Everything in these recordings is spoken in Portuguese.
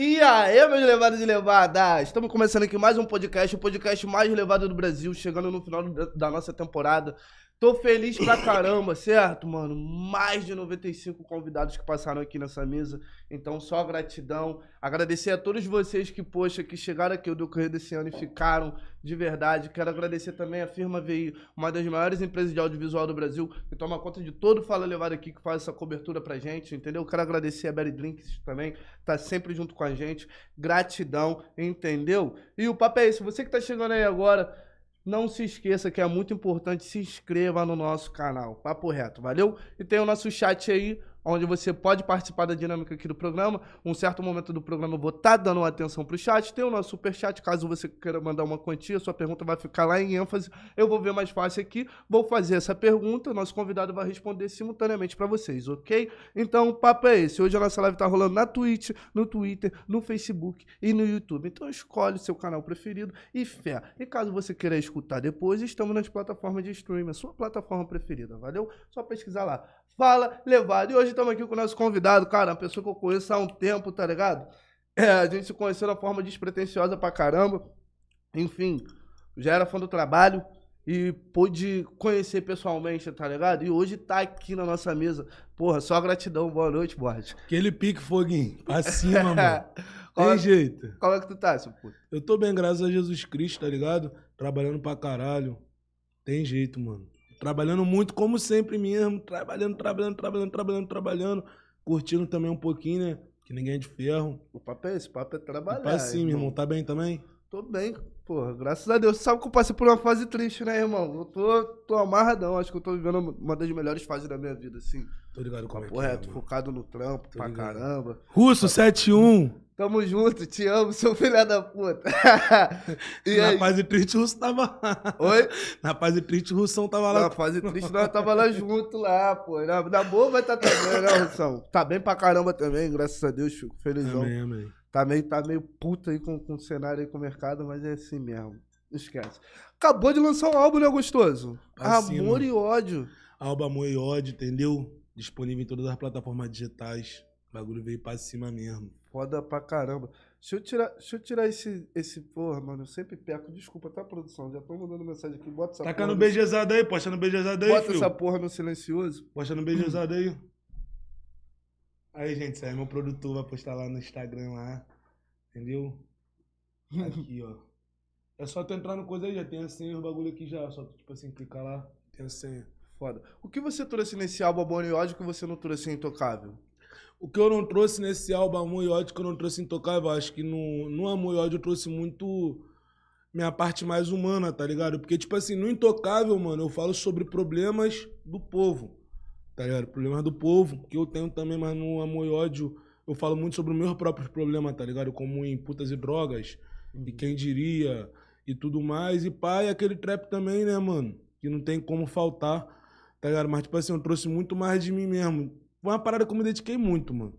E aí, meus levados e levadas? Estamos começando aqui mais um podcast, o podcast mais levado do Brasil, chegando no final da- nossa temporada. Tô feliz pra caramba, certo, mano? Mais de 95 convidados que passaram aqui nessa mesa. Então, só gratidão. Agradecer a todos vocês que, poxa, que chegaram aqui no decorrer desse ano e ficaram de verdade. Quero agradecer também a Firma VI, uma das maiores empresas de audiovisual do Brasil, que toma conta de todo o Fala Levado aqui, que faz essa cobertura pra gente, entendeu? Quero agradecer a Berry Drinks também, tá sempre junto com a gente. Gratidão, entendeu? E o papo é esse. Você que tá chegando aí agora, não se esqueça que é muito importante, se inscreva no nosso canal. Papo reto, valeu? E tem o nosso chat aí, onde você pode participar da dinâmica aqui do programa. Um certo momento do programa eu vou estar dando uma atenção pro chat. Tem o nosso super chat, caso você queira mandar uma quantia, sua pergunta vai ficar lá em ênfase. Eu vou ver mais fácil aqui, vou fazer essa pergunta, o nosso convidado vai responder simultaneamente para vocês, ok? Então, o papo é esse. Hoje a nossa live tá rolando na Twitch, no Twitter, no Facebook e no YouTube. Então escolhe o seu canal preferido e fé. E caso você queira escutar depois, estamos nas plataformas de streaming, a sua plataforma preferida, valeu? Só pesquisar lá. Fala, levado. E hoje estamos aqui com o nosso convidado, cara, uma pessoa que eu conheço há um tempo, tá ligado? É, a gente se conheceu de forma despretensiosa pra caramba. Enfim, já era fã do trabalho e pude conhecer pessoalmente, tá ligado? E hoje tá aqui na nossa mesa. Porra, só gratidão. Boa noite, Borges. Aquele pique foguinho. Pra cima, mano. Qual Tem é, jeito. como é que tu tá, seu puto? Eu tô bem, graças a Jesus Cristo, tá ligado? Trabalhando pra caralho. Tem jeito, mano. Trabalhando muito, como sempre mesmo. Trabalhando, trabalhando, trabalhando, trabalhando, trabalhando. Curtindo também um pouquinho, né? Que ninguém é de ferro. O papo é esse, o papo é trabalhar. Pra cima, irmão. Tá bem também? Tô bem, porra. Graças a Deus. Você sabe que eu passei por uma fase triste, né, irmão? Eu tô, tô amarradão. Acho que eu tô vivendo uma das melhores fases da minha vida, assim. Tô ligado como é que Porra, é, tô mano. focado no trampo Tô pra ligado. caramba. Russo 71. Tamo junto, te amo, seu filho da puta. e Na aí? fase triste, o Russo tava lá. Oi? Na fase triste, o Russão tava Na lá. fase triste nós tava lá junto lá, pô. Na, na boa vai tá também, né, Russão? Tá bem pra caramba também, graças a Deus, fico felizão. Amém, amém. Tá meio, tá meio puta aí com, com o cenário aí com o mercado, mas é assim mesmo. Esquece. Acabou de lançar um álbum, né, gostoso? Pra Amor cima. e ódio. Alba Amor e ódio, entendeu? Disponível em todas as plataformas digitais. O bagulho veio pra cima mesmo. Foda pra caramba. Deixa eu tirar, deixa eu tirar esse, esse. Porra, mano, eu sempre peco. Desculpa, tá, produção? Já tô mandando mensagem aqui. Bota essa Taca porra. no no- beijezado aí, posta no beijezado aí, Bota filho. essa porra no silencioso. Posta no beijezado aí. Aí, gente, isso aí meu produtor vai postar lá no Instagram lá. Entendeu? Aqui, ó. É só tu entrar no coisa aí, já tem a senha, o bagulho aqui já. Só tu, tipo assim, clicar lá, tem a senha. Foda. O que você trouxe nesse álbum Amor e ódio que você não trouxe em Intocável? O que eu não trouxe nesse álbum Amor e Ódio, que eu não trouxe Intocável, acho que no, no Amor e Ódio eu trouxe muito minha parte mais humana, tá ligado? Porque, tipo assim, no Intocável, mano, eu falo sobre problemas do povo, tá ligado? Problemas do povo, que eu tenho também, mas no Amor e Ódio eu falo muito sobre os meus próprios problemas, tá ligado? Como em putas e drogas, e quem diria, e tudo mais. E e aquele trap também, né, mano? Que não tem como faltar, tá ligado? Mas, tipo assim, eu trouxe muito mais de mim mesmo. Foi uma parada que eu me dediquei muito, mano.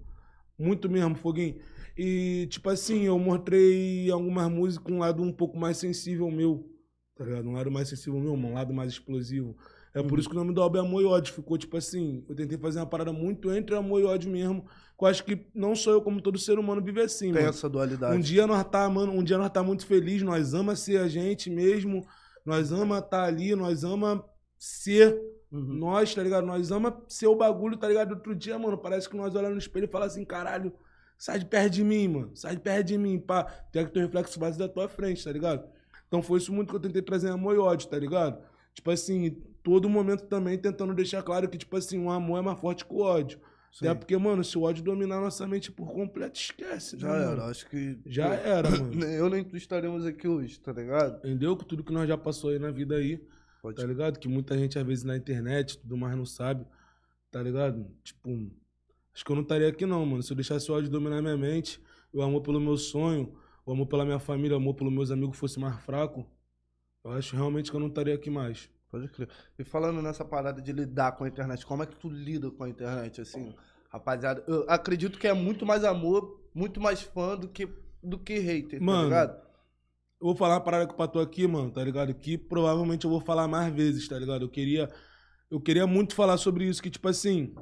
Muito mesmo, Foguinho. E, tipo assim, eu mostrei algumas músicas um lado um pouco mais sensível meu. Tá ligado? Um lado mais sensível meu, um lado mais explosivo. É por isso que o nome do álbum é Amor e Ódio. Ficou, tipo assim, eu tentei fazer uma parada muito entre amor e ódio mesmo. Que eu acho que não sou eu, como todo ser humano, vive assim, Tem mano. essa dualidade. Um dia nós tá, mano, um dia nós tá muito feliz, nós ama ser a gente mesmo, nós ama tá ali, nós ama ser Uhum. nós, tá ligado? Nós ama ser o bagulho, tá ligado? Outro dia, mano, parece que nós olhamos no espelho e fala assim, caralho, sai de perto de mim, mano, sai de perto de mim, pá. Tem que ter reflexo base da tua frente, tá ligado? Então foi isso muito que eu tentei trazer amor e ódio, tá ligado? Tipo assim, todo momento também tentando deixar claro que, tipo assim, o amor é mais forte que o ódio. Sim. Até porque, mano, se o ódio dominar nossa mente por completo, esquece, né, Já mano? era, acho que. Já era, mano. Eu nem tu estaremos aqui hoje, tá ligado? Entendeu? Com tudo que nós já passou aí na vida aí, Pode tá ligado? Que muita gente, às vezes, na internet, tudo mais não sabe, tá ligado? Tipo, acho que eu não estaria aqui não, mano. Se eu deixasse o ódio dominar minha mente, o amor pelo meu sonho, o amor pela minha família, o amor pelos meus amigos fosse mais fraco, eu acho realmente que eu não estaria aqui mais. Pode crer. E falando nessa parada de lidar com a internet, como é que tu lida com a internet, assim? Rapaziada, eu acredito que é muito mais amor, muito mais fã do que, do que hater, tá Mano, ligado? Eu vou falar uma parada que eu tô aqui, mano, tá ligado? Que provavelmente eu vou falar mais vezes, tá ligado? Eu queria, eu queria muito falar sobre isso, que tipo assim,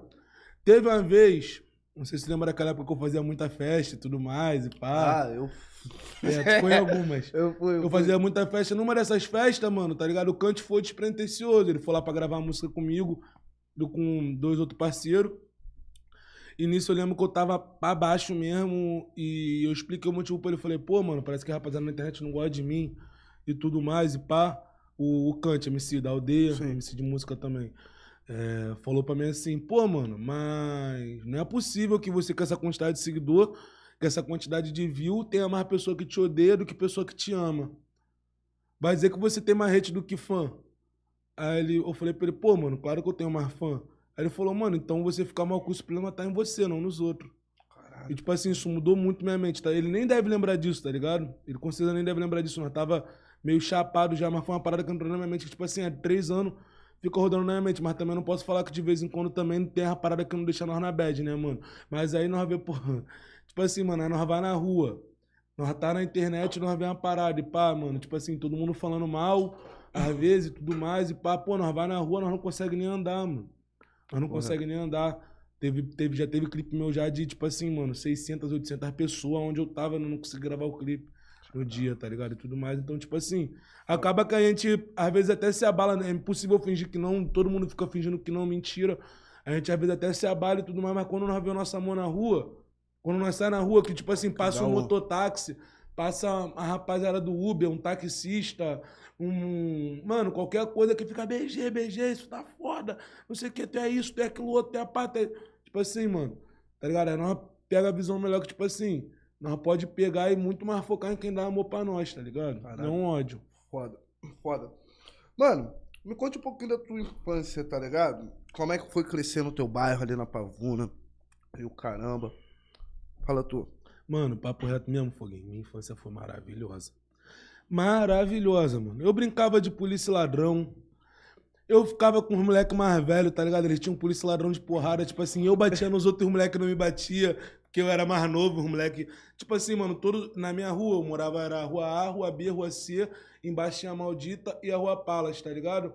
teve uma vez Não sei se você lembra daquela época que eu fazia muita festa e tudo mais e pá. Ah, eu. É, foi em algumas. Eu fui. Eu fazia muita festa. Numa dessas festas, mano, tá ligado? O Kant foi despretensioso. Ele foi lá pra gravar música comigo, com dois outros parceiros. E nisso eu lembro que eu tava pra baixo mesmo. E eu expliquei o motivo pra ele. Eu falei, pô, mano, parece que a rapaziada na internet não gosta de mim e tudo mais. E pá, o, o Kant, MC da aldeia, Sim. MC de música também. é, falou pra mim assim, pô, mano, mas não é possível que você com essa quantidade de seguidor, com essa quantidade de view, tenha mais pessoa que te odeia do que pessoa que te ama. Vai dizer que você tem mais hate do que fã. Aí ele, eu falei pra ele, pô, mano, claro que eu tenho mais fã. Aí ele falou, mano, então você ficar mal com isso, o problema tá em você, não nos outros. E tipo assim, isso mudou muito minha mente, tá? Ele nem deve lembrar disso, tá ligado? Ele com certeza nem deve lembrar disso, nós tava meio chapado já, mas foi uma parada que entrou na minha mente, que tipo assim, há três anos ficou rodando na minha mente, mas também não posso falar que de vez em quando também tem a parada que não deixa nós na bad, né, mano? Mas aí nós vê, pô, tipo assim, mano, aí nós vai na rua, nós tá na internet, nós vê uma parada e pá, mano, tipo assim, todo mundo falando mal, às vezes e tudo mais, e pá, pô, nós vai na rua, nós não consegue nem andar, mano. Nós não Porra. consegue nem andar. Teve, teve, já teve clipe meu já de, tipo assim, mano, 600, 800 pessoas onde eu tava, eu não consegui gravar o clipe no dia, tá ligado? E tudo mais. Então, tipo assim, acaba que a gente, às vezes, até se abala, né? É impossível fingir que não, todo mundo fica fingindo que não, mentira. A gente, às vezes, até se abala e tudo mais, mas quando nós vemos nossa mão na rua, quando nós saímos na rua, que, tipo assim, passa um- mototáxi, passa a rapaziada do Uber, um taxista, um. Mano, qualquer coisa que fica BG, BG, isso tá foda. Não sei o que, tu é isso, tu é aquilo outro, tu é a pata. Tipo assim, mano. Tá ligado? Aí nós pega a visão melhor que, tipo assim, nós pode pegar e muito mais focar em quem dá amor pra nós, tá ligado? Caralho. Não ódio. Foda, foda. Mano, me conte um pouquinho da tua infância, tá ligado? Como é que foi crescer no teu bairro ali na Pavuna? E o caramba. Fala tu. Mano, papo reto mesmo, Foguinho. Minha infância foi maravilhosa. Maravilhosa, mano. Eu brincava de polícia e ladrão. Eu ficava com os moleques mais velhos, tá ligado? Eles tinham polícia e ladrão de porrada. Tipo assim, eu batia nos outros moleques não me batia, porque eu era mais novo, os moleques. Tipo assim, mano, todo, na minha rua, eu morava, era a rua A, rua B, rua C, embaixo tinha a Maldita e a rua Palas, tá ligado?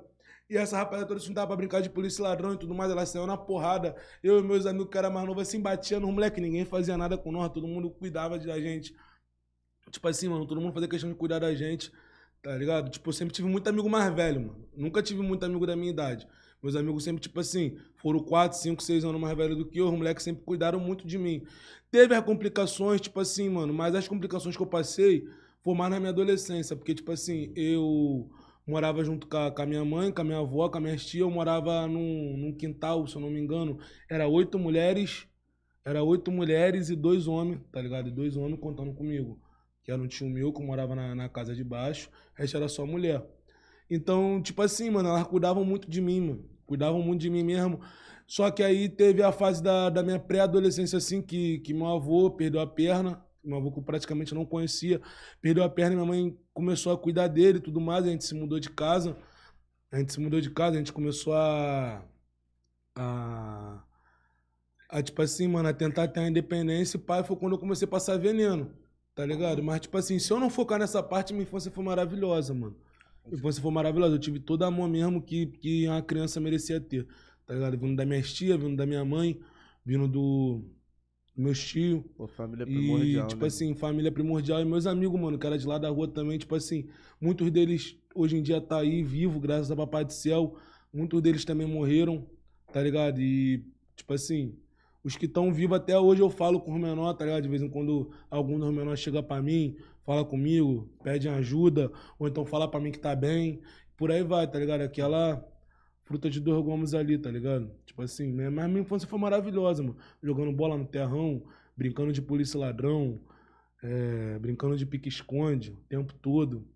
E essa rapaziada toda se juntava pra brincar de polícia e ladrão e tudo mais, ela saiu na porrada. Eu e meus amigos que eram mais novos assim, batia nos moleques, ninguém fazia nada com nós, todo mundo cuidava da gente. Tipo assim, mano, todo mundo fazia questão de cuidar da gente, tá ligado? Tipo, eu sempre tive muito amigo mais velho, mano. Nunca tive muito amigo da minha idade. Meus amigos sempre, tipo assim, foram 4, 5, 6 anos mais velhos do que eu, os moleques sempre cuidaram muito de mim. Teve as complicações, tipo assim, mano, mas as complicações que eu passei foram mais na minha adolescência, porque, tipo assim, eu morava junto com a, com a minha mãe, com a minha avó, com a minha tia, eu morava num, num quintal, se eu não me engano, era oito mulheres, era oito mulheres e dois homens, tá ligado? E dois homens contando comigo, que era um tio meu que morava na, na casa de baixo, o resto era só mulher. Então, tipo assim, mano, elas cuidavam muito de mim, mano. Cuidavam muito de mim mesmo. Só que aí teve a fase da, da minha pré-adolescência, assim, que, que meu avô perdeu a perna. Meu avô que eu praticamente não conhecia. Perdeu a perna e minha mãe começou a cuidar dele e tudo mais. A gente se mudou de casa. A gente se mudou de casa, a gente começou a. a. a tipo assim, mano, a tentar ter a independência. E pai foi quando eu comecei a passar veneno, tá ligado? Mas, tipo assim, se eu não focar nessa parte, minha infância foi maravilhosa, mano. Minha infância foi maravilhosa. Eu tive todo amor mesmo que, que uma criança merecia ter, tá ligado? Vindo da minha tia, vindo da minha mãe, vindo do. meus tios. Pô, família E, primordial, tipo né? assim, família primordial. E meus amigos, mano, que era de lá da rua também, tipo assim, muitos deles hoje em dia tá aí vivo, graças a Papai do Céu. Muitos deles também morreram, tá ligado? E, tipo assim, os que estão vivos até hoje eu falo com os menores, tá ligado? De vez em quando algum dos menores chega pra mim, fala comigo, pede ajuda, ou então fala pra mim que tá bem. Por aí vai, tá ligado? Aquela fruta de dois gomos ali, tá ligado? Tipo assim, né? Mas minha infância foi maravilhosa, mano. Jogando bola no terrão, brincando de polícia ladrão, é, brincando de pique-esconde o tempo todo.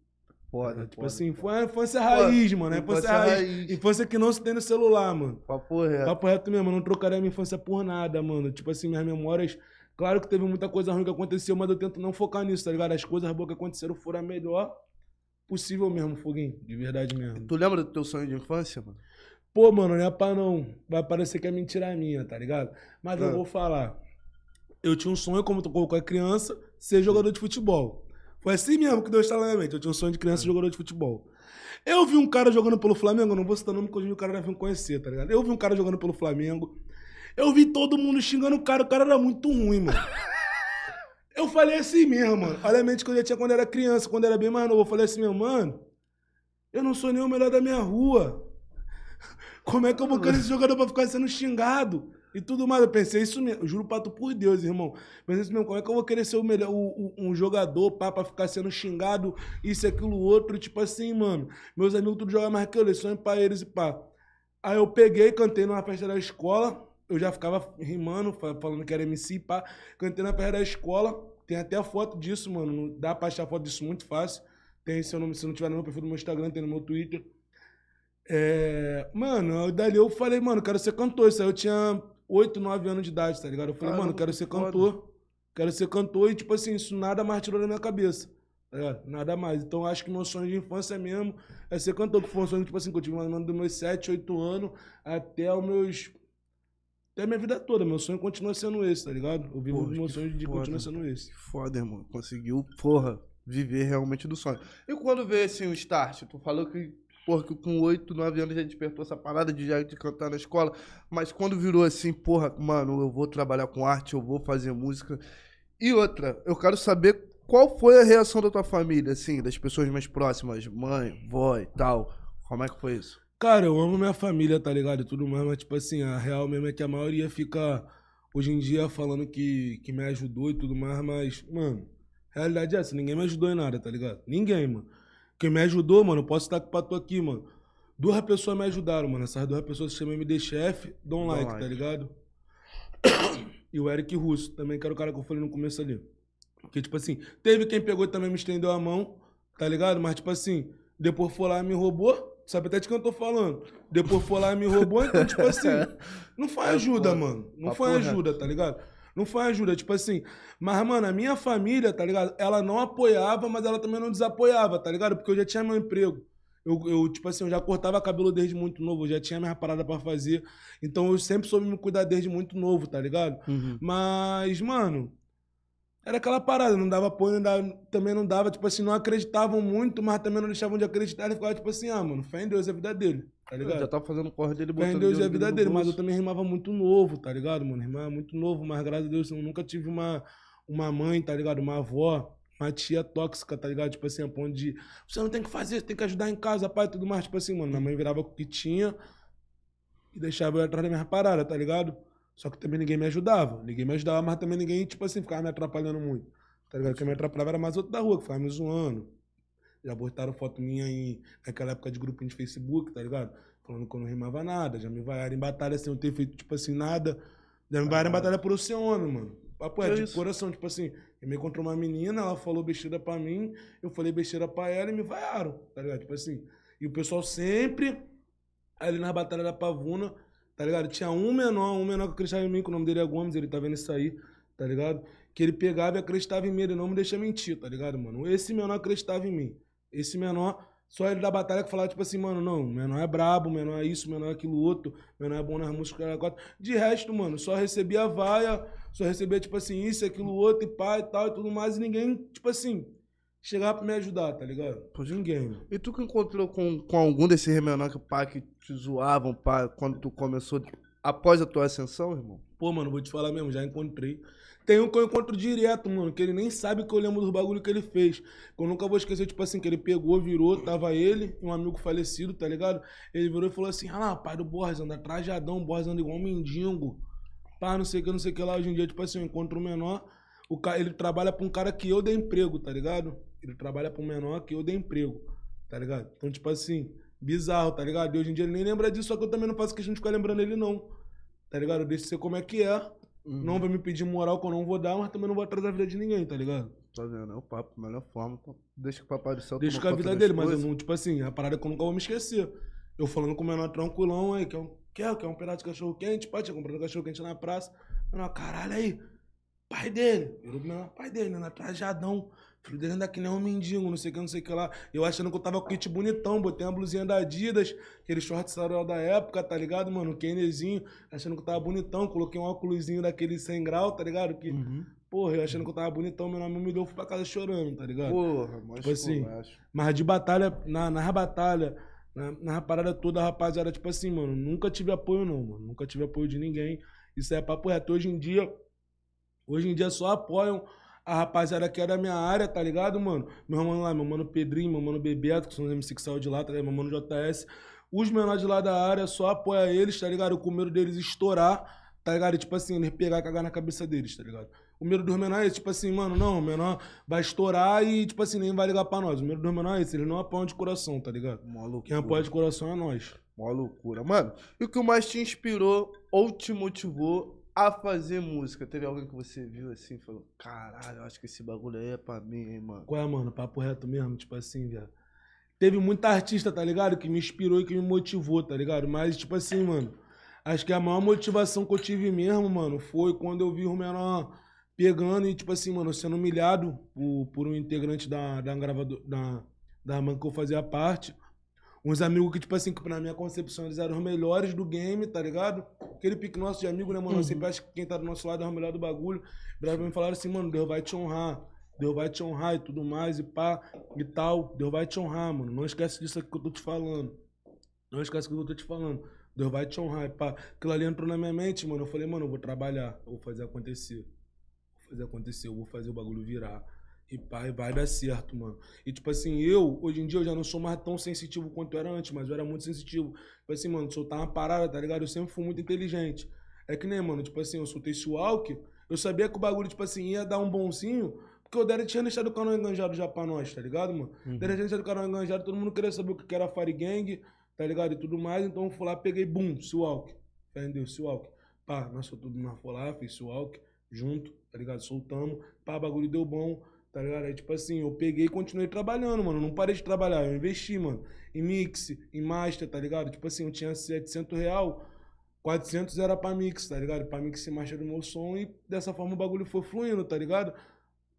Foda, tipo foda. assim, foi a infância raiz, mano. A infância, infância raiz. raiz. Infância que não se tem no celular, mano. Papo reto. Papo reto mesmo, eu não trocaria minha infância por nada, mano. Tipo assim, minhas memórias. Claro que teve muita coisa ruim que aconteceu, mas eu tento não focar nisso, tá ligado? As coisas boas que aconteceram foram a melhor possível mesmo, Foguinho. De verdade mesmo. Tu lembra do teu sonho de infância, mano? Pô, mano, não é pra não. Vai parecer que é mentira minha, tá ligado? Mas Ah. eu vou falar. Eu tinha um sonho, como tu colocou a criança, ser jogador de futebol. Foi assim mesmo que Deus está na minha mente. Eu tinha um sonho de criança ser jogador de futebol. Eu vi um cara jogando pelo Flamengo, não vou citar nome porque hoje o cara deve me conhecer, tá ligado? Eu vi um cara jogando pelo Flamengo. Eu vi todo mundo xingando o cara, o cara era muito ruim, mano. Eu falei assim mesmo, mano. Olha a mente que eu já tinha quando era criança, quando era bem mais novo. Eu falei assim, meu, mano, eu não sou nem o melhor da minha rua. Como é que eu vou querer esse jogador pra ficar sendo xingado? E tudo mais. Eu pensei isso mesmo. Eu juro pra tu por Deus, irmão. Pensei isso mesmo. Como é que eu vou querer ser o melhor, o, o, um jogador pá, pra ficar sendo xingado, isso, aquilo, outro. Tipo assim, mano. Meus amigos tudo jogam mais que eu, eles sonham pra eles e pá. Aí eu peguei, cantei numa festa da escola. Eu já ficava rimando, falando que era MC, pá. Cantei na festa da escola. Tem até a foto disso, mano. Dá pra achar foto disso muito fácil. Tem seu nome, se não tiver no meu perfil do meu Instagram, tem no meu Twitter. É, mano, dali eu falei, mano, quero ser cantor. Isso aí eu tinha 8, 9 anos de idade, tá ligado? Eu falei, mano, quero ser cantor. Foda. Quero ser cantor e, tipo assim, isso nada mais tirou da minha cabeça. Tá? Nada mais. Então acho que meu sonho de infância mesmo é ser cantor, que foi um sonho, tipo assim, que eu tive mais ou menos dos meus 7, 8 anos até os meus. Até a minha vida toda. Meu sonho continua sendo esse, tá ligado? Eu vivo meu sonho de continuar sendo esse. Que foda, irmão. Conseguiu, porra, viver realmente do sonho. E quando veio assim o start, tu falou que porra, que com 8, 9 anos já despertou essa parada de, já, de cantar na escola. Mas quando virou assim, porra, mano, eu vou trabalhar com arte, eu vou fazer música. E outra, eu quero saber qual foi a reação da tua família, assim, das pessoas mais próximas, mãe, vó e tal. Como é que foi isso? Cara, eu amo minha família, tá ligado? E tudo mais, mas, tipo assim, a real mesmo é que a maioria fica hoje em dia falando que, que me ajudou e tudo mais, mas, mano, realidade é essa, ninguém me ajudou em nada, tá ligado? Ninguém, mano. Quem me ajudou, mano, posso estar com o tu aqui, mano. Duas pessoas me ajudaram, mano. Essas duas pessoas se chamam MD Chef, Don Like, like, tá ligado? E o Eric Russo, também que era o cara que eu falei no começo ali. Porque, tipo assim, teve quem pegou e também me estendeu a mão, tá ligado? Mas, tipo assim, depois foi lá e me roubou. Sabe até de quem eu tô falando? Depois foi lá e me roubou, então, tipo assim, não foi ajuda, mano. Não foi ajuda, tá ligado? Não foi ajuda, tipo assim. Mas, mano, a minha família, tá ligado? Ela não apoiava, mas ela também não desapoiava, tá ligado? Porque eu já tinha meu emprego. Eu, eu, tipo assim, eu já cortava cabelo desde muito novo, eu já tinha minha parada para fazer. Então eu sempre soube me cuidar desde muito novo, tá ligado? Uhum. Mas, mano, era aquela parada, não dava apoio, não dava, também não dava, tipo assim, não acreditavam muito, mas também não deixavam de acreditar. Ele ficava tipo assim, ah, mano, fé em Deus é a vida dele. Tá ligado? Eu já tava fazendo corre dele botando Fé em Deus é a vida dele, mas eu também rimava muito novo, tá ligado, mano? Rimava muito novo, mas graças a Deus eu nunca tive uma, uma mãe, tá ligado? Uma avó, uma tia tóxica, tá ligado? Tipo assim, a ponto de você não tem que fazer, você tem que ajudar em casa, pai, e tudo mais. Tipo assim, mano, minha mãe virava o que tinha e deixava eu atrás da minha parada, tá ligado? Só que também ninguém me ajudava. Ninguém me ajudava, mas também ninguém, tipo assim, ficava me atrapalhando muito. Tá ligado? Quem me atrapalhava era mais outro da rua, que ficava me zoando já botaram foto minha em naquela época de grupinho de Facebook, tá ligado? Falando que eu não rimava nada. Já me vaiaram em batalha sem eu ter feito, tipo assim, nada. Já me vaiaram em batalha por oceano, mano. Papo é, de coração, tipo assim, eu me encontrou uma menina, ela falou besteira pra mim, eu falei besteira pra ela e me vaiaram, tá ligado? Tipo assim. E o pessoal sempre, ali na Batalha da Pavuna, tá ligado? Tinha um menor, um menor que acreditava em mim, que o nome dele é Gomes, ele tá vendo isso aí, tá ligado? Que ele pegava e acreditava em mim, ele não me deixa mentir, tá ligado, mano? Esse menor acreditava em mim. Esse menor, só ele da batalha que falava, tipo assim, mano, não, menor é brabo, menor é isso, menor é aquilo outro, menor é bom nas músicas, quatro. De resto, mano, só recebia vaia, só recebia, tipo assim, isso, aquilo outro, e pai e tal, e tudo mais, e ninguém, tipo assim, chegava pra me ajudar, tá ligado? Por ninguém. E tu que encontrou com, com algum desses que pai que te zoavam, pai, quando tu começou, após a tua ascensão, irmão? Pô, mano, vou te falar mesmo, já encontrei. Tem um que eu encontro direto, mano, que ele nem sabe que eu lembro dos bagulho que ele fez. Que eu nunca vou esquecer, tipo assim, que ele pegou, virou, tava ele um amigo falecido, tá ligado? Ele virou e falou assim: ah lá, pai do Borges anda trajadão, Borges anda igual um mendigo. Pá, não sei o que, não sei o que lá. Hoje em dia, tipo assim, eu encontro um menor, o cara, ele trabalha pra um cara que eu dei emprego, tá ligado? Ele trabalha pra um menor que eu dei emprego, tá ligado? Então, tipo assim, bizarro, tá ligado? E hoje em dia ele nem lembra disso, só que eu também não faço questão de ficar lembrando ele, não. Tá ligado? Eu deixo ser como é que é. Uhum. Não vai me pedir moral que eu não vou dar, mas também não vou atrasar a vida de ninguém, tá ligado? Tá vendo? É o papo, melhor forma. Deixa que o papai do céu Deixa com a vida dele, mas eu não, tipo assim, a parada é que eu nunca vou me esquecer. Eu falando com o menor tranquilão aí, que é um, quer, quer um pedaço de cachorro quente, pai, tinha comprado um cachorro quente na praça. Menor, caralho aí, pai dele. Eu, menor, pai dele, menor, trajadão. Filho dele anda que nem um mendigo, não sei o que, não sei o que lá. Eu achando que eu tava com kit bonitão, botei uma blusinha da Adidas, aquele short sarau da época, tá ligado, mano? Um Kennezinho, achando que eu tava bonitão, coloquei um óculosinho daquele 100 grau, tá ligado? Que, uhum. porra, eu achando que eu tava bonitão, meu nome me deu, fui pra casa chorando, tá ligado? Porra, mas tipo assim, Mas de batalha, na, na batalha, na, na parada toda, a rapaziada, tipo assim, mano, nunca tive apoio não, mano. Nunca tive apoio de ninguém. Isso é papo reto. Hoje em dia, hoje em dia só apoiam a rapaziada que é da minha área, tá ligado, mano? Meu mano lá, meu mano Pedrinho, meu mano Bebeto, que são os MC que saiu de lá, tá ligado? Meu mano JS. Os menores de lá da área só apoia eles, tá ligado? Com medo deles estourar, tá ligado? E, tipo assim, eles pegar e cagar na cabeça deles, tá ligado? O medo dos menores é tipo assim, mano, não, o menor vai estourar e, tipo assim, nem vai ligar pra nós. O medo dos menores é esse, eles não apoiam de coração, tá ligado? Quem apoia de coração é nós. Mó loucura. Mano, e o que mais te inspirou ou te motivou a fazer música? Teve alguém que você viu assim e falou, caralho, acho que esse bagulho aí é pra mim, hein, mano? Qual é, mano? Papo reto mesmo, tipo assim, velho. Teve muita artista, tá ligado? Que me inspirou e que me motivou, tá ligado? Mas, tipo assim, mano, acho que a maior motivação que eu tive mesmo, mano, foi quando eu vi o menor pegando e, tipo assim, mano, sendo humilhado por, por um integrante da, da gravadora, da, da banca que eu fazia parte. Uns amigos que, tipo assim, que na minha concepção eles eram os melhores do game, tá ligado? Aquele pique nosso de amigo, né, mano? Uhum. Eu sempre acho que quem tá do nosso lado é o melhor do bagulho. Bravo me falaram assim, mano, Deus vai te honrar. Deus vai te honrar e tudo mais, e pá, e tal. Deus vai te honrar, mano. Não esquece disso aqui que eu tô te falando. Não esquece que eu tô te falando. Deus vai te honrar, e pá. Aquilo ali entrou na minha mente, mano. Eu falei, mano, eu vou trabalhar, eu vou fazer acontecer fazer acontecer, eu vou fazer o bagulho virar. E pai, vai dar certo, mano. E tipo assim, eu, hoje em dia, eu já não sou mais tão sensitivo quanto eu era antes, mas eu era muito sensitivo. Tipo assim, mano, soltar uma parada, tá ligado? Eu sempre fui muito inteligente. É que nem, mano, tipo assim, eu soltei esse walk, eu sabia que o bagulho, tipo assim, ia dar um bonzinho, porque o Derek tinha deixado o canal enganjado já pra nós, tá ligado, mano? Uhum. Derek tinha deixado o canal enganjado, todo mundo queria saber o que era Fire Gang, tá ligado? E tudo mais, então eu fui lá, peguei, bum, Swalk. Entendeu? Swalk. Pá, nós soltamos na lá, fez Swalk junto, tá ligado? Soltamos, pá, bagulho deu bom, tá ligado? Aí, tipo assim, eu peguei e continuei trabalhando, mano. Não parei de trabalhar, eu investi, mano. Em mix, em master, tá ligado? Tipo assim, eu tinha 700 real, 400 era pra mix, tá ligado? Pra mix e master do meu som e dessa forma o bagulho foi fluindo, tá ligado?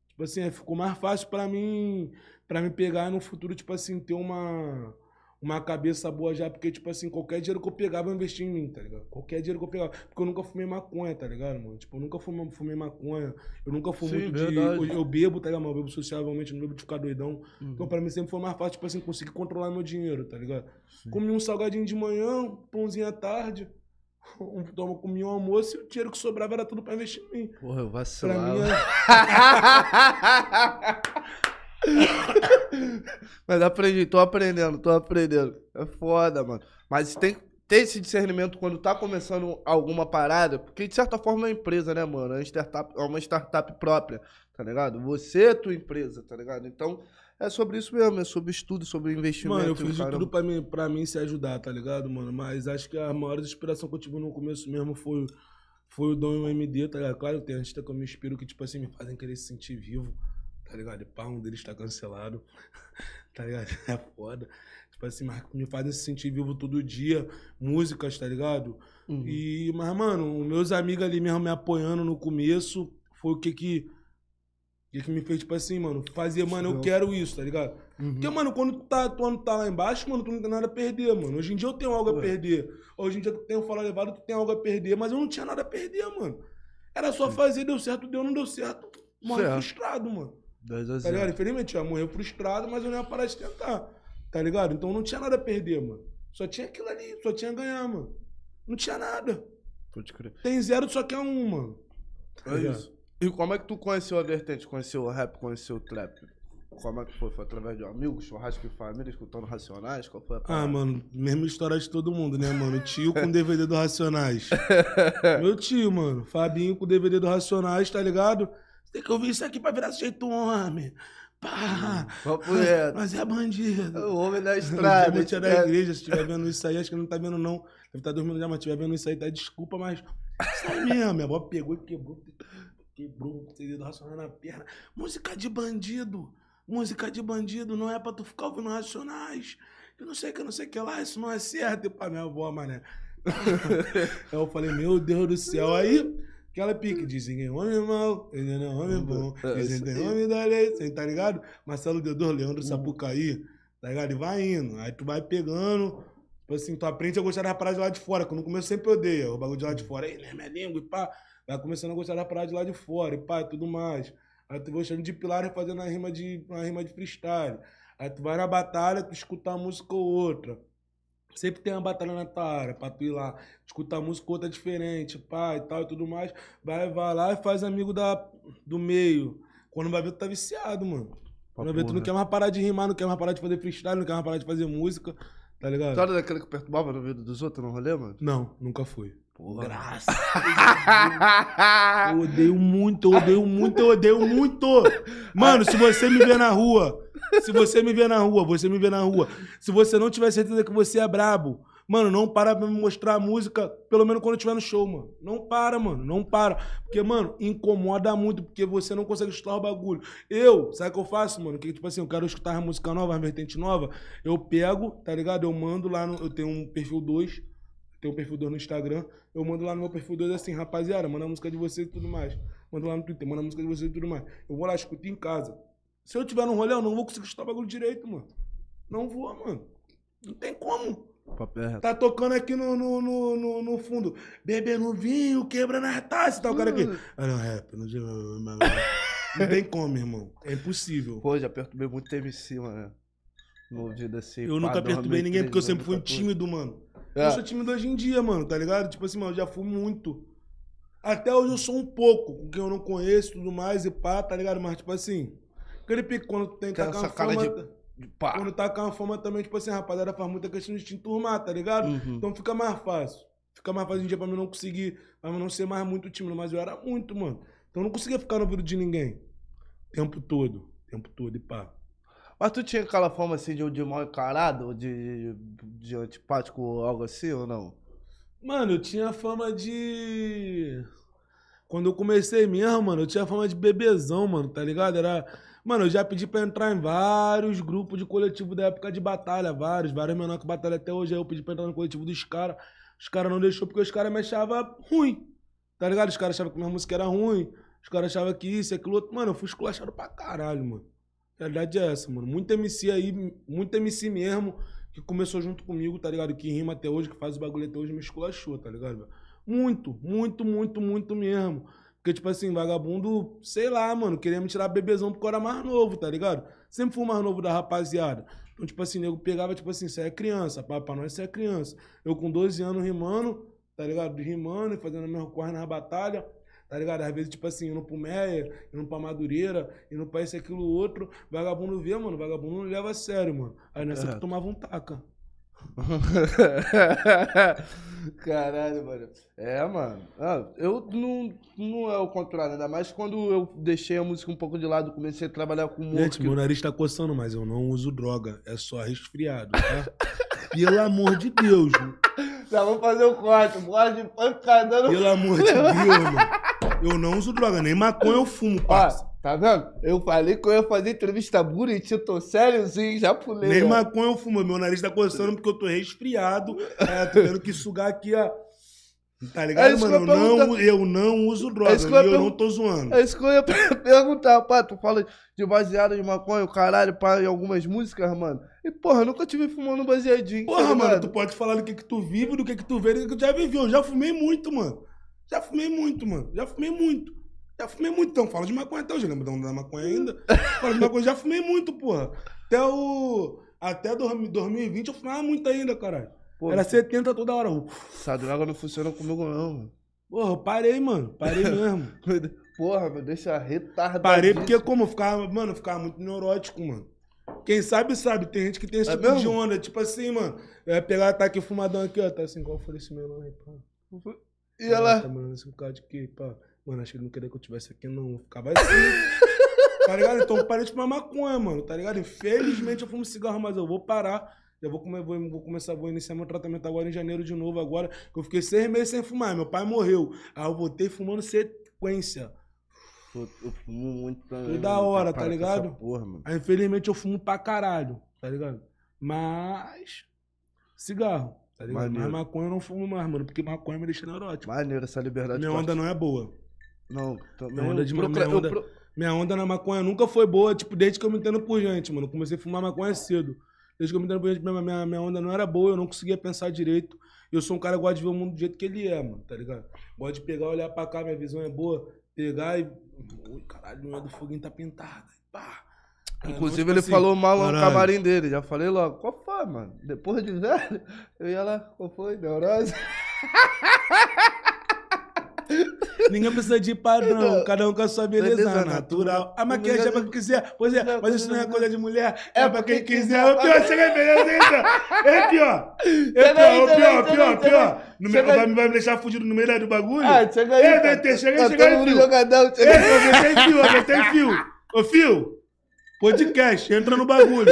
Tipo assim, ficou mais fácil pra mim, pra me pegar no futuro, tipo assim, ter uma uma cabeça boa já, porque, tipo assim, qualquer dinheiro que eu pegava, eu investia em mim, tá ligado? Qualquer dinheiro que eu pegava. Porque eu nunca fumei maconha, tá ligado, mano? Tipo, eu nunca fumei, fumei maconha. Eu nunca fui Sim, muito de. Eu, eu, bebo, tá ligado? Mas eu bebo sociavelmente, não bebo de ficar doidão. Uhum. Então, pra mim sempre foi mais fácil, tipo assim, conseguir controlar meu dinheiro, tá ligado? Sim. Comi um salgadinho de manhã, pãozinho à tarde. Um, toma, comi um almoço e o dinheiro que sobrava era tudo pra investir em mim. Porra, eu vacilava. Pra mim. Mas aprendi, tô aprendendo, tô aprendendo. É foda, mano. Mas tem que ter esse discernimento quando tá começando alguma parada, porque de certa forma é uma empresa, né, mano? É uma startup, é uma startup própria, tá ligado? Você é tua empresa, tá ligado? Então, é sobre isso mesmo, é sobre estudo, sobre investimento. Mano, eu fiz de tudo pra mim, pra mim se ajudar, tá ligado, mano? Mas acho que a maior inspiração que eu tive no começo mesmo foi, foi o Dom e o MD, tá ligado? Claro, tem artista que eu me inspiro que, tipo assim, me fazem querer se sentir vivo tá ligado? E pá, um deles tá cancelado, tá ligado? É foda. Tipo assim, mas me fazem se sentir vivo todo dia, músicas, tá ligado? Uhum. E, mas, mano, meus amigos ali mesmo me apoiando no começo, foi o que que, que, que me fez, tipo assim, mano, fazer, mano, eu quero isso, tá ligado? Uhum. Porque, mano, quando tu tá, tu tá lá embaixo, mano, tu não tem nada a perder, mano. Hoje em dia eu tenho algo a perder. Hoje em dia tu tem um falar levado, tu tem algo a perder, mas eu não tinha nada a perder, mano. Era só fazer, deu certo, deu, não deu certo. Morre frustrado, mano. 2 a 0. Tá ligado? Infelizmente, eu ia morrer frustrado, mas eu não ia parar de tentar. Tá ligado? Então não tinha nada a perder, mano. Só tinha aquilo ali, só tinha a ganhar, mano. Não tinha nada. Pode crer. Tem zero, só quer um, mano. Tá é isso. E como é que tu conheceu a vertente? Conheceu o rap, conheceu o trap? Como é que foi? Foi através de um amigo, churrasco e família, escutando Racionais? Qual foi a Ah, mano, mesma história de todo mundo, né, mano? Tio com DVD do Racionais. Meu tio, mano. Fabinho com DVD do Racionais, tá ligado? Tem que ouvir isso aqui pra virar sujeito homem. Pá! Reto. Mas é bandido. O homem da estrada. Gente é da igreja, se estiver vendo isso aí, acho que não tá vendo não. Deve estar tá dormindo já, mas estiver vendo isso aí, tá desculpa, mas isso aí mesmo. Minha avó pegou e quebrou, quebrou o CD do Racional na perna. Música de bandido. Música de bandido não é pra tu ficar ouvindo Racionais. Eu não sei que, eu não sei que lá, isso não é certo. E pra minha avó, mané. eu falei, meu Deus do céu. Aí Aquela pique, dizem que homem mau, ele não é homem bom. Dizem que tem homem da lei, você tá ligado? Marcelo Deodoro, Leandro hum. Sapucaí, tá ligado? E vai indo. Aí tu vai pegando, tipo assim, tu aprende a gostar da parada de lá de fora, que no começo sempre odeia o bagulho de lá de fora. Aí, né, minha língua e pá. Vai começando a gostar da parada de lá de fora e pá, e tudo mais. Aí tu vai gostando de pilar e fazendo uma rima de, uma rima de freestyle. Aí tu vai na batalha, tu escuta uma música ou outra. Sempre tem uma batalha na tua área, pra tu ir lá, escutar música outra diferente, pá, e tal e tudo mais. Vai, vai lá e faz amigo da, do meio. Quando vai ver, tu tá viciado, mano. Quando vai ver, tu não quer mais parar de rimar, não quer mais parar de fazer freestyle, não quer mais parar de fazer música, tá ligado? Tu era daquele que perturbava no ouvido dos outros no rolê, mano? Não, nunca fui. Porra. Graças Eu odeio muito, eu odeio muito, eu odeio muito. Mano, se você me ver na rua, se você me ver na rua, você me ver na rua, se você não tiver certeza que você é brabo, mano, não para pra me mostrar a música, pelo menos quando eu estiver no show, mano. Não para, mano, não para. Porque, mano, incomoda muito, porque você não consegue escutar o bagulho. Eu, sabe o que eu faço, mano? Que, tipo assim, eu quero escutar a música nova, a vertente nova, eu pego, tá ligado? Eu mando lá, no, eu tenho um perfil 2, tem um perfil 2 no Instagram, eu mando lá no meu perfil 2 assim, rapaziada, manda a música de vocês e tudo mais. Mando lá no Twitter, manda a música de vocês e tudo mais. Eu vou lá, escuto em casa. Se eu tiver no rolê, eu não vou conseguir escutar o bagulho direito, mano. Não vou, mano. Não tem como. É. Tá tocando aqui no, no, no, no, fundo. Bebendo vinho, quebrando as taças. Tá o cara aqui. Ah, não, rap. Não, tem como, irmão. É impossível. Pô, já perturbei muito TMC, mano. No ouvido assim. Eu nunca perturbei ninguém porque eu sempre fui 2014. tímido, mano. É. Eu sou tímido hoje em dia, mano, tá ligado? Tipo assim, mano, eu já fui muito. Até hoje eu sou um pouco, com quem eu não conheço e tudo mais, e pá, tá ligado? Mas, tipo assim, aquele pique quando tu tem que tacar uma fama. de- Pá. Quando tacar uma fama também, tipo assim, rapaziada, faz muita questão de te enturmar, tá ligado? Uhum. Então fica mais fácil. Fica mais fácil em dia pra mim não conseguir, pra mim não ser mais muito tímido, mas eu era muito, mano. Então eu não conseguia ficar no ouvido de ninguém. Tempo todo. Tempo todo, e pá. Mas tu tinha aquela forma assim de, de mal encarado, de, de antipático ou algo assim, ou não? Mano, eu tinha fama de. Quando eu comecei mesmo, mano, eu tinha fama de bebezão, mano, tá ligado? Era. Mano, eu já pedi pra entrar em vários grupos de coletivo da época de batalha, vários, vários menores que batalha até hoje. Aí eu pedi pra entrar no coletivo dos caras. Os caras não deixou porque os caras me achavam ruim, tá ligado? Os caras achavam que minha música era ruim, os caras achavam que isso, aquilo outro. Mano, eu fui esculachado pra caralho, mano. A realidade é essa, mano. Muito MC aí, muito MC mesmo, que começou junto comigo, tá ligado? Que rima até hoje, que faz o bagulho até hoje, me esculachou, tá ligado? Muito, muito, muito, muito mesmo. Porque, tipo assim, vagabundo, sei lá, mano, queria me tirar bebezão porque eu era mais novo, tá ligado? Sempre fui o mais novo da rapaziada. Então, tipo assim, nego pegava, tipo assim, você é criança, pra nós você é criança. Eu com 12 anos rimando, tá ligado? Rimando e fazendo a mesma corre na batalha, tá ligado? Às vezes, tipo assim, indo pro Meia, indo pra Madureira, indo pra esse, aquilo, outro. Vagabundo vê, mano, vagabundo não leva a sério, mano. Aí nessa É. que tomava um taca. Caralho, mano. É, mano. Ah, eu não, não é o contrário, ainda mais quando eu deixei a música um pouco de lado, comecei a trabalhar com humor. Gente, meu nariz tá coçando, mas eu não uso droga. É só resfriado, tá? Pelo amor de Deus, mano. Já vou fazer o corte, corte de pancada. Pelo amor de Deus, mano. Eu não uso droga, nem maconha eu fumo, Ó, parça. tá vendo? Eu falei que eu ia fazer entrevista bonitinho, tô sériozinho, já pulei. Nem ó. maconha eu fumo. Meu nariz tá coçando porque eu tô resfriado. É, tô tendo que sugar aqui, ó. Tá É ligado, que mano? Eu eu não, eu não uso droga. É eu eu não tô zoando. É isso que eu ia perguntar, pá. Tu fala de baseado de maconha, o caralho, pá, em algumas músicas, mano. E, porra, eu nunca tive fumando baseadinho. tá Porra, mano, ligado? tu pode falar do que que tu vive, do que que tu vê, do que que tu já viveu. Eu já fumei muito, mano. Já fumei muito, mano. Já fumei muito. Já fumei muito. Então, fala de maconha até hoje. Lembra da maconha ainda? fala de maconha. Já fumei muito, porra. Até o... Até 2020 eu fumava muito ainda, caralho. Pô, Era 70 toda hora. Essa droga não funciona comigo, não, mano. Porra, eu parei, mano. Parei mesmo. Porra, me deixa retardado. Parei porque, como, eu ficava, mano, eu ficava muito neurótico, mano. Quem sabe, sabe. Tem gente que tem esse É tipo de mesmo? onda. Tipo assim, mano. Eu ia pegar, tá aqui fumadão aqui, ó. Tá assim, qual foi esse meu nome, pá? E ela. Tá mandando esse cara de que, pá. Mano, acho que ele não queria que eu tivesse aqui, não. Eu Ficava assim. tá ligado? Então eu parei de fumar maconha, mano. Tá ligado? Infelizmente eu fumo cigarro, mas eu vou parar. Já vou, come- vou, vou começar, vou iniciar meu tratamento agora em janeiro de novo, agora. que Eu fiquei seis meses sem fumar. Meu pai morreu. Aí eu voltei fumando sequência. Pô, Eu fumo muito também. Toda mano. hora, tá ligado? Porra, mano. Aí, infelizmente, eu fumo pra caralho, tá ligado? Mas. Cigarro, tá ligado? Maneiro. Mas maconha eu não fumo mais, mano, porque maconha me deixa neurótico. Maneiro essa liberdade. Minha onda não é boa. Não, também. Minha onda de procura- minha onda- pro- Minha onda na maconha nunca foi boa, tipo, desde que eu me entendo por gente, mano. Comecei a fumar maconha cedo. Desde que eu me entendo por gente, minha, minha, minha onda não era boa, eu não conseguia pensar direito. Eu sou um cara que gosta de ver o mundo do jeito que ele é, mano, tá ligado? Gosto de pegar, olhar pra cá, minha visão é boa, pegar e. Ui, caralho, é do foguinho tá pintada. Pá. É, Inclusive, tipo ele assim, falou mal no camarim dele. Já falei logo, qual foi, mano? Depois de velho, eu ia lá, qual foi? Neurose? Ninguém precisa de padrão, cada um com a sua beleza, Beleza natural. A natural. maquiagem é pra quem quiser. Pois é, mas isso não é coisa de mulher, É é pra quem quiser. O pior, chega aí, beleza, É pior. É pior, aí, pior, pior, pior. No aí. Vai, vai me deixar fudido no meio do bagulho? Ah, chega aí. É. VT, chega aí, chega todo aí, mundo filho. jogadão, chega aí. eu metei fio, eu metei fio. Ô, fio, podcast, entra no bagulho.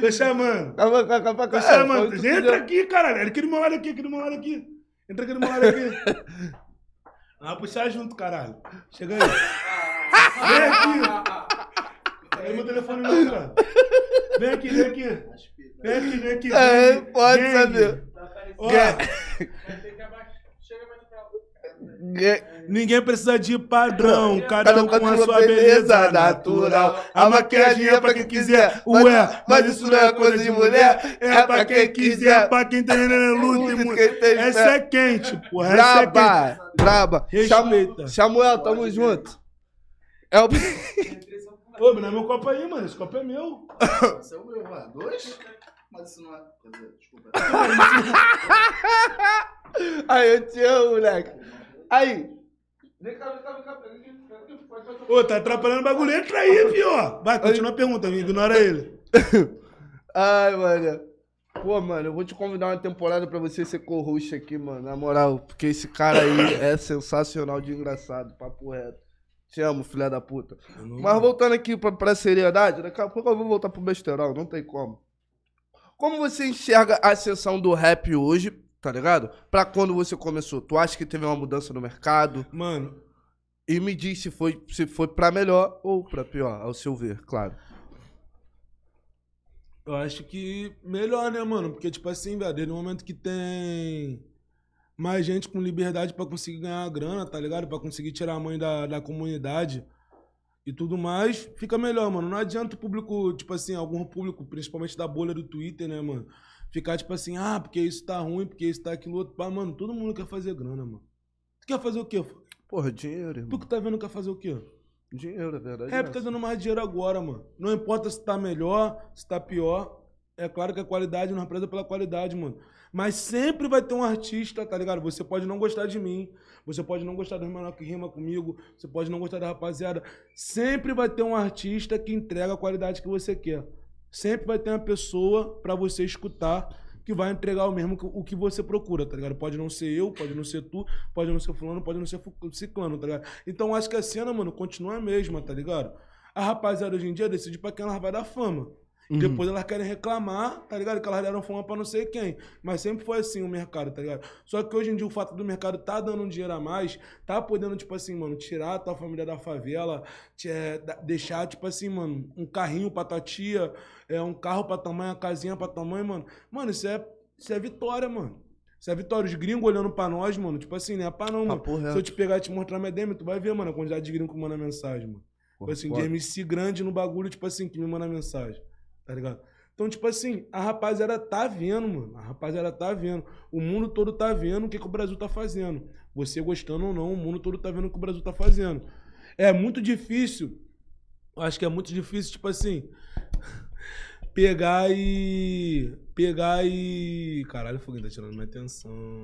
Tô chamando. Calma, calma, calma, Tô calma. chamando. Entra que aqui, caralho. Aqui do meu lado aqui, aqui do meu lado aqui. Entra aqui do meu lado aqui. Ah, puxar junto, caralho. Chega aí. Vem aqui. Pega meu telefone não, cara. Vem aqui, vem aqui. Vem aqui, vem aqui. É, Gang, pode gang. saber. Ó, deu. Ninguém precisa de padrão, cada Cada um com a sua beleza natural. A maquiagem é pra quem quiser, ué, mas isso não é coisa de mulher, é pra quem quiser, pra quem tem luta e mulher. Essa é quente, porra, essa é quente. Braba, braba. Respeita. Samu- Samuel, tamo junto. É o... Ô, me dá meu copo aí, mano, esse copo é meu. Esse é o meu, ué. Dois? Mas isso não é. Quer dizer, desculpa. Aí, eu te amo, moleque. Aí. Vem cá, vem cá, vem cá. pega aqui, pega aqui, pode, pode, pode. Ô, tá atrapalhando o bagulho, entra aí, pior. Vai, continua a pergunta, ignora ele. Ai, mano. Pô, mano, eu vou te convidar uma temporada pra você ser co-host aqui, mano. Na moral, porque esse cara aí é sensacional de engraçado, papo reto. Te amo, filha da puta. Mas voltando aqui pra, pra seriedade, daqui a pouco eu vou voltar pro besterol, não tem como. Como você enxerga a sessão do rap hoje, tá ligado? Pra quando você começou? Tu acha que teve uma mudança no mercado? Mano, E me diz se foi, se foi pra melhor ou pra pior, ao seu ver, claro. eu acho que melhor, né, mano? Porque, tipo assim, velho, desde o momento que tem mais gente com liberdade pra conseguir ganhar grana, tá ligado? Pra conseguir tirar a mãe da, da comunidade e tudo mais, fica melhor, mano. Não adianta o público, tipo assim, algum público, principalmente da bolha do Twitter, né, mano? Ficar tipo assim, ah, porque isso tá ruim, porque isso tá aquilo outro. Pá, mano, todo mundo quer fazer grana, mano. Tu quer fazer o quê? Porra, dinheiro, irmão. Tu que tá vendo quer fazer o quê? Dinheiro, é verdade. É, porque tá dando mais dinheiro agora, mano. Não importa se tá melhor, se tá pior. É claro que a qualidade não é presa pela qualidade, mano. Mas sempre vai ter um artista, tá ligado? Você pode não gostar de mim, você pode não gostar dos menor que rima comigo, você pode não gostar da rapaziada. Sempre vai ter um artista que entrega a qualidade que você quer. Sempre vai ter uma pessoa pra você escutar que vai entregar o mesmo que, o que você procura, tá ligado? Pode não ser eu, pode não ser tu, pode não ser fulano, pode não ser ciclano, tá ligado? Então acho que a cena, mano, continua a mesma, tá ligado? A rapaziada hoje em dia decide pra quem ela vai dar fama. Uhum. Depois elas querem reclamar, tá ligado? Que elas deram fama pra não sei quem. Mas sempre foi assim o mercado, tá ligado? Só que hoje em dia o fato do mercado tá dando um dinheiro a mais, tá podendo, tipo assim, mano, tirar a tua família da favela, te- é, deixar, tipo assim, mano, um carrinho pra tua tia, é, um carro pra tua mãe, uma casinha pra tua mãe, mano. Mano, isso é, isso é vitória, mano. Isso é vitória. Os gringos olhando pra nós, mano, tipo assim, né? Pá, não, mano. Se eu te pegar e te mostrar minha DM, tu vai ver, mano, a quantidade de gringos que manda mensagem, mano. Tipo assim, de. MC grande no bagulho, tipo assim, que me manda mensagem. Tá ligado? Então, tipo assim, a rapaziada tá vendo, mano. A rapaziada tá vendo. O mundo todo tá vendo o que, que o Brasil tá fazendo. Você gostando ou não, o mundo todo tá vendo o que o Brasil tá fazendo. É muito difícil. Eu acho que é muito difícil, tipo assim. Pegar e. Pegar e. Caralho, o foguinho tá tirando minha atenção.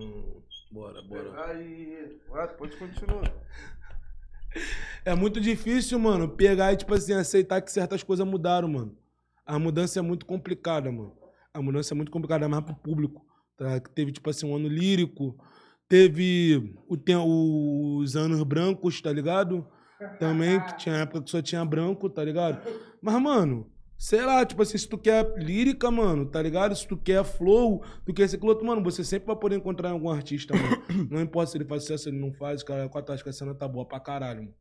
Bora, bora. Aí, vai, pode continuar. É muito difícil, mano, pegar e, tipo assim, aceitar que certas coisas mudaram, mano. A mudança é muito complicada, mano. A mudança é muito complicada, mais pro público. Tá? Teve, tipo assim, um ano lírico. Teve o, tem, os anos brancos, tá ligado? Também, que tinha época que só tinha branco, tá ligado? Mas, mano, sei lá, tipo assim, se tu quer lírica, mano, tá ligado? Se tu quer flow, tu quer esse outro, mano, você sempre vai poder encontrar algum artista, mano. Não importa se ele faz sucesso, se ele não faz, cara, com a tática, a cena tá boa pra caralho, mano.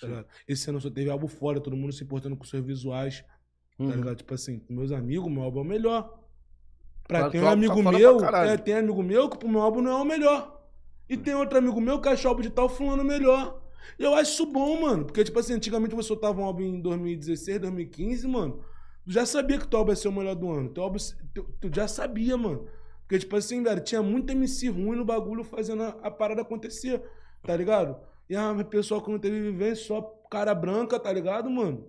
Tá? Esse ano só teve álbum fora, todo mundo se importando com seus visuais, tá Uhum. ligado? Tipo assim, com meus amigos, meu álbum é o melhor. Pra tem que um tá amigo foda meu, é, tem amigo meu que pro meu álbum não é o melhor. E tem outro amigo meu que acha o álbum de tal fulano melhor. E eu acho isso bom, mano. Porque, tipo assim, antigamente você soltava um álbum em 2016, 2015, mano. Tu já sabia que teu álbum ia ser o melhor do ano. Teu álbum, tu, tu já sabia, mano. Porque, tipo assim, velho, tinha muito MC ruim no bagulho fazendo a, a parada acontecer, tá ligado? E a pessoa que não teve vivência, só cara branca, tá ligado, mano?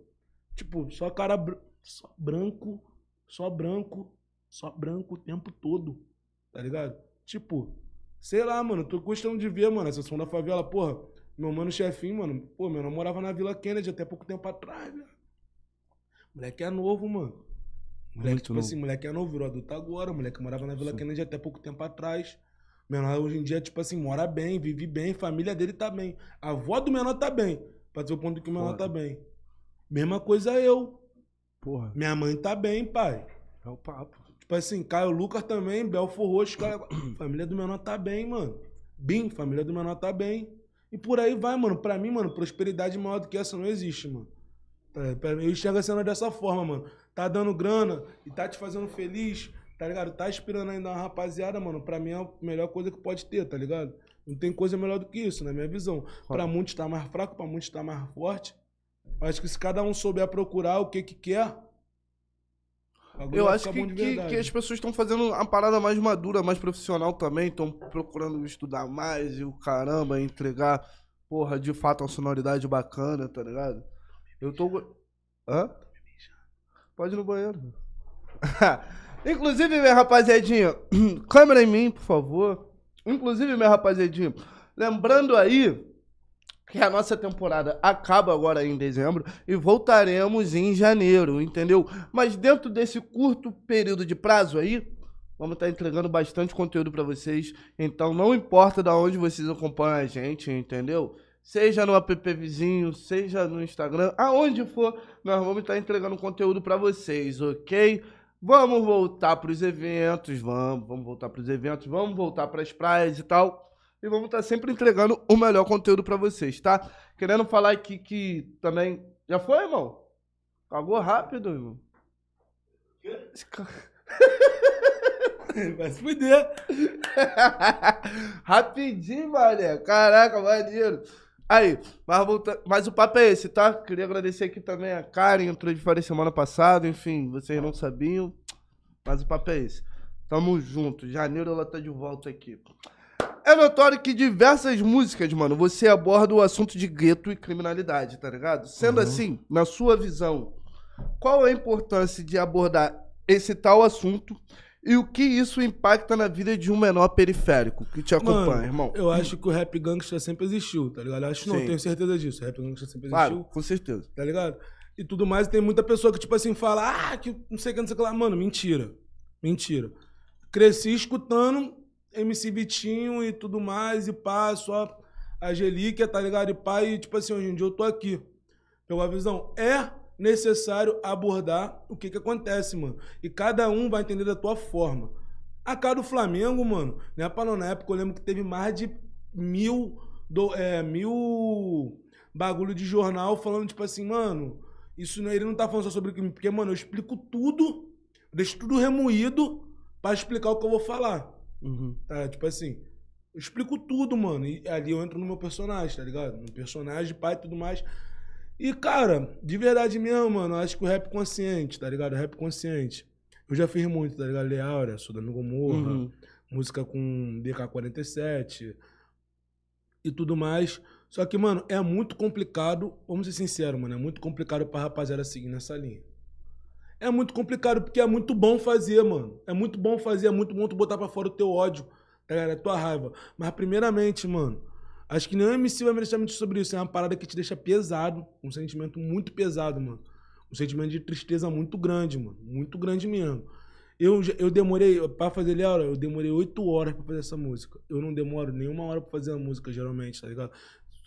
Tipo, só cara. br- só branco, só branco, só branco o tempo todo. Tá ligado? Tipo, sei lá, mano, tô gostando de ver, mano, essa som da favela, porra. Meu mano chefinho, mano, pô, meu namorado morava na Vila Kennedy até pouco tempo atrás, velho. Moleque é novo, mano. Moleque, Muito tipo novo. assim, moleque é novo, virou adulto agora. Moleque morava na Vila Kennedy até pouco tempo atrás. Menor hoje em dia, tipo assim, mora bem, vive bem, família dele tá bem. A avó do menor tá bem. Pra dizer o ponto que o menor Foda. tá bem. Mesma coisa eu. Porra, Minha mãe tá bem, pai. é o papo. Tipo assim, Caio Lucas também, Belfor Roxo, cara. família do menor tá bem, mano. Bim, família do menor tá bem. E por aí vai, mano. Pra mim, mano, prosperidade maior do que essa não existe, mano. Tá, Eu enxergo a cena dessa forma, mano. Tá dando grana e tá te fazendo feliz, tá ligado? Tá inspirando ainda uma rapaziada, mano. Pra mim é a melhor coisa que pode ter, tá ligado? Não tem coisa melhor do que isso, na minha visão. Pra muitos tá mais fraco, pra muitos tá mais forte. Acho que se cada um souber procurar o que que quer. Eu acho que, que, que as pessoas estão fazendo uma parada mais madura, mais profissional também, estão procurando estudar mais e o caramba, entregar, porra, de fato, uma sonoridade bacana, tá ligado? Eu tô. Hã? Pode ir no banheiro. Inclusive, minha rapaziadinha, câmera em mim, por favor. Inclusive, minha rapaziadinha, lembrando aí que a nossa temporada acaba agora em dezembro e voltaremos em janeiro, entendeu? Mas dentro desse curto período de prazo aí, vamos estar entregando bastante conteúdo pra vocês. Então não importa da onde vocês acompanham a gente, entendeu? Seja no app vizinho, seja no Instagram, aonde for, nós vamos estar entregando conteúdo pra vocês, ok? Vamos voltar pros eventos, vamos, vamos voltar pros eventos, vamos voltar pras praias e tal. E vamos estar sempre entregando o melhor conteúdo pra vocês, tá? Querendo falar aqui que também. Já foi, irmão? Cagou rápido, irmão. Vai se fuder. Rapidinho, mané. Caraca, maneiro. Aí, mas, volta... mas o papo é esse, tá? Queria agradecer aqui também a Karen, entrou de fora semana passada, enfim, vocês não sabiam, mas o papo é esse. Tamo junto, janeiro ela tá de volta aqui. É notório que diversas músicas, mano, você aborda o assunto de gueto e criminalidade, tá ligado? Sendo assim, na sua visão, qual a importância de abordar esse tal assunto e o que isso impacta na vida de um menor periférico que te acompanha, Mano, irmão? Eu acho que o rap gangsta sempre existiu, tá ligado? Eu acho não, tenho certeza disso. O rap gangsta sempre Claro, existiu, com certeza. tá ligado? E tudo mais, tem muita pessoa que, tipo assim, fala, ah, que não sei o que, não sei o que lá. Mano, mentira. Mentira. Cresci escutando MC Vitinho e tudo mais, e pá, só a Gelíquia, tá ligado? E pá, e tipo assim, hoje em dia eu tô aqui. Pegou a visão? É necessário abordar o que que acontece, mano. E cada um vai entender da tua forma. A cara do Flamengo, mano, né, pra não, na época eu lembro que teve mais de mil, do, é, mil bagulho de jornal falando, tipo assim, mano, isso ele não tá falando só sobre crime, porque, mano, eu explico tudo, deixo tudo remoído pra explicar o que eu vou falar. Uhum. Tá? Tipo assim, eu explico tudo, mano. E ali eu entro no meu personagem, tá ligado? No personagem, pai e tudo mais. E, cara, de verdade mesmo, mano, acho que o rap consciente, tá ligado? O rap consciente. Eu já fiz muito, tá ligado? Leaura, Sou da Gomorra, Uhum. música com DK47 e tudo mais. Só que, mano, é muito complicado, vamos ser sinceros, mano, é muito complicado pra rapaziada seguir nessa linha. É muito complicado porque é muito bom fazer, mano. É muito bom fazer, é muito bom tu botar pra fora o teu ódio, tá ligado? A tua raiva. Mas, primeiramente, mano, acho que nenhum MC vai merecer muito sobre isso. É uma parada que te deixa pesado, um sentimento muito pesado, mano. Um sentimento de tristeza muito grande, mano. Muito grande mesmo. Eu, eu demorei, pra fazer Laura, eu demorei oito horas pra fazer essa música. Eu não demoro nenhuma hora pra fazer a música, geralmente, tá ligado?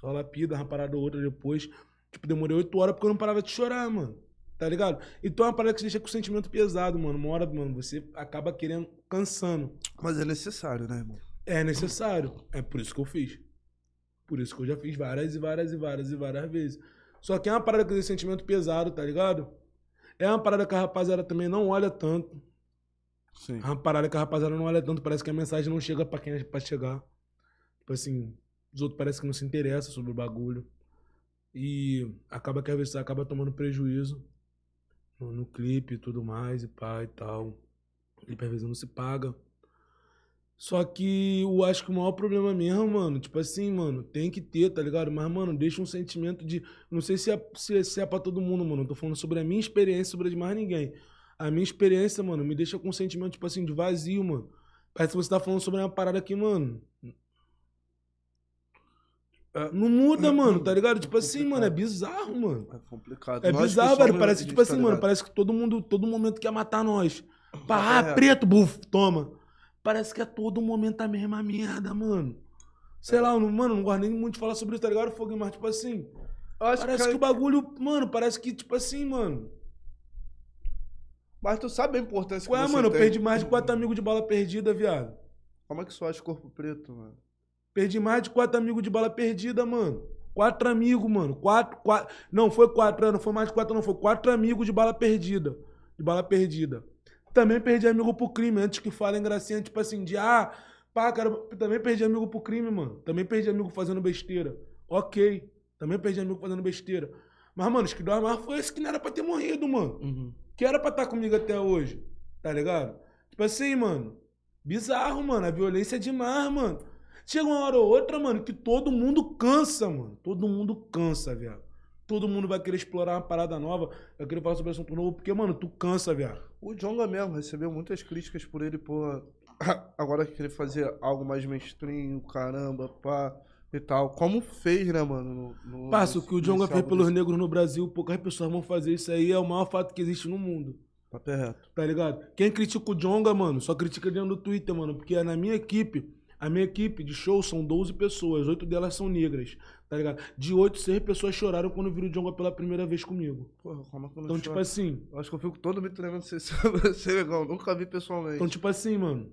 Só lapida, uma parada ou outra depois. Tipo, demorei oito horas porque eu não parava de chorar, mano. Tá ligado? Então é uma parada que te deixa com o sentimento pesado, mano. Uma hora, mano, você acaba querendo, cansando. Mas é necessário, né, irmão? É necessário. É por isso que eu fiz. Por isso que eu já fiz várias e várias e várias e várias vezes. Só que é uma parada que tem sentimento pesado, tá ligado? É uma parada que a rapaziada também não olha tanto. Sim. É uma parada que a rapaziada não olha tanto. Parece que a mensagem não chega pra quem é pra chegar. Tipo assim, os outros parecem que não se interessam sobre o bagulho. E acaba que vezes acaba tomando prejuízo no, no clipe e tudo mais, e pá e tal. Clipe às vezes não se paga. Só que eu acho que o maior problema mesmo, mano, tipo assim, mano, tem que ter, tá ligado? Mas, mano, deixa um sentimento de. Não sei se é, se, se é pra todo mundo, mano. Eu tô falando sobre a minha experiência, sobre a de mais ninguém. A minha experiência, mano, me deixa com um sentimento, tipo assim, de vazio, mano. Parece que você tá falando sobre uma parada que, mano. É. Não muda, mano, tá ligado? Tipo assim, complicado. mano, é bizarro, mano. É complicado. É Nós bizarro, velho. Parece tipo religiões, assim, tá mano, parece que todo mundo, todo momento quer matar nós. Pá, Papo ah, reto. preto, buf, toma. Parece que a todo momento a mesma merda, mano. Sei É. lá, eu não, mano, não gosto nem muito de falar sobre isso, tá ligado? Fogo, mas, tipo assim, Eu acho parece que, que o bagulho, mano, parece que, tipo assim, mano. Mas tu sabe a importância Qual é, que você mano? Eu tem. perdi mais de quatro amigos de bala perdida, viado. Como é que tu acha corpo preto, mano? Perdi mais de quatro amigos de bala perdida, mano. Quatro amigos, mano. Quatro, quatro. Não, foi quatro, não foi mais de quatro, não. Foi quatro amigos de bala perdida. De bala perdida. Também perdi amigo pro crime, antes que falem gracinha, tipo assim, de ah, pá, cara. Também perdi amigo pro crime, mano. Também perdi amigo fazendo besteira. Ok. Também perdi amigo fazendo besteira. Mas, mano, os que dói mais foi esse que não era pra ter morrido, mano Uhum. que era pra estar comigo até hoje, tá ligado? Tipo assim, mano, bizarro, mano, a violência é demais, mano. Chega uma hora ou outra, mano, que todo mundo cansa, mano. Todo mundo cansa, viado. Todo mundo vai querer explorar uma parada nova, vai querer falar sobre assunto novo, porque, mano, tu cansa, viado. O Jonga mesmo recebeu muitas críticas por ele, pô. Agora querer fazer algo mais mainstream, caramba, pá, e tal. Como fez, né, mano? No, no, Passa, o que o Jonga fez pelos desse- negros no Brasil, poucas pessoas vão fazer isso aí, é o maior fato que existe no mundo. É reto. Tá ligado? Quem critica o Jonga, mano, só critica dentro do Twitter, mano. Porque é na minha equipe, a minha equipe de show são 12 pessoas, oito delas são negras, tá ligado? De oito, seis pessoas choraram quando viram o Jonga pela primeira vez comigo. Porra, como é que eu não Então, tipo choro? assim, Eu Acho que eu fico todo me tremendo sem ser legal. Nunca vi pessoalmente. então, tipo assim, mano.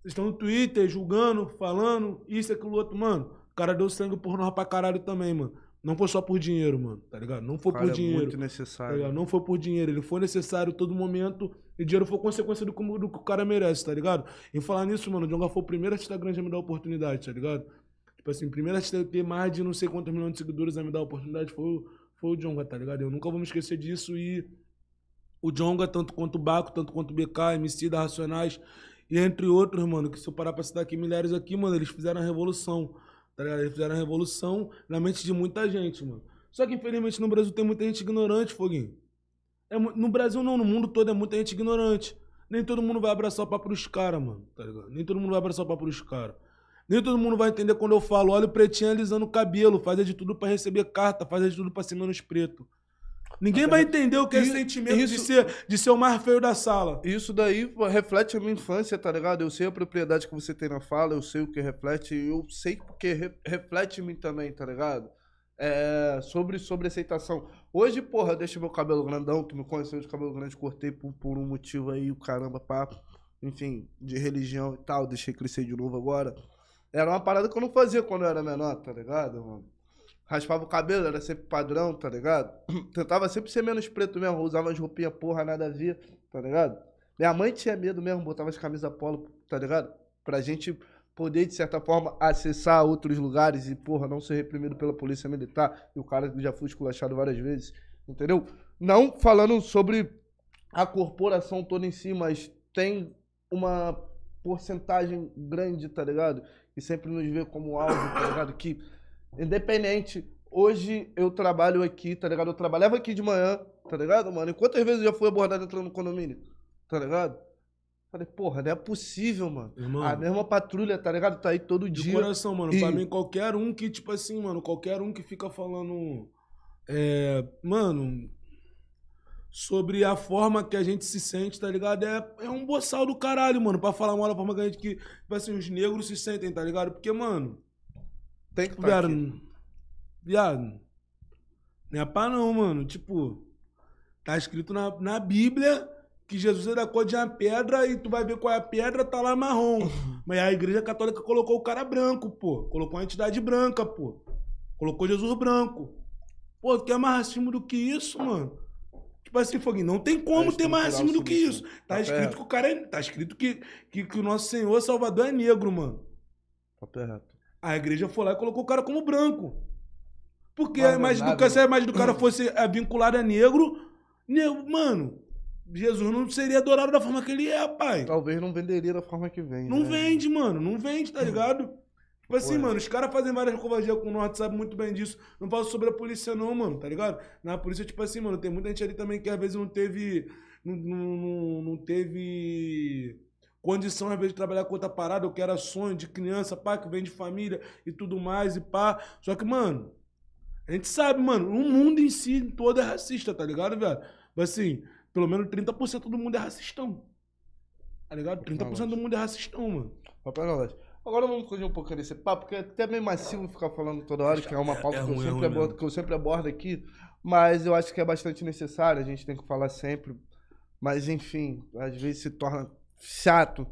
Vocês estão no Twitter julgando, falando, isso, aquilo, outro, mano. O cara deu sangue por nós pra caralho também, mano. Não foi só por dinheiro, mano, tá ligado? Não foi Cara, por é dinheiro. muito Tá necessário. ligado? Não foi por dinheiro, ele foi necessário todo momento e dinheiro foi consequência do, que- do que o cara merece, tá ligado? E falar nisso, mano, o Jonga foi o primeiro artista grande a me dar oportunidade, tá ligado? Tipo assim, o primeiro artista a ter mais de não sei quantos milhões de seguidores a me dar oportunidade foi, o- foi o Jonga, tá ligado? Eu nunca vou me esquecer disso e o Jonga, tanto quanto o Baco, tanto quanto o BK, MC da Racionais e entre outros, mano, que se eu parar pra citar aqui milhares aqui, mano, eles fizeram a revolução, tá ligado? Eles fizeram a revolução na mente de muita gente, mano. Só que infelizmente no Brasil tem muita gente ignorante, Foguinho. É no Brasil não, no mundo todo é muita gente ignorante. Nem todo mundo vai abraçar o papo dos caras, mano, tá ligado? Nem todo mundo vai abraçar o papo dos caras. Nem todo mundo vai entender quando eu falo, olha o pretinho alisando o cabelo, fazer de tudo pra receber carta, fazer de tudo pra ser menos preto. Ninguém vai entender o que é Isso- sentimento de, isso- ser, de ser o mais feio da sala. Isso daí pô, reflete a minha infância, tá ligado? Eu sei a propriedade que você tem na fala, eu sei o que reflete, eu sei porque re- reflete em mim também, tá ligado? É, sobre, sobre aceitação. Hoje, porra, eu deixo meu cabelo grandão, tu me conheceu de cabelo grande, cortei por, por um motivo aí, o caramba, pá. Enfim, de religião e tal, deixei crescer de novo agora. Era uma parada que eu não fazia quando eu era menor, tá ligado, mano? Raspava o cabelo, era sempre padrão, tá ligado? Tentava sempre ser menos preto mesmo, usava as roupinhas, porra, nada a ver, tá ligado? Minha mãe tinha medo mesmo, botava as camisas polo, tá ligado? Pra gente poder, de certa forma, acessar outros lugares e, porra, não ser reprimido pela polícia militar. E o cara já foi esculachado várias vezes, entendeu? Não falando sobre a corporação toda em si, mas tem uma porcentagem grande, tá ligado? Que sempre nos vê como alvo, tá ligado? Que, independente, hoje eu trabalho aqui, tá ligado? Eu trabalhava aqui de manhã, tá ligado, mano? E quantas vezes eu já fui abordado entrando no condomínio, tá ligado? Falei, porra, não é possível, mano. Irmão, A mesma patrulha, tá ligado? Tá aí todo de dia. coração, mano. E- Pra mim, qualquer um que, tipo assim, mano, qualquer um que fica falando. É, mano. Sobre a forma que a gente se sente, tá ligado? É, é um boçal do caralho, mano. Pra falar mal da forma que a gente que, tipo assim, os negros se sentem, tá ligado? Porque, mano, Tem que tá viado, aqui. viado, não é pá não, mano. Tipo, tá escrito na, na Bíblia que Jesus é da cor de uma pedra e tu vai ver qual é a pedra, tá lá marrom. Mas a igreja católica colocou o cara branco, pô. Colocou uma entidade branca, pô. Colocou Jesus branco. Pô, tu quer mais racismo do que isso, mano? Tipo assim, Foguinho, não tem como É ter mais racismo do que isso. sim. Tá Tá escrito certo. que o cara é, Tá escrito que, que, que o nosso Senhor Salvador é negro, mano. É reto. A igreja foi lá e colocou o cara como branco. Porque a não é imagem do né? se a imagem do cara fosse é, vinculada a negro, negro, mano, Jesus não seria adorado da forma que ele é, pai. Talvez não venderia da forma que vende. Não né? vende, mano. Não vende, tá ligado? Tipo assim, é. mano, os caras fazem várias covardias com o Norte, sabe muito bem disso. Não falo sobre a polícia, não, mano, tá ligado? Na polícia, tipo assim, mano, tem muita gente ali também que às vezes não teve. Não, não, não- não teve condição, às vezes, de trabalhar com outra parada, ou que era sonho de criança, pá, que vem de família e tudo mais, e pá. Só que, mano, a gente sabe, mano, o mundo em si todo é racista, tá ligado, velho? Mas assim, pelo menos 30% do mundo é racistão. Tá ligado? 30% do mundo é racistão, mano. Papai Nolas. Agora vamos fugir um pouquinho desse papo, porque é até meio massivo ficar falando toda hora, que é uma pauta é que, eu é sempre abordo, mesmo. que eu sempre abordo aqui, mas eu acho que é bastante necessário, a gente tem que falar sempre. Mas enfim, às vezes se torna chato.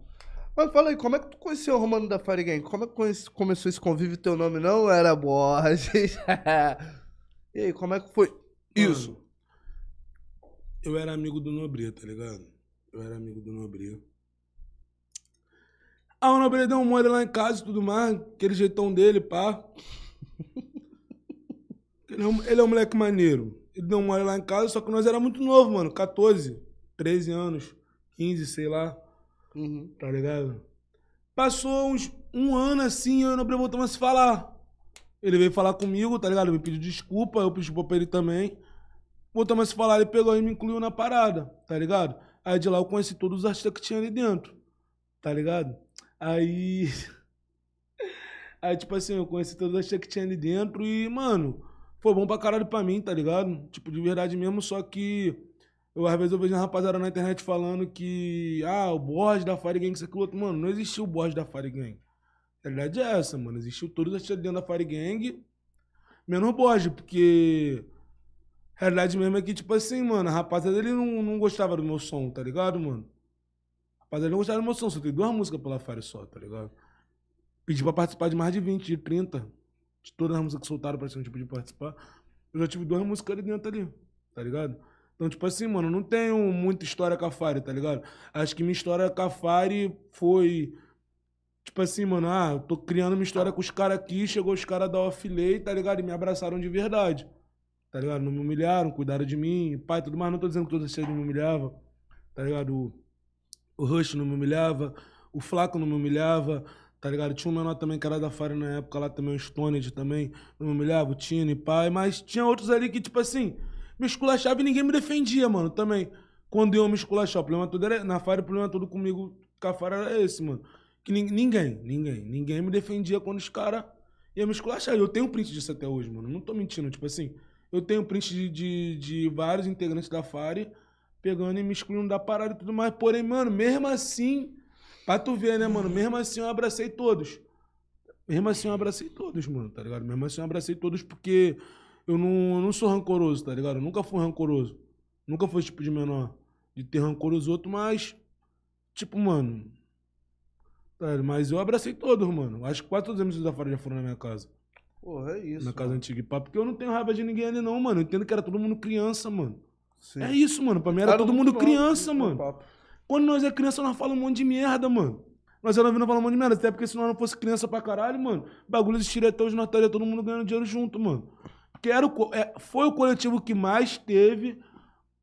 Mas fala aí, como é que tu conheceu o Romano da Fire Gang? Como é que conhece- começou esse convívio? Teu nome não era Borges. e aí, como é que foi isso? Mano, eu era amigo do Nobria, tá ligado? Eu era amigo do Nobria. Ah, o Nobria deu um mole lá em casa e tudo mais, aquele jeitão dele, pá. Ele é, um, ele é um moleque maneiro. Ele deu um mole lá em casa, só que nós era muito novo, mano. 14, 13 anos, 15, sei lá, Uhum. tá ligado? Passou uns um ano assim, eu e o Nobria voltamos a se falar. Ele veio falar comigo, tá ligado? Me pediu desculpa, eu pedi pra ele também. Voltamos a se falar, ele pegou e me incluiu na parada, tá ligado? Aí de lá eu conheci todos os artistas que tinha ali dentro, tá ligado? Aí. Aí, tipo assim, eu conheci todos os artistas que tinha ali dentro e, mano, foi bom pra caralho pra mim, tá ligado? Tipo, de verdade mesmo, só que. Eu, às vezes eu vejo uma rapaziada na internet falando que. Ah, o Borges da Fire Gang, isso aqui, outro. Mano, não existiu o Borges da Fire Gang. A realidade é essa, mano. Existiu todos os dentro da Fire Gang, menos o Borges, porque. A realidade mesmo é que, tipo assim, mano, a rapaziada ele não, não gostava do meu som, tá ligado, mano? A rapaziada não gostava do meu som, só tem duas músicas pela Fire só, tá ligado? Pedi pra participar de mais de 20, de 30. De todas as músicas que soltaram pra cima, tipo, de participar. Eu já tive duas músicas ali dentro ali, tá ligado? Então, tipo assim, mano, não tenho muita história com a Fire, tá ligado? Acho que minha história com a Fire foi. Tipo assim, mano, ah, eu tô criando uma história com os caras aqui, chegou os caras da Offlay, tá ligado? E me abraçaram de verdade. Tá ligado? Não me humilharam, cuidaram de mim, pai, tudo mais. Não tô dizendo que todos os artistas me humilhavam, tá ligado? O, o Rush não me humilhava, o Flaco não me humilhava, tá ligado? Tinha um menor também que era da Fire na época lá também, o Stoned também, não me humilhava, o Tino e pai, mas tinha outros ali que, tipo assim, me esculachava e ninguém me defendia, mano, também. Quando eu me esculachava, o problema todo era, na Fire, o problema todo comigo, com a Fire era esse, mano. Que nin- ninguém, ninguém, ninguém me defendia quando os caras iam me esculachar. Eu tenho print disso até hoje, mano, não tô mentindo, tipo assim, eu tenho print de, de, de vários integrantes da Fire pegando e me excluindo da parada e tudo mais. Porém, mano, mesmo assim, pra tu ver, né, mano? Mesmo assim eu abracei todos. Mesmo assim eu abracei todos, mano, tá ligado? Mesmo assim eu abracei todos porque eu não, eu não sou rancoroso, tá ligado? Eu nunca fui rancoroso. Nunca fui tipo de menor. De ter rancor os outros, mas. Tipo, mano. tá mas eu abracei todos, mano. Acho que quase todos os amigos da Fara já foram na minha casa. Porra, é isso. na casa mano. antiga e pá. Porque eu não tenho raiva de ninguém ali, não, mano. Eu entendo que era todo mundo criança, mano. Sim. É isso, mano. Pra mim era Cara, todo mundo criança, mano. papo. Quando nós é criança, nós falamos um monte de merda, mano. Nós era vindo falar um monte de merda. Até porque se nós não fosse criança pra caralho, mano, bagulho existiria até hoje, nós estaria todo mundo ganhando dinheiro junto, mano. Porque era o, é, foi o coletivo que mais teve.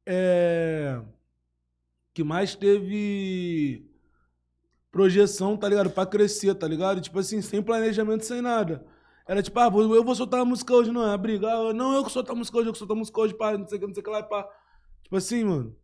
É, que mais teve projeção, tá ligado? Pra crescer, tá ligado? Tipo assim, sem planejamento, sem nada. Era tipo, ah, eu vou soltar a música hoje, não é? Briga, ah, não, eu que solto a música hoje, eu que solto a música hoje, pá, não sei o que, não sei o que lá, pá. Tipo assim, mano.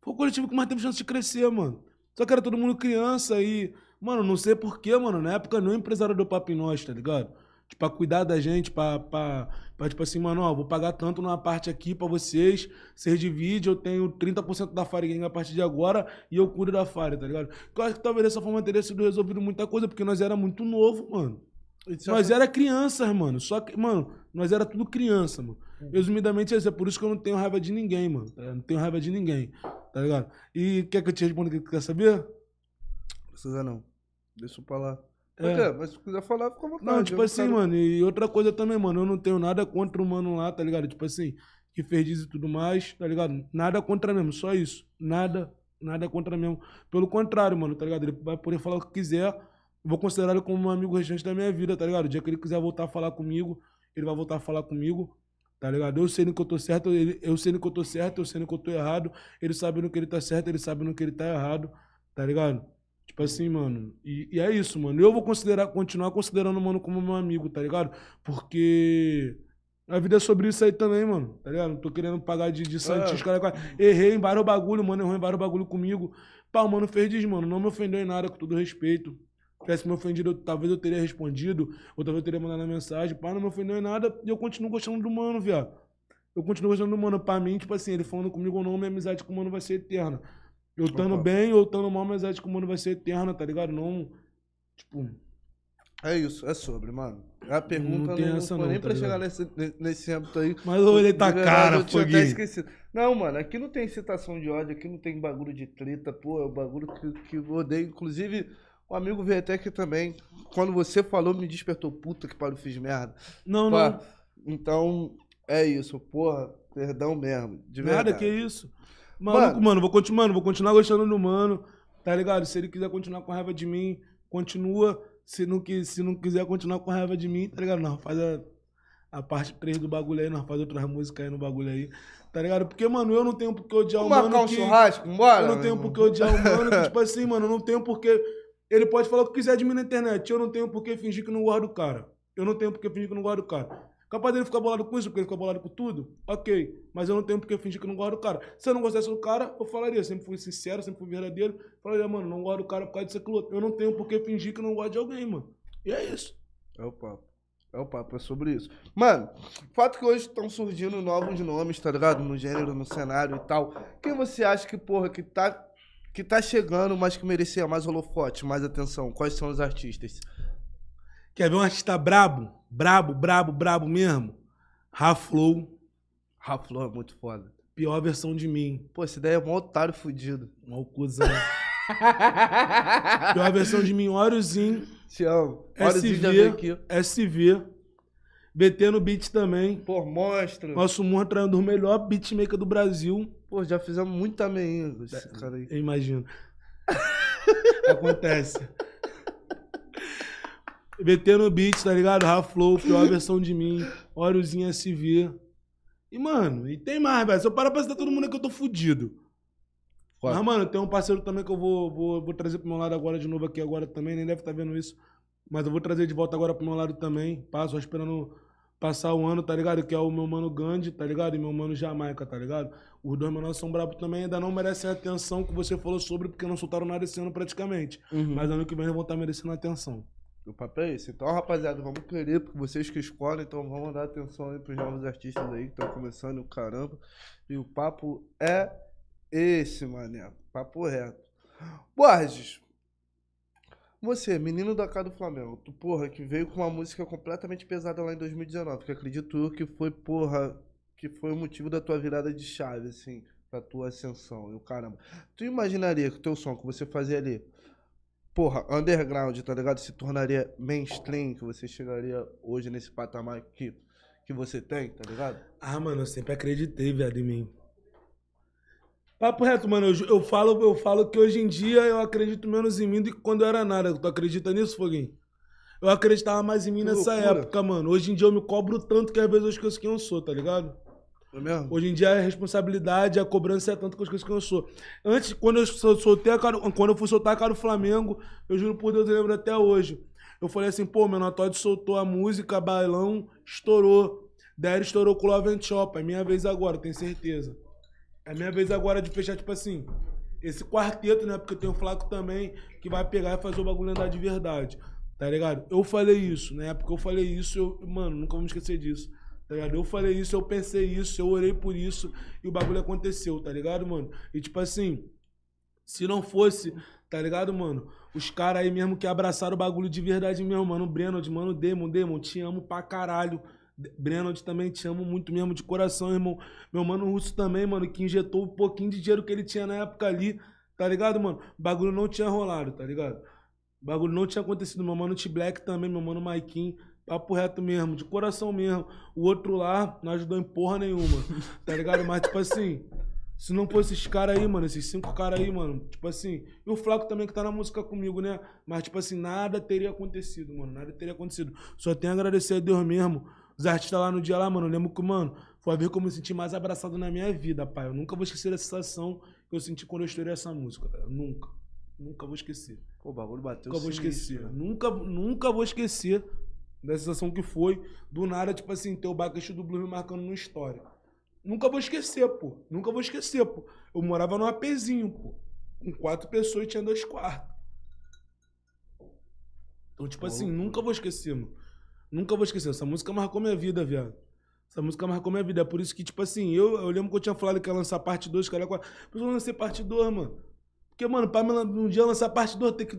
Foi o coletivo que mais teve chance de crescer, mano. Só que era todo mundo criança e, mano, não sei porquê, mano. Na época não empresário papo em nós, tá ligado? Tipo, pra cuidar da gente, pra, pra, pra tipo assim, mano, ó, vou pagar tanto numa parte aqui pra vocês, vocês dividem, eu tenho 30% da Fire Gang a partir de agora e eu cuido da Fire, tá ligado? Eu acho que talvez dessa forma teria sido resolvido muita coisa, porque nós era muito novo, mano. Nós era crianças, mano. Só que, mano, nós era tudo criança, mano. Resumidamente, é. É por isso que eu não tenho raiva de ninguém, mano. tá? Não tenho raiva de ninguém, tá ligado? E quer que eu te responda o que tu quer saber? Precisa não. Deixa eu falar. É. É. Mas se quiser falar, fica à vontade. Não, tipo assim, quero- mano, e outra coisa também, mano, eu não tenho nada contra o mano lá, tá ligado? Tipo assim, que fez isso e tudo mais, tá ligado? Nada contra mesmo, só isso. Nada, nada contra mesmo. Pelo contrário, mano, tá ligado? Ele vai poder falar o que quiser. Vou considerar ele como um amigo restante da minha vida, tá ligado? O dia que ele quiser voltar a falar comigo, ele vai voltar a falar comigo, Tá ligado? Eu sei no que eu tô certo, ele, eu sei no que eu tô certo, eu sei no que eu tô errado. Ele sabe no que ele tá certo, ele sabe no que ele tá errado. Tá ligado? Tipo assim, mano. E, e é isso, mano. Eu vou considerar, continuar considerando o mano como meu amigo, tá ligado? Porque. A vida é sobre isso aí também, mano. Tá ligado? Não tô querendo pagar de, de santista. cara, cara. Errei em vários bagulho, mano. Errou em vários bagulho comigo. Pá, o mano fez diz, mano. Não me ofendeu em nada, com todo respeito. Se tivesse me ofendido, eu- talvez eu teria respondido. Ou talvez eu teria mandado mensagem. Pá, não me ofendeu em nada. E eu continuo gostando do mano, viado. Eu continuo gostando do mano. Pra mim, tipo assim, ele falando comigo ou não, minha amizade com o mano vai ser eterna. Eu estando bem ou estando mal, minha amizade com o mano vai ser eterna, tá ligado? Não. Tipo. É isso, é sobre, mano. A pergunta não, tem não essa não, nem tá pra chegar nesse, nesse âmbito aí. Mas eu olhei De verdade, cara, eu tinha até esquecido. Não, mano, aqui não tem citação de ódio, aqui não tem bagulho de treta, pô, é o bagulho que, que eu odeio. Inclusive, o amigo veio até aqui também. Quando você falou, me despertou, puta que pariu, fiz merda. Não, Pá, não. Então, é isso, porra, perdão mesmo. De Nada, verdade. que isso. Maluco, Mano. mano, vou continuar, mano, vou continuar gostando do mano, tá ligado? Se ele quiser continuar com raiva de mim, continua. Se não, se não quiser continuar com raiva de mim, tá ligado? Nós faz a, a parte 3 do bagulho aí, nós faz outras músicas aí no bagulho aí, tá ligado? Porque, mano, eu não tenho por que odiar o mano um que... churrasco, bora? Eu não tenho por que odiar o mano, que, tipo assim, mano, eu não tenho por que... Ele pode falar o que quiser de mim na internet, eu não tenho por que fingir que não gosto do cara. Eu não tenho por que fingir que não gosto do cara. Capaz dele ficar bolado com isso, porque ele fica bolado com tudo, ok. Mas eu não tenho por que fingir que não gosto do cara. Se eu não gostasse do cara, eu falaria. Sempre fui sincero, sempre fui verdadeiro. Falaria, mano, não gosto do cara por causa disso, aquilo outro. Eu não tenho por que fingir que não gosto de alguém, mano. E é isso. É o papo. É o papo, é sobre isso. Mano, fato que hoje estão surgindo novos nomes, tá ligado? No gênero, no cenário e tal. Quem você acha que, porra, que tá, que tá chegando, mas que merecia mais holofote, mais atenção? Quais são os artistas? Quer ver um artista brabo? Brabo, brabo, brabo mesmo? Raflow, Raflon é muito foda. pior versão de mim. Pô, esse daí é um otário fudido. Mal cuzão. pior versão de mim, Oriozinho. Te amo. Olha o SV, já veio aqui. SV, BT no beat também. Pô, monstro. Nosso Morro treinador, o melhor beatmaker do Brasil. Pô, já fizemos meinha com esse cara aí. Eu imagino. Acontece. BT no beat, tá ligado? Raflow, pior versão de mim. Oriozinho SV. E, mano, e tem mais, velho. Se eu parar pra citar todo mundo aqui, eu tô fudido. Mas, mano, tem um parceiro também que eu vou, vou, vou trazer pro meu lado agora de novo aqui agora também. Nem deve estar vendo isso. Mas eu vou trazer de volta agora pro meu lado também. Passo, esperando passar o ano, tá ligado? Que é o meu mano Gandhi, tá ligado? E meu mano Jamaica, tá ligado? Os dois menores são brabos também, ainda não merecem a atenção que você falou sobre, porque não soltaram nada esse ano praticamente. Uhum. Mas ano que vem vão estar merecendo atenção. O papo é esse. Então, rapaziada, vamos querer, porque vocês que escolhem, então vamos dar atenção aí pros novos artistas aí que estão começando, o caramba. E o papo é esse, mané. Papo reto. Borges, você, menino da cara do Flamengo, tu, porra, que veio com uma música completamente pesada lá em 2019, que acredito eu que foi, porra, que foi o motivo da tua virada de chave, assim, pra tua ascensão, e o caramba. Tu imaginaria que o teu som que você fazia ali, porra, underground, tá ligado? Se tornaria mainstream, que você chegaria hoje nesse patamar que, que você tem, tá ligado? Ah, mano, eu sempre acreditei, viado, em mim. Papo reto, mano, eu, eu falo, eu falo que hoje em dia eu acredito menos em mim do que quando eu era nada. Tu acredita nisso, Foguinho? Eu acreditava mais em mim Que nessa loucura. época, mano. Hoje em dia eu me cobro tanto que às vezes eu esqueço quem eu sou, tá ligado? É mesmo? Hoje em dia a responsabilidade, a cobrança é tanto que eu esqueço quem eu sou. Antes, quando eu sol- soltei a cara, quando eu fui soltar a cara do Flamengo, eu juro por Deus, eu lembro até hoje. Eu falei assim, pô, meu Natóide soltou a música, bailão, estourou. Daí estourou com o Love and Shop. É minha vez agora, tenho certeza. É minha vez agora de fechar, tipo assim, esse quarteto, né? Porque tem o Flaco também, que vai pegar e fazer o bagulho andar de verdade. Tá ligado? Eu falei isso, né? Porque eu falei isso, eu, mano, nunca vou me esquecer disso. Tá ligado? Eu falei isso, eu pensei isso, eu orei por isso e o bagulho aconteceu, tá ligado, mano? E tipo assim, se não fosse, tá ligado, mano? Os caras aí mesmo que abraçaram o bagulho de verdade mesmo, mano. O Brennod, mano, Demon, Demon, te amo pra caralho. Brennod também te amo muito mesmo, de coração, irmão. Meu mano Russo também, mano, que injetou um pouquinho de dinheiro que ele tinha na época ali, tá ligado, mano? O bagulho não tinha rolado, tá ligado? O bagulho não tinha acontecido. Meu mano T-Black também, meu mano Maikin. Papo reto mesmo, de coração mesmo. O outro lá não ajudou em porra nenhuma, tá ligado? Mas, tipo assim, se não fosse esses caras aí, mano, esses cinco caras aí, mano, tipo assim. E o Flaco também que tá na música comigo, né? Mas, tipo assim, nada teria acontecido, mano. Nada teria acontecido. Só tenho a agradecer a Deus mesmo Os artistas lá no dia lá, mano, eu lembro que, mano, foi a ver como eu me senti mais abraçado na minha vida, pai. Eu nunca vou esquecer a sensação que eu senti quando eu estourei essa música, cara. Nunca. Nunca vou esquecer. Pô, o bagulho bateu Nunca vou sinistro, esquecer. né? Nunca, nunca vou esquecer da sensação que foi do nada, tipo assim, ter o baixo do Blue me marcando no história. Nunca vou esquecer, pô. Nunca vou esquecer, pô. Eu morava num apezinho, pô. Com quatro pessoas e tinha dois quartos. Então, tipo assim, nunca vou esquecer, mano. Nunca vou esquecer. Essa música marcou minha vida, viado. Essa música marcou minha vida. É por isso que, tipo assim, eu, eu lembro que eu tinha falado que ia lançar parte 2, cara. Por que eu lancei parte 2, mano? Porque, mano, pra um dia lançar parte 2, tem que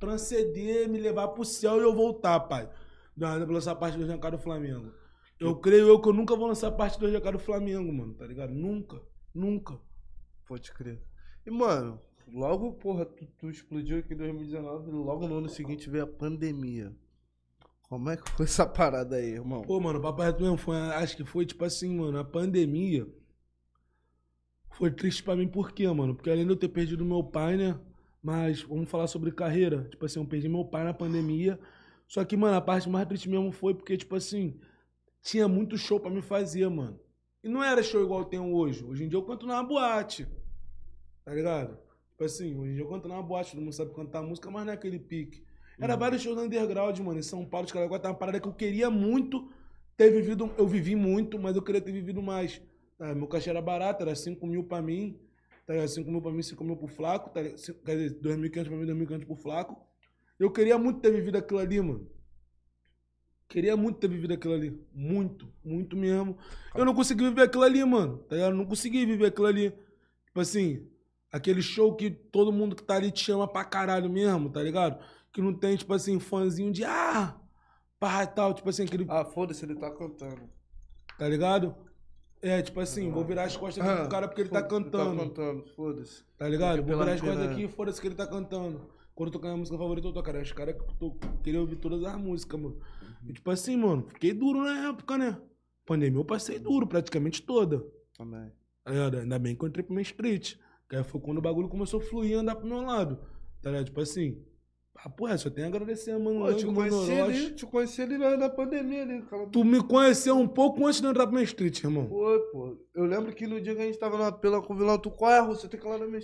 transcender, me levar pro céu e eu voltar, pai. Não, pra lançar parte 2 de Cara do Flamengo. Eu creio eu que eu nunca vou lançar parte 2 de Cara do Flamengo, mano, tá ligado? Nunca. Nunca. Pode crer. E, mano, logo, porra, tu, tu explodiu aqui em 2019, logo no ano seguinte veio a pandemia. Como é que foi essa parada aí, irmão? Pô, mano, o papai mesmo foi, acho que foi tipo assim, mano, a pandemia foi triste pra mim por quê, mano? Porque além de eu ter perdido meu pai, né? Mas vamos falar sobre carreira. Tipo assim, eu perdi meu pai na pandemia. Só que, mano, a parte mais triste mesmo foi porque, tipo assim, tinha muito show pra me fazer, mano. E não era show igual eu tenho hoje. Hoje em dia eu canto numa boate. Tá ligado? Tipo assim, hoje em dia eu canto numa boate, todo mundo sabe cantar música, mas não é aquele pique. Era vários shows underground, mano, em São Paulo, de Caraguá, tá uma parada que eu queria muito ter vivido. Eu vivi muito, mas eu queria ter vivido mais. Tá? Meu cachê era barato, era 5 mil pra mim. Tá ligado? 5 mil pra mim, 5 mil pro Flaco. Tá ligado? Dizer, 2.500 pra mim, 2.500 pro Flaco. Eu queria muito ter vivido aquilo ali, mano. Queria muito ter vivido aquilo ali. Muito, muito mesmo. Eu não consegui viver aquilo ali, mano. Tá ligado? Eu não consegui viver aquilo ali. Tipo assim, aquele show que todo mundo que tá ali te chama pra caralho mesmo, tá ligado? Que não tem, tipo assim, fãzinho de ah, pá e tal. Tipo assim, aquele. Ah, foda-se, ele tá cantando. Tá ligado? É, tipo assim, vou virar as costas aqui pro cara porque ele tá cantando. Tá cantando, foda-se. Tá ligado? Vou virar as costas aqui e foda-se que ele tá cantando. Quando eu tocar minha música favorita, eu tô, cara. Os caras que eu tô- queriam ouvir todas as músicas, mano. E tipo assim, mano, fiquei duro na época, né? Pandemia eu passei duro, praticamente toda. Também. Tá? Ainda bem que eu entrei pro Main Street. Que aí foi quando o bagulho começou a fluir e andar pro meu lado. Tá ligado? Tipo assim. Papo é, só tenho a agradecer a Mano Pô, Lang, te conheci ali, te conheci ali na, na pandemia ali, cara. Tu me conheceu um pouco antes de eu entrar pro Main Street, irmão. Foi, pô. Eu lembro que no dia que a gente tava na pela com o vilão, tu qual é a rua? Você tem que ir lá na minha.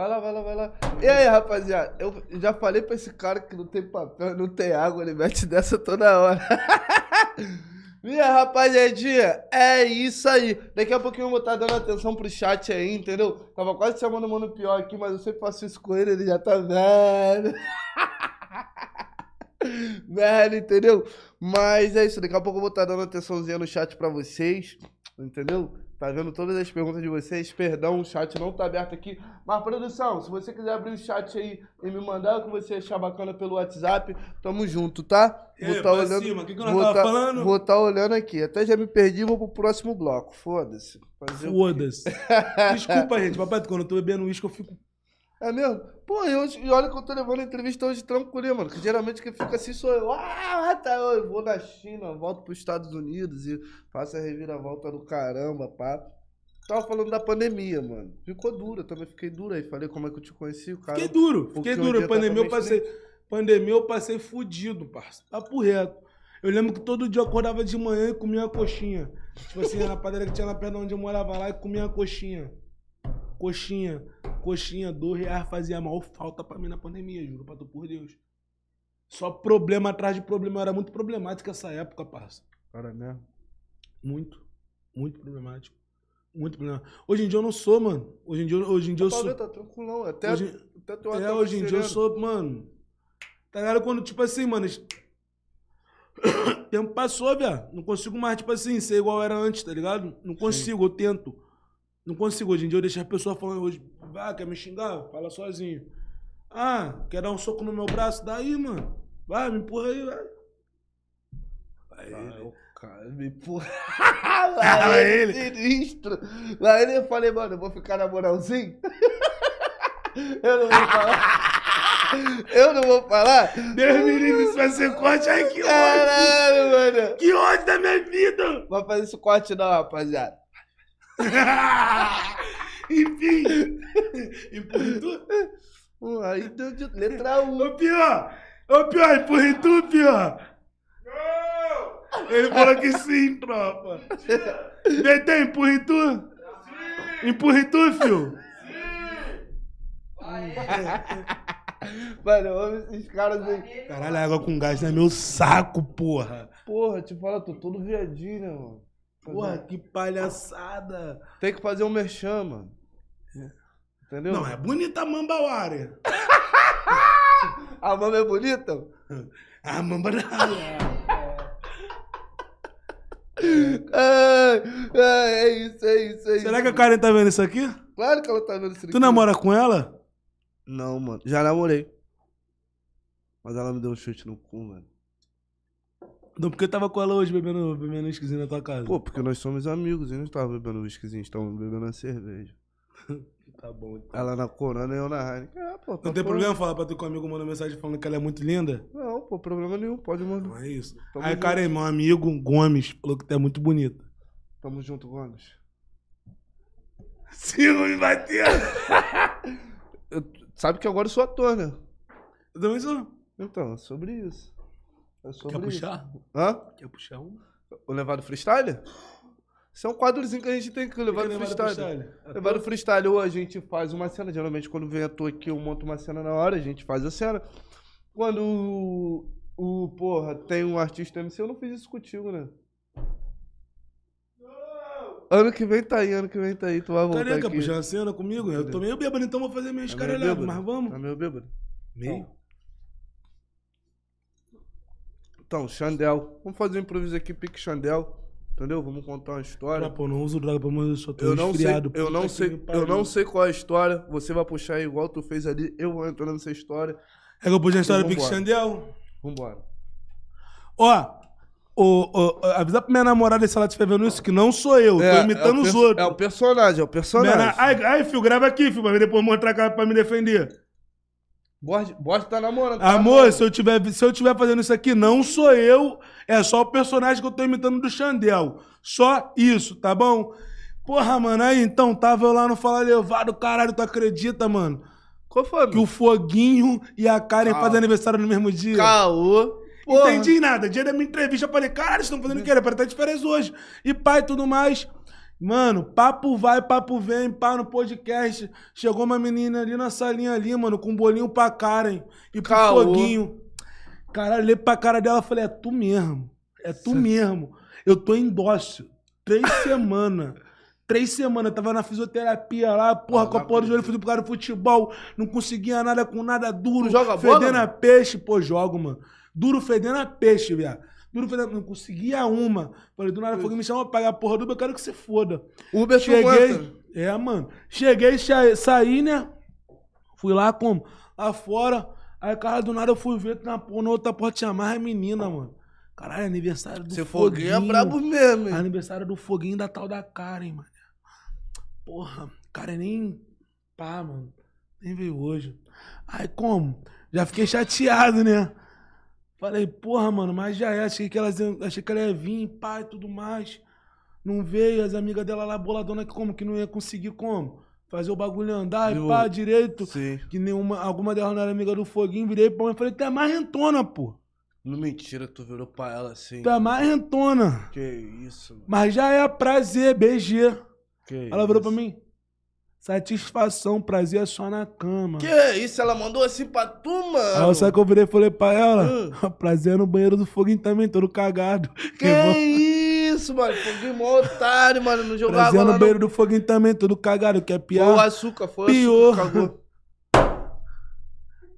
Vai lá, vai lá, vai lá. E aí, rapaziada, eu já falei pra esse cara que não tem papel, não tem água, ele mete dessa toda hora. Minha rapaziadinha, é isso aí. Daqui a pouquinho eu vou estar dando atenção pro chat aí, entendeu? Tava quase chamando o mano pior aqui, mas eu sempre faço isso com ele, ele já tá velho. velho, entendeu? Mas é isso, daqui a pouco eu vou estar dando atençãozinha no chat pra vocês, entendeu? Tá vendo todas as perguntas de vocês. Perdão, o chat não tá aberto aqui. Mas, produção, se você quiser abrir o chat aí e me mandar o que você achar bacana pelo WhatsApp, tamo junto, tá? E aí, tá pra cima, o que que vou tá- falando? Vou tá olhando aqui. Até já me perdi, vou pro próximo bloco. Foda-se. Foda-se. Desculpa, gente. Papai, quando eu tô bebendo uísque, eu fico. É mesmo? Pô, e, hoje, e olha que eu tô levando a entrevista hoje tranquilo, mano. Que geralmente quem fica assim sou eu. Ah, tá, eu vou na China, volto pros Estados Unidos e faço a reviravolta do caramba, pá. Tava falando da pandemia, mano. Ficou dura, também fiquei dura aí. Falei como é que eu te conheci, o cara. Fiquei duro, fiquei duro. Pandemia eu passei. Pandemia eu passei fudido, parça. Papo reto. Eu lembro que todo dia eu acordava de manhã e comia uma coxinha. Tipo assim, na padaria que tinha na perna onde eu morava lá e comia uma coxinha. Coxinha, coxinha, dois reais fazia mal falta pra mim na pandemia, juro pra tu por Deus. Só problema atrás de problema. Eu era muito problemática essa época, parça. Cara mesmo. Muito. Muito problemático. Muito problemático. Hoje em dia eu não sou, mano. Hoje em dia, hoje em dia eu sou. tá tranquilão. Até, Hoje, até é, hoje em dia eu sou, mano. Tá ligado? Quando, tipo assim, mano. Tempo passou, viado. Não consigo mais, tipo assim, ser igual era antes, tá ligado? Não consigo, eu tento. Não consigo. Hoje em dia eu deixo as pessoas falando hoje. Ah, quer me xingar? Fala sozinho. Ah, quer dar um soco no meu braço? Daí, mano. Vai, me empurra aí, vai. Vai Ah, ele. o cara me empurra. Lá Lá ele, ele. sinistro. Lá ele eu falei, mano, eu vou ficar na moralzinha. eu não vou falar. eu não vou falar. Deus me livre, isso vai ser corte. Ai, que ódio. Caralho, mano. Que ódio da minha vida. Vai fazer esse corte não, rapaziada. Enfim. Empurra tu. Aí deu de letra U. Ô, pior. Ô, pior, empurra tu, pior. Ele falou que sim, tropa. Detém, empurra em tu. Empurra em tu, filho. Mano, eu amo esses caras aí. Caralho, a água com gás é meu saco, porra. Porra, te fala, tô todo viadinho, né, mano? Porra, que palhaçada. Tem que fazer um merchan, mano. Entendeu? Não, é bonita a Mambawari. A mama é bonita? A Mamba não. Ai, ai, é isso, é isso, é isso. Será que a Karen tá vendo isso aqui? Claro que ela tá vendo isso aqui. Tu namora com ela? Não, mano. Já namorei. Mas ela me deu um chute no cu, mano. Não, porque eu tava com ela hoje bebendo, bebendo esquisinho na tua casa. Pô, porque nós somos amigos e não estava bebendo whiskyzinho, estávamos bebendo uma cerveja. tá bom. então. Ela na Corona e eu na Heineken. É, pô, tá Não tem bom. problema falar pra tu que um amigo mandou mensagem falando que ela é muito linda? Não, pô, problema nenhum. Pode Não mandar. é isso. Tamo Aí, junto. Karen, meu amigo Gomes falou que tu é muito bonita. Tamo junto, Gomes. Sigo me batendo. Eu- sabe que agora eu sou ator, né? Eu também sou. Então, é sobre isso. É sobre Quer isso. puxar? Hã? Quer puxar um? O Levado Freestyle? Isso é um quadrozinho que a gente tem que levar no freestyle. Levar no freestyle, ou a gente faz uma cena. Geralmente, quando vem ator aqui, eu monto uma cena na hora, a gente faz a cena. Quando o, o porra, tem um artista MC, eu não fiz isso contigo, né? Ano que vem tá aí, ano que vem tá aí, tu vai voltar? Quer aqui. puxar a cena comigo? Eu tô meio bêbado, então vou fazer escaralhado, bêbado? mas vamos. Tá meio bêbado? Meio? Então, Xandel. Vamos fazer um improviso aqui, pique Xandel. Entendeu? Vamos contar uma história. Ah, pô, não uso droga, pelo amor de só tô Eu não sei, resfriado. eu não sei, eu não sei qual é a história. Você vai puxar aí igual tu fez ali, eu vou entrando nessa história. É que eu puxei a história do Então, Pique vambora. Xandel. Vambora. Ó, ô, ô, avisa pra minha namorada se ela estiver vendo isso, que não sou eu, tô imitando é o os outros. É o personagem, é o Minha personagem. na- Ai, ai, filho, grava aqui, filho, pra depois mostrar pra me defender. Borges, Borges tá namorando. tá Amor, namorando. se eu, tiver, se eu tiver fazendo isso aqui, não sou eu, é só o personagem que eu tô imitando do Xandel. Só isso, tá bom? Porra, mano, aí então, tava eu lá no Fala Levado, caralho, tu acredita, mano? Qual foi, Que o Foguinho e a Karen Calma. fazem aniversário no mesmo dia. Caô. Porra. Entendi nada. Dia da minha entrevista, eu falei, caralho, vocês estão fazendo o quê? Era pra estar de férias hoje. E pai, tudo mais. Mano, papo vai, papo vem, pá, no podcast. Chegou uma menina ali na salinha ali, mano, com um bolinho pra Karen e pro Caô. foguinho. Caralho, olhei pra cara dela e falei, é tu mesmo. É tu mesmo. Eu tô em dócil. Três semanas. Três semanas, tava na fisioterapia lá, porra, Ah, com a porra do joelho, fui pro cara do futebol, não conseguia nada com nada duro, Tu joga bola, fedendo a peixe, pô, jogo, mano. Duro fedendo a peixe, viado. Duro não conseguia uma. Falei, do nada, fogo me chama pra pagar a porra do Uber, eu quero que você foda. Uber tu Cheguei, é, mano. Cheguei, sa- saí, né? Fui lá como? Lá fora. Aí, cara, do nada eu fui ver na, na outra porta tinha mais menina, mano. Caralho, aniversário do Seu Foguinho. foguinho é brabo mesmo, hein? Aniversário do Foguinho da tal da Karen, mano. Porra, Karen nem. Pá, mano. Nem veio hoje. Aí como? Já fiquei chateado, né? Falei, porra, mano, mas já é. Achei que, elas, achei que ela ia vir, pá e tudo mais. Não veio, as amigas dela lá, boladona, que como? Que não ia conseguir como? Fazer o bagulho andar e pá, direito. Sim. Que nenhuma, alguma delas não era amiga do Foguinho. Virei pra mim e falei, tu é marrentona, pô. Não mentira, tu virou pra ela assim. Tu é marrentona. Que isso, mano. Mas já é prazer, BG. Que Ela virou pra isso. mim. Satisfação, prazer é só na cama. Que isso? Ela mandou assim pra tu, mano. Aí sabe que eu virei e falei pra ela? Hum. prazer é no banheiro do foguinho também, todo cagado. Que isso, mano? Foguinho mó otário, mano. Não jogava Prazer é no banheiro do foguinho também, todo cagado. Quer Foi o piar? açúcar, foi o Pior. açúcar. Cagou.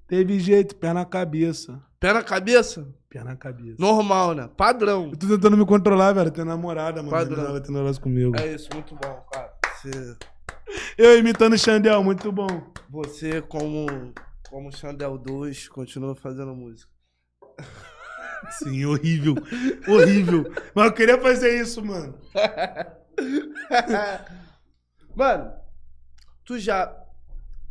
Teve jeito, pé na cabeça. Pé na cabeça? Pé na cabeça. Normal, né? Padrão. Eu tô tentando me controlar, velho. Tenho namorada, mano. Padrão. Ela vai ter negócio comigo. É isso, muito bom, cara. Você, Eu imitando o Xandel, muito bom. você como, como Xandel 2, continua fazendo música. Sim, horrível. horrível. Mas eu queria fazer isso, mano. Mano, tu já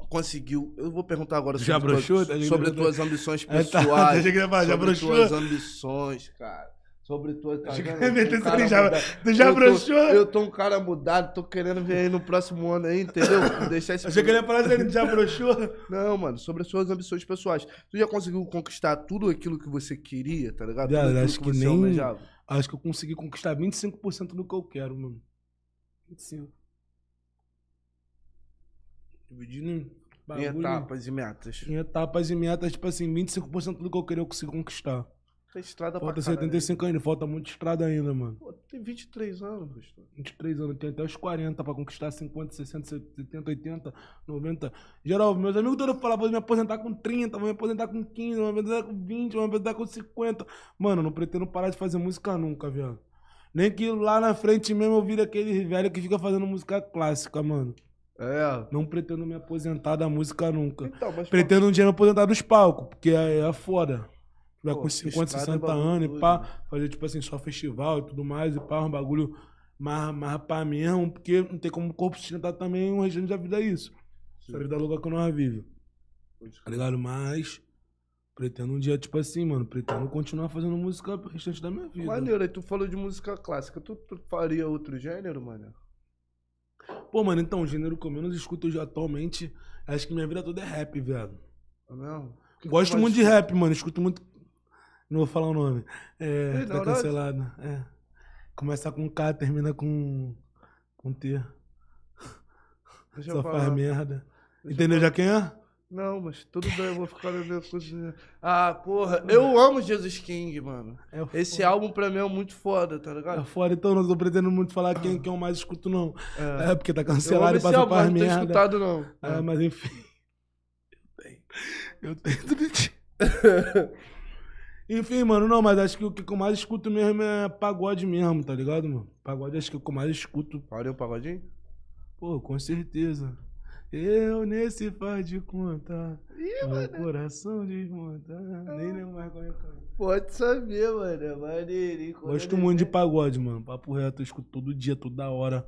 conseguiu. Eu vou perguntar agora Já sobre, broxou? tuas, Tá sobre tuas ambições É, tá, pessoais. achei que ia falar, já sobre broxou? tuas ambições, cara. Sobre tuas. Tá que Eu meter um já- tu já Eu tô- broxou? Eu tô um cara mudado, tô querendo ver aí no próximo ano aí, entendeu? Deixar esse. Achei que ele ia falar assim, já broxou. Não, mano, sobre as suas ambições pessoais. Tu já conseguiu conquistar tudo aquilo que você queria, tá ligado? Acho que você nem- almejava? Acho que eu consegui conquistar 25% do que eu quero, mano. 25. Dividindo em Em bagulho, etapas e metas. em etapas e metas, tipo assim, 25% do que eu queria eu consigo conquistar. Tem estrada Falta pra caralho. 75 ainda, falta muita estrada ainda, mano. Pô, tem 23 anos, pastor. 23 anos, tem até os 40 pra conquistar 50, 60, 70, 80, 90. Geral, meus amigos todos falavam, vou me aposentar com 30, vou me aposentar com 15, vou me aposentar com 20, vou me aposentar com 50. Mano, não pretendo parar de fazer música nunca, viado. Nem que lá na frente mesmo eu vire aquele velho que fica fazendo música clássica, mano. É. Não pretendo me aposentar da música nunca. Então, mas Pretendo um dia me aposentar dos palcos, porque é, é foda. Pô, com 50, estrada é 60 bagulho anos e pá, né? fazer tipo assim, só festival e tudo mais, e pá, um bagulho mais, mais pá mesmo, porque não tem como o corpo sustentar também o restante da vida é isso. Essa vida louca que nós vive. Tá ligado? Mas pretendo um dia, tipo assim, mano, pretendo continuar fazendo música pro restante da minha vida. Maneiro, aí tu falou de música clássica. Tu, tu faria outro gênero, mano? Pô, mano, então, o gênero que eu menos escuto hoje atualmente, acho que minha vida toda é rap, velho. É mesmo? Gosto muito de rap, mano. Escuto muito. Não vou falar o nome. É, Ih, tá cancelado. É. Começa com K, termina com. com T. Deixa Só eu faz merda. Deixa Entendeu já quem é? Não, mas tudo bem, eu vou ficar minha cozinha. Ah, porra, eu amo Jesus King, mano. É Esse foda. álbum pra mim é muito foda, tá É ligado? fora, então não tô pretendendo muito falar quem que eu mais escuto, não. É. É, porque tá cancelado e passa álbum, pra mas não tenho merda. escutado, não. É, mas enfim. Eu tenho. Eu tenho tudo de... Enfim, mano, não, mas acho que o que eu mais escuto mesmo é pagode mesmo, tá ligado, mano? Pagode acho que é o que eu mais escuto Valeu, pagodinho? Pô, com certeza. Eu nesse faz de conta. meu coração desmonta. Nem lembro mais qual é canção. Pode saber, mano. É maneirinho. Gosto muito de pagode, mano. Papo reto, eu escuto todo dia, toda hora.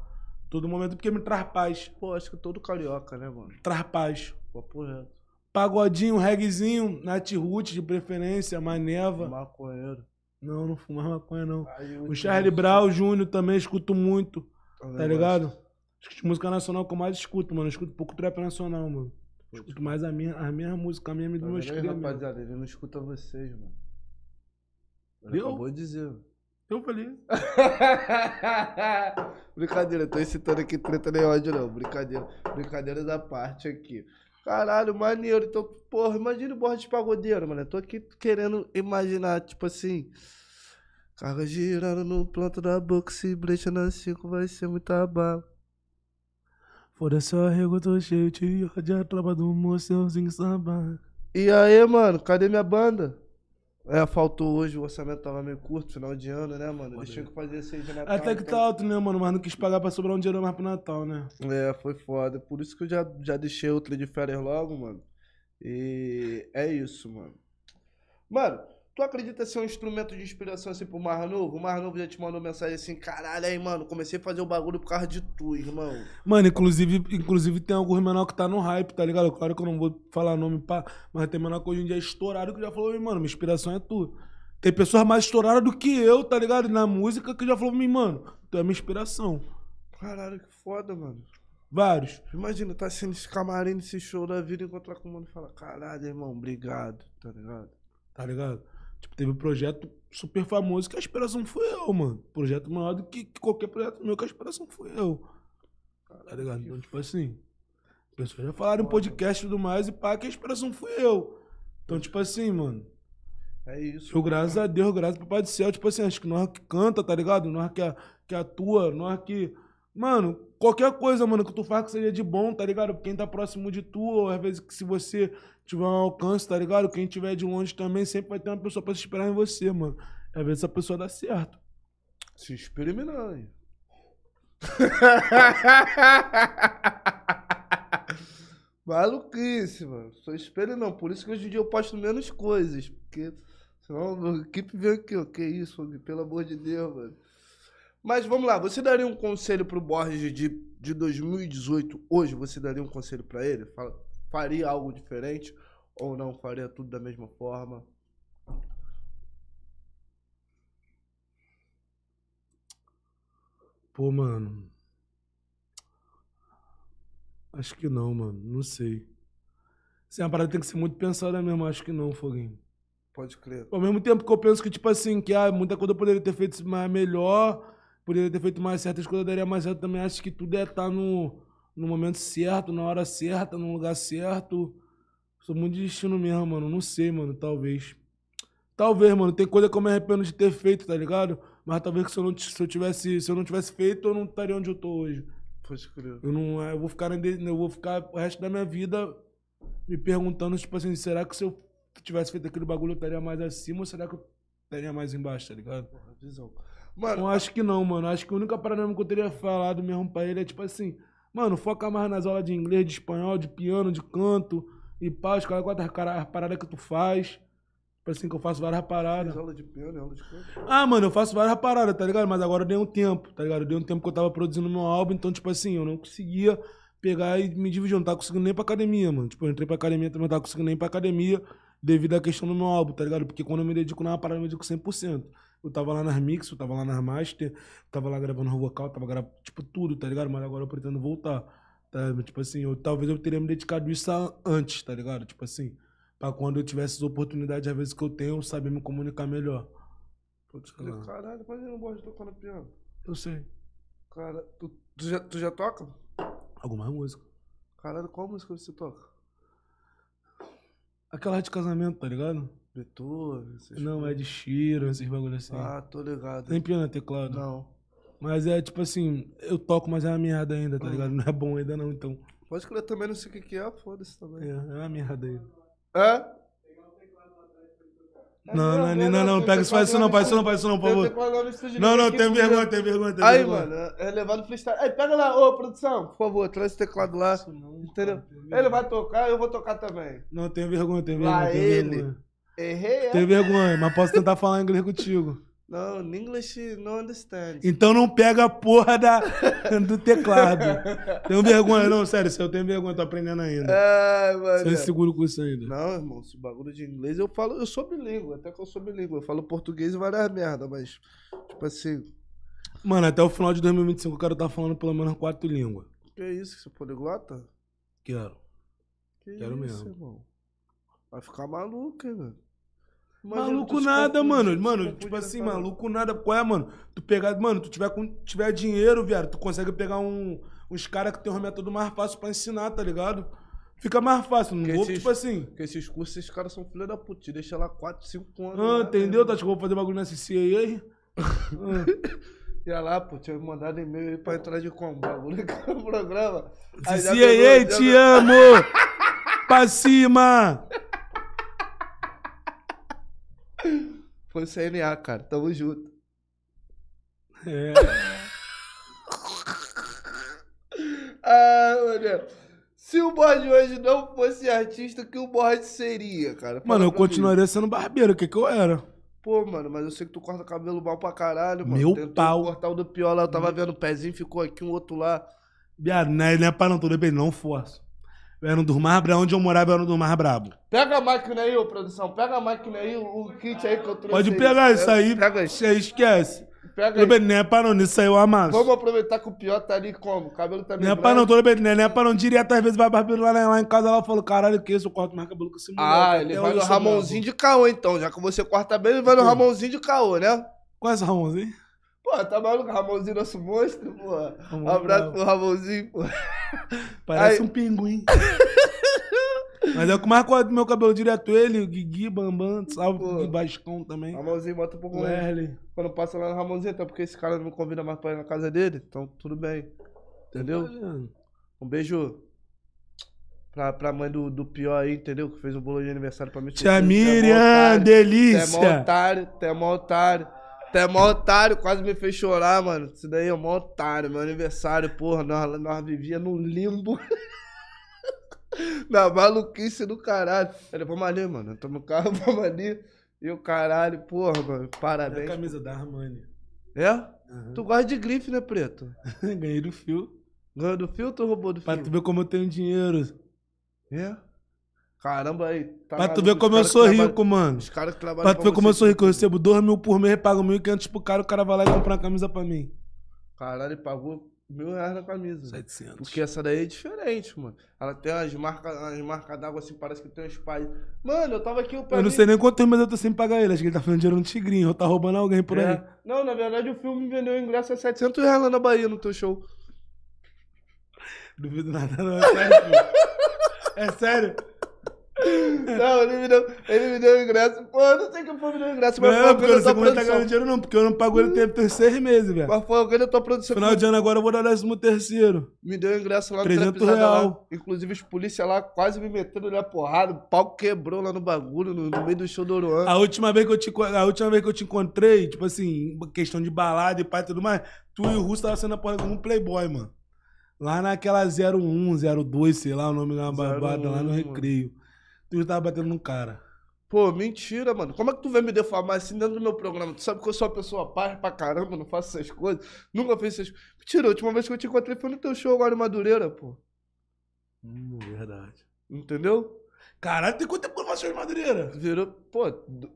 Todo momento, porque me traz paz. Pô, acho que todo carioca, né, mano? Traz paz. Papo reto. Pagodinho, reggaezinho, Nat Roots de preferência, Maneva. Maconheiro. Não, não fumo mais maconha, não. Aí, O Charlie Brown Júnior também escuto muito, Também tá ligado? Acho que música nacional que eu mais escuto, mano. Eu escuto pouco trap nacional, mano. Escuto mais a minha, a minha música, a minha vendo aí, cria mesmo. rapaziada, ele não escuta vocês, mano. Ele acabou de dizer. Eu falei. Brincadeira, tô incitando aqui treta nem ódio, não. Brincadeira. Brincadeira da parte aqui. Caralho, maneiro. Então, porra, imagina o de pagodeiro, mano. Eu tô aqui querendo imaginar, tipo assim. Carga girando no planto da boca, se brecha na 5 vai ser muita bala. Foda-se, arrego, tô cheio de ódio, a tropa do moçãozinho samba. E aí, mano, cadê minha banda? É, faltou hoje, o orçamento tava meio curto, final de ano, né, mano? Eles tinham que fazer esse aí de Natal. Até que então- tá alto, né, mano? Mas não quis pagar pra sobrar um dinheiro mais pro Natal, né? É, foi foda. Por isso que eu já, já deixei outra de férias logo, mano. E é isso, mano. Mano, tu acredita ser um instrumento de inspiração assim pro Mar Novo? O Mar Novo já te mandou mensagem assim, caralho, aí, mano, comecei a fazer o bagulho por causa de tu, irmão. Mano, inclusive, inclusive tem alguns menor que tá no hype, tá ligado? Claro que eu não vou falar nome, pá, mas tem menor que hoje em dia é estourado que já falou, "Ei, mano, minha inspiração é tu. Tem pessoas mais estouradas do que eu, tá ligado? Na música que já falou pra mim, mano, tu é minha inspiração. Caralho, que foda, mano. Vários. Imagina, tá assim nesse camarim, nesse show da vida, encontrar com o mano e falar, caralho, irmão, obrigado, tá ligado? tá ligado? Tipo, teve um projeto super famoso que a inspiração foi eu, mano. Projeto maior do que que qualquer projeto meu que a inspiração foi eu. Tá ligado? Então, tipo assim, as pessoas já falaram em podcast e tudo mais e pá, que a inspiração foi eu. Então, tipo assim, mano, É isso. eu, graças a Deus, graças ao Papai do Céu, tipo assim, acho que nós que canta, tá ligado? Nós que, que atua, nós que. Mano, qualquer coisa, mano, que tu faz que seja de bom, tá ligado? Quem tá próximo de tu, ou às vezes que se você tiver um alcance, tá ligado? Quem tiver de longe também sempre vai ter uma pessoa pra se esperar em você, mano. Às vezes essa pessoa dá certo. Se mim, não, hein? Maluquice, mano. Sou espelho não. Por isso que hoje em dia eu posto menos coisas. Porque senão a equipe vem aqui, ó. Que isso, pelo amor de Deus, mano. Mas vamos lá, você daria um conselho pro Borges de, de 2018 hoje? Você daria um conselho pra ele? Faria algo diferente? Ou não? Faria tudo da mesma forma? Pô, mano. Acho que não, mano. Não sei. Se a parada tem que ser muito pensada mesmo, acho que não, Foguinho. Pode crer. Ao mesmo tempo que eu penso que, tipo assim, que ah, muita coisa eu poderia ter feito mais melhor, poderia ter feito mais certas coisas, daria mais certo. Também acho que tudo é estar no, no momento certo, na hora certa, no lugar certo. Sou muito de destino mesmo, mano. Não sei, mano. Talvez. Talvez, mano. Tem coisa que eu me arrependo de ter feito, tá ligado? Mas talvez que se eu não, se eu tivesse, se eu não tivesse feito, eu não estaria onde eu tô hoje. Pode crer. Eu não, eu vou ficar, eu vou ficar o resto da minha vida me perguntando, tipo assim, será que se eu tivesse feito aquele bagulho eu estaria mais acima ou será que eu estaria mais embaixo, tá ligado? Porra, visão. Eu Mano, acho que não, mano. Acho que a única parada que eu teria falado mesmo pra ele é tipo assim, mano, foca mais nas aulas de inglês, de espanhol, de piano, de canto e pá, os caras as paradas que tu faz. Tipo assim, que eu faço várias paradas. fez aula de piano, aula de canto. Ah, mano, eu faço várias paradas, tá ligado? Mas agora eu dei um tempo, tá ligado? Eu dei um tempo que eu tava produzindo meu álbum, então, tipo assim, eu não conseguia pegar e me dividir. Eu não tava conseguindo nem pra academia, mano. Tipo, eu entrei pra academia também, não tava conseguindo nem pra academia devido à questão do meu álbum, tá ligado? Porque quando eu me dedico numa parada, eu me dedico 100%. Eu tava lá nas mix, eu tava lá nas master, tava lá gravando vocal, tava gravando, tipo, tudo, tá ligado? Mas agora eu pretendo voltar. Tá? Tipo assim, eu, talvez eu teria me dedicado isso antes, tá ligado? Tipo assim, pra quando eu tivesse as oportunidades, às vezes, que eu tenho, eu saber me comunicar melhor. Pode crer. Ah. Caralho, mas eu não gosto de tocar no piano. Eu sei. Cara, tu, tu, já, tu já toca? Alguma música. Caralho, qual música você toca? Aquela de casamento, tá ligado? Beethoven? Não, é coisas. de Shira, esses bagulho assim. Ah, tô ligado. Tem piano, é teclado. Não. Mas é tipo assim, eu toco, mas é uma merda ainda, tá Hum. ligado? Não é bom ainda não, então. Pode crer, também não sei o que que é, foda-se É, também. é uma merda ainda. É? Não, não, não, não, não, pega isso, faz isso não, faz isso não, faz isso não, por favor. Não, não, tem vergonha, tem vergonha, tem Aí, vergonha. mano, é levado freestyle. Aí, pega lá, ô, produção, por favor, traz esse teclado lá. Entendeu? Ele vai tocar, eu vou tocar também. Não, tem vergonha, tem Lá vergonha, tem ele. Errei, é? Tem vergonha, mas posso tentar falar inglês contigo. Não, in English não understand. Então não pega a porra da, do teclado. Tenho vergonha, não, sério, se eu tenho vergonha, tô aprendendo ainda. Ai, Você é mano. seguro com isso ainda. Não, irmão, esse bagulho de inglês eu falo, eu sou bilíngue, até que eu sou bilíngue. Eu falo português e várias merda, mas, tipo assim, Mano, até o final de 2025 eu quero estar falando pelo menos quatro línguas. que isso, que você é poliglota? Quero. Que Quero isso, mesmo. irmão? Vai ficar maluco, hein, velho? Maluco tu se nada, mano. Mano, tipo assim, nessa- maluco nada. Qual é, mano? Tu pegar, mano, tu tiver, com, tiver dinheiro, viado, tu consegue pegar um, uns caras que tem um método mais fácil pra ensinar, tá ligado? Fica mais fácil. Não vou, tipo assim. Porque esses cursos, esses caras são filha da puta. Te deixa lá 4, 5 anos. Ah, lá, entendeu? né, Tá, tipo, vou fazer bagulho na CCA. Ah, Ia lá, pô, tinha mandado e-mail aí pra entrar de como? Bagulho no programa. Aí já te amo! pra cima! Foi CNA, cara. Tamo junto. É. Ah, mano. Se o Borde hoje não fosse artista, o que o Borde seria, cara? Fala Mano, eu mim. continuaria sendo barbeiro, o que que eu era? Pô, mano, mas eu sei que tu corta cabelo mal pra caralho, mano. Meu Tentou pau. cortar o do pior lá, eu tava vendo o pezinho, ficou aqui, um outro lá. Viado, não é, não é pra não, tudo bem, não forço. Era um dos mais brabos, onde eu morava era um dos mais brabos. Pega a máquina aí, ô produção. Pega a máquina aí, o, kit aí que eu trouxe. Pode aí. pegar isso aí, Pega aí. isso aí esquece. Pega aí. não é pra não, isso aí eu amasso. Vamos aproveitar que o pior tá ali como? O cabelo tá Não meio é pra não, tudo bem, não é- não é pra não, direto às vezes vai barbeiro lá, lá em casa, ela fala, caralho, que isso, eu corto mais cabelo que esse moleque. Ah, ele vai no Ramonzinho brabo. de caô, então. Já que você corta bem, ele vai no. Ramonzinho de caô, né? Conhece o Ramonzinho? Pô, tá maluco? Ramonzinho, nosso monstro, pô. Um abraço pro Ramonzinho, pô. Parece Aí- um pinguim. Mas é o que mais corta meu cabelo direto, ele, o Guigui, Bambam, salve Pô. Gui Bascão também. Ramonzinho bota um pouco O. Quando passa lá no Ramonzinho, até porque esse cara não me convida mais pra ir na casa dele. Então, tudo bem. Entendeu? Um beijo pra, pra mãe do, do pior aí, entendeu? Que fez um bolo de aniversário pra mim. Tia é Miriam, otário. Tu é mó delícia. otário, é mó otário. Tu é mó otário, quase me fez chorar, mano. Isso daí é mó otário. Meu aniversário, porra, nós, nós vivia no limbo. Na maluquice do caralho. Ele, vamos ali, mano. Tamo no carro, vamos ali. E o caralho, porra, mano. É a Parabéns. camisa da Armani. É? Aham. Tu gosta de grife, né, preto? Ganhei do fio. Ganhou do filtro ou roubou do Pra filtro? tu ver como eu tenho dinheiro. É? Caramba aí. Tá Pra tu ver como eu sou rico, mano. Os caras que trabalham Pra tu ver como eu sou rico. Eu recebo 2 mil por mês, pago 1.500 pro cara, o cara vai lá e compra uma camisa pra mim. Caralho, ele pagou Mil reais na camisa. 700. Porque essa daí é diferente, mano. Ela tem umas marcas umas marcas d'água assim, parece que tem uns pais. Mano, eu tava aqui, eu Eu não sei nem quanto tempo, mas eu tô sem pagar ele. Acho que ele tá fazendo dinheiro no tigrinho, ou tá roubando alguém por aí. É. Não, na verdade o filme vendeu o ingresso a 700 reais lá na Bahia, no teu show. Duvido nada, não. É sério. É sério? Não, ele me deu, ele me deu ingresso. Pô, eu não sei que foi me deu ingresso, mas foi Não, porque eu não tá ganhando dinheiro, não. Porque eu não pago ele tem, tem seis meses, velho. Mas foi alguém da tua produção. Final de ano agora eu vou dar décimo terceiro. Me deu ingresso lá no 300 Trapizada real. lá. Inclusive os polícia lá quase me meteram na porrada. O pau quebrou lá no bagulho, no, no meio do show do Oruan. A última, vez que eu te, a última vez que eu te encontrei, tipo assim, questão de balada e pai e tudo mais, tu e o Russo tava sendo a porra como um playboy, mano. Lá naquela 01, 02, sei lá o nome da babada, lá no 01, recreio. Tu tava batendo no cara. Pô, mentira, mano. Como é que tu vem me defamar assim dentro do meu programa? Tu sabe que eu sou uma pessoa paz pra caramba, não faço essas coisas. Nunca fiz essas coisas. Mentira, a última vez que eu te encontrei foi no teu show agora em Madureira, pô. Hum, verdade. Entendeu? Caralho, tem quanto tempo que eu faço de Madureira? Virou, pô,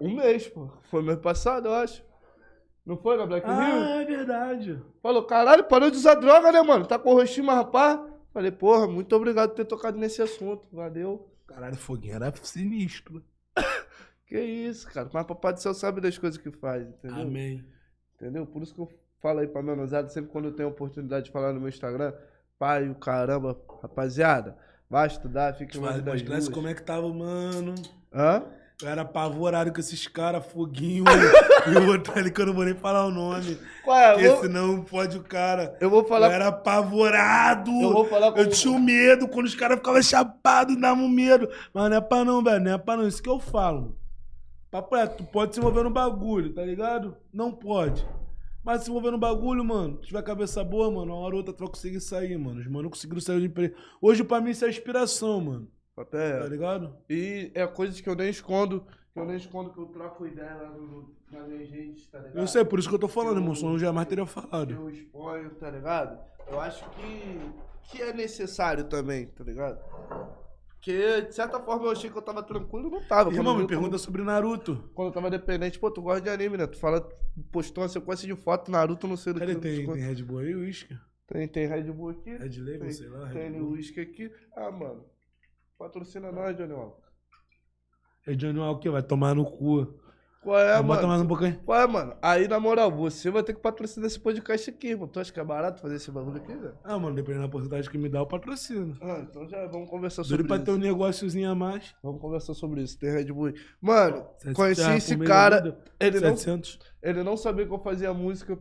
um mês, pô. Foi mês passado, eu acho. Não foi na Black Hill? Ah, é verdade. Falou, caralho, parou de usar droga, né, mano? Tá com o rostinho mais rapaz. Falei, porra, muito obrigado por ter tocado nesse assunto. Valeu. Caralho, foguinho era sinistro. Que isso, cara. Mas papai do céu sabe das coisas que faz, entendeu? Amém. Entendeu? Por isso que eu falo aí pra menosada, sempre quando eu tenho a oportunidade de falar no meu Instagram, pai, o caramba, rapaziada, vai estudar, fique longe Mas das ruas. como é que tava, mano. Hã? Eu era apavorado com esses caras, foguinho e o outro ali que eu não vou nem falar o nome. Qual é? Porque Eu vou, senão pode o cara. eu vou Eu falar. era apavorado. Eu vou falar com Eu tinha um medo quando os caras ficavam chapados, dava um medo. Mas não é pra não, velho. Não é pra não. Isso que eu falo. Papo é, tu pode se envolver no bagulho, tá ligado? Não pode. Mas se envolver no bagulho, mano, tiver cabeça boa, mano, uma hora ou outra tu vai conseguir sair, mano. Os mano conseguiram sair de emprego. Hoje, pra mim, isso é inspiração, mano. É, Tá ligado? E é coisas que eu nem escondo, que eu nem escondo que eu troco ideia lá no, nas minhas redes, tá ligado? Eu sei, por isso que eu tô falando, irmão. Senão eu jamais teria falado. eu exponho, tá ligado? Eu acho que, que é necessário também, tá ligado? Porque, de certa forma, eu achei que eu tava tranquilo, não tava. Irmão, me pergunta sobre Naruto. Quando eu tava dependente, pô, tu gosta de anime, né? Tu fala, postou uma sequência de foto, Naruto, não sei do Cadê? que. Tem, tem Red Bull aí, uísque? tem, tem Red Bull aqui. Red Label, tem, sei lá. Tem uísque aqui. Ah, mano. Patrocina nós, Johnny Walker. É Johnny Walker, vai tomar no cu. Qual é, Ah, bota mano? mais um pouquinho. Qual é, mano? Aí, na moral, você vai ter que patrocinar esse podcast aqui, mano. Tu acha que é barato fazer esse bagulho aqui, velho? Ah, mano, dependendo da porcentagem que me dá, eu patrocino. Ah, então já vamos conversar sobre pra isso. ter um negóciozinho a mais. Vamos conversar sobre isso. Tem Red Bull. Mano, Sete- conheci ah, esse cara. Ele não, 700. ele não sabia que eu fazia música.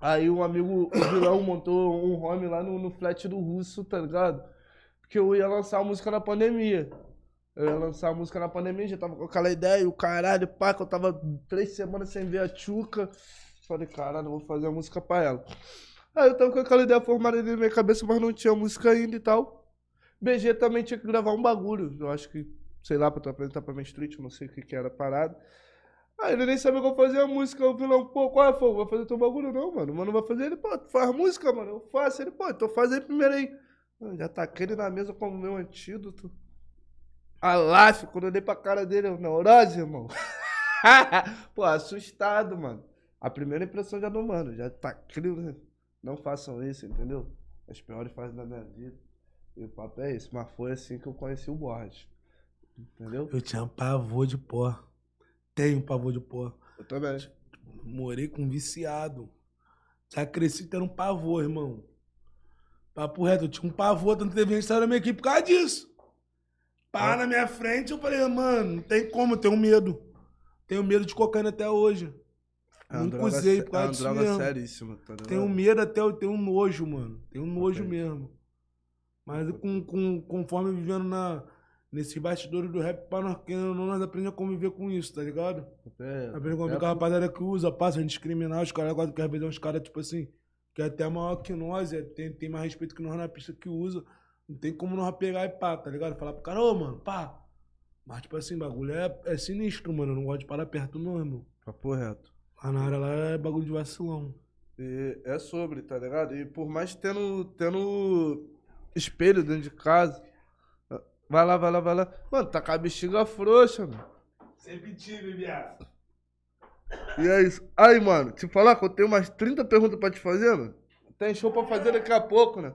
Aí um amigo, o vilão, montou um home lá no, no flat do Russo, tá ligado? Porque eu ia lançar a música na pandemia. Eu ia lançar a música na pandemia, já tava com aquela ideia, e o caralho, pá, que eu tava três semanas sem ver a Tchuca. Falei, caralho, vou fazer a música pra ela. Aí eu tava com aquela ideia formada na minha cabeça, mas não tinha música ainda e tal. BG também tinha que gravar um bagulho. Eu acho que, sei lá, pra tu apresentar pra Main Street, não sei o que que era a parada. Aí ele nem sabia que eu fazia música. O vilão, pô, qual é, fogo? Vai fazer teu bagulho? Não, mano. Mano, vai fazer ele, pô, tu faz música, mano. Eu faço. Ele, pô, então faz aí primeiro aí. Mano, já taquei ele na mesa como meu antídoto. Alaf, quando eu olhei pra cara dele, eu, neurose, irmão. pô, assustado, mano. A primeira impressão já do mano, já tá aquele. Não façam isso, entendeu? As piores fases da minha vida. E o papo é esse. Mas foi assim que eu conheci o Borges. Entendeu? Eu tinha pavor de pó. Tenho pavor de pó. Eu também. Morei com um viciado. Já cresci tendo um pavor, irmão. Papo reto, eu tinha um pavor, tanto teve gente saiu da minha equipe por causa disso. Pá Ah. na minha frente, eu falei, mano, não tem como, eu tenho medo. Tenho medo de cocaína até hoje. É Nunca usei por causa É disso droga mesmo. seríssima, tá? Tenho medo até, eu tenho um nojo, mano. Tenho um nojo Ok. mesmo. Mas com, com, conforme vivendo na, nesses bastidores do rap, pá, nós, querendo nós aprendemos a conviver com isso, tá ligado? É, Aprendemos a conviver é com a rapaziada que usa, passa a discriminar, os caras agora que às vezes é uns caras, tipo assim, que é até maior que nós, é, tem, tem mais respeito que nós na pista que usa. Não tem como nós pegar e pá, tá ligado? Falar pro cara, ô, mano, pá. Mas, tipo assim, bagulho é, é sinistro, mano. Eu não gosto de parar perto, não, irmão. Papo reto. Lá na área lá é bagulho de vacilão. E é sobre, tá ligado? E por mais tendo, tendo espelho dentro de casa. Vai lá, vai lá, vai lá. Mano, tá com a bexiga frouxa, mano. Sempre tive, viado. E é isso. Aí, mano, te falar que eu tenho umas 30 perguntas pra te fazer, mano. Tem show pra fazer daqui a pouco, né?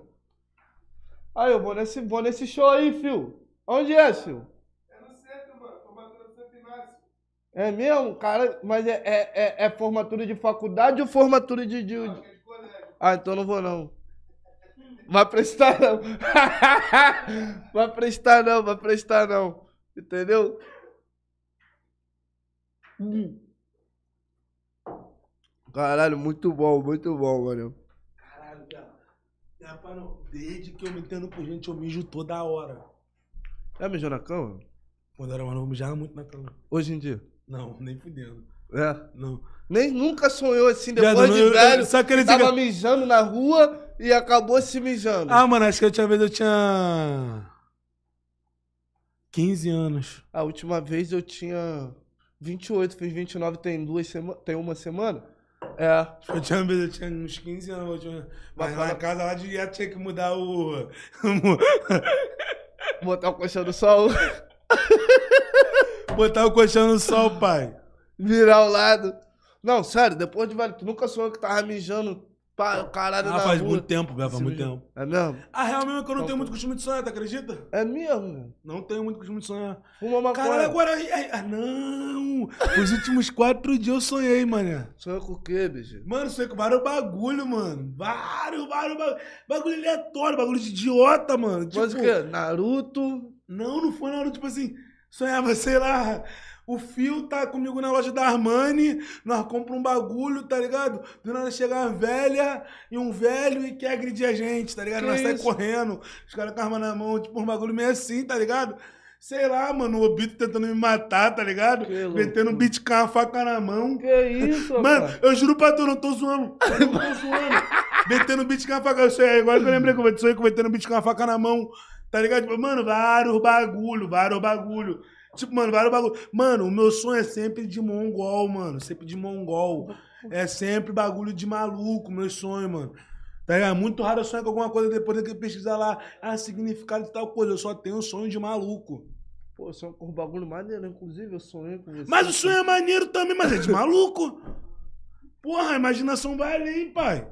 Aí, eu vou nesse, vou nesse show aí, fio. Onde é, fio? É no centro, mano. Formatura do Santo Inácio. É mesmo? Cara, mas é, é, é, é formatura de faculdade ou formatura de, de- de- de colégio. Ah, então não vou não. Vai prestar não. vai prestar não, vai prestar não. Entendeu? Hum. Caralho, muito bom, muito bom, mano. Caralho, cara. Rapaz, não. Desde que eu me entendo por gente, eu mijo toda hora. É mijou na cama? Quando eu era mais novo, eu mijava muito na cama. Hoje em dia? Não, nem fudendo. É. Não. Nem nunca sonhou assim, depois não, de eu- eu- velho, sabe aquele tava cigarro- mijando na rua e acabou se mijando. Ah, mano, acho que a última vez eu tinha. 15 anos. A última vez eu tinha 28, fiz 29 tem duas sema... tem uma semana. É. A última vez eu tinha uns 15 anos. a última- Mas lá na casa lá direto tinha que mudar o. Botar o colchão do sol, Botar o colchão no sol, pai. virar o lado. Não, sério, depois de velho, tu nunca sonhou que tava mijando para caralho Ah, faz rua. muito tempo, velho, faz muito tempo. É mesmo? A real mesmo é que eu não Não, tenho muito costume de sonhar, tu acredita? É mesmo, velho. Não tenho muito costume de sonhar. Fuma maconha. Caralho, agora. Ah, não! Os últimos quatro dias eu sonhei, mané. Sonhou com o quê, bicho? Mano, sonhei com vários bagulho, mano. Vários, vários bagulho. Bagulho aleatório, bagulho de idiota, mano. Mas Tipo, o quê? Naruto? Não, não foi na hora, tipo assim, sonhava, sei lá, o Fio tá comigo na loja da Armani, nós compramos um bagulho, tá ligado? Do nada chega uma velha e um velho e quer agredir a gente, tá ligado? Que nós sai isso? correndo, os caras com a arma na mão, tipo, um bagulho meio assim, tá ligado? Sei lá, mano, o Obito tentando me matar, tá ligado? Que Metendo um beat com a faca na mão. Que isso, Mano, rapaz? eu juro pra tu, não tô zoando. Eu não tô zoando. Metendo beat com a faca. Eu sei, agora que eu lembrei que eu sonhei com metendo beat com a faca na mão. Tá ligado? Tipo, mano, vários bagulho, vários bagulho. Tipo, mano, vários bagulho. Mano, o meu sonho é sempre de mongol, mano. Sempre de mongol. É sempre bagulho de maluco, meu sonho, mano. Tá ligado? Muito raro eu sonhar com alguma coisa depois de pesquisar lá. Ah, significado de tal coisa. Eu só tenho sonho de maluco. Pô, sonho com um bagulho maneiro, inclusive eu sonhei com você. Mas o sonho é maneiro também, mas é de maluco. Porra, a imaginação vai além, pai.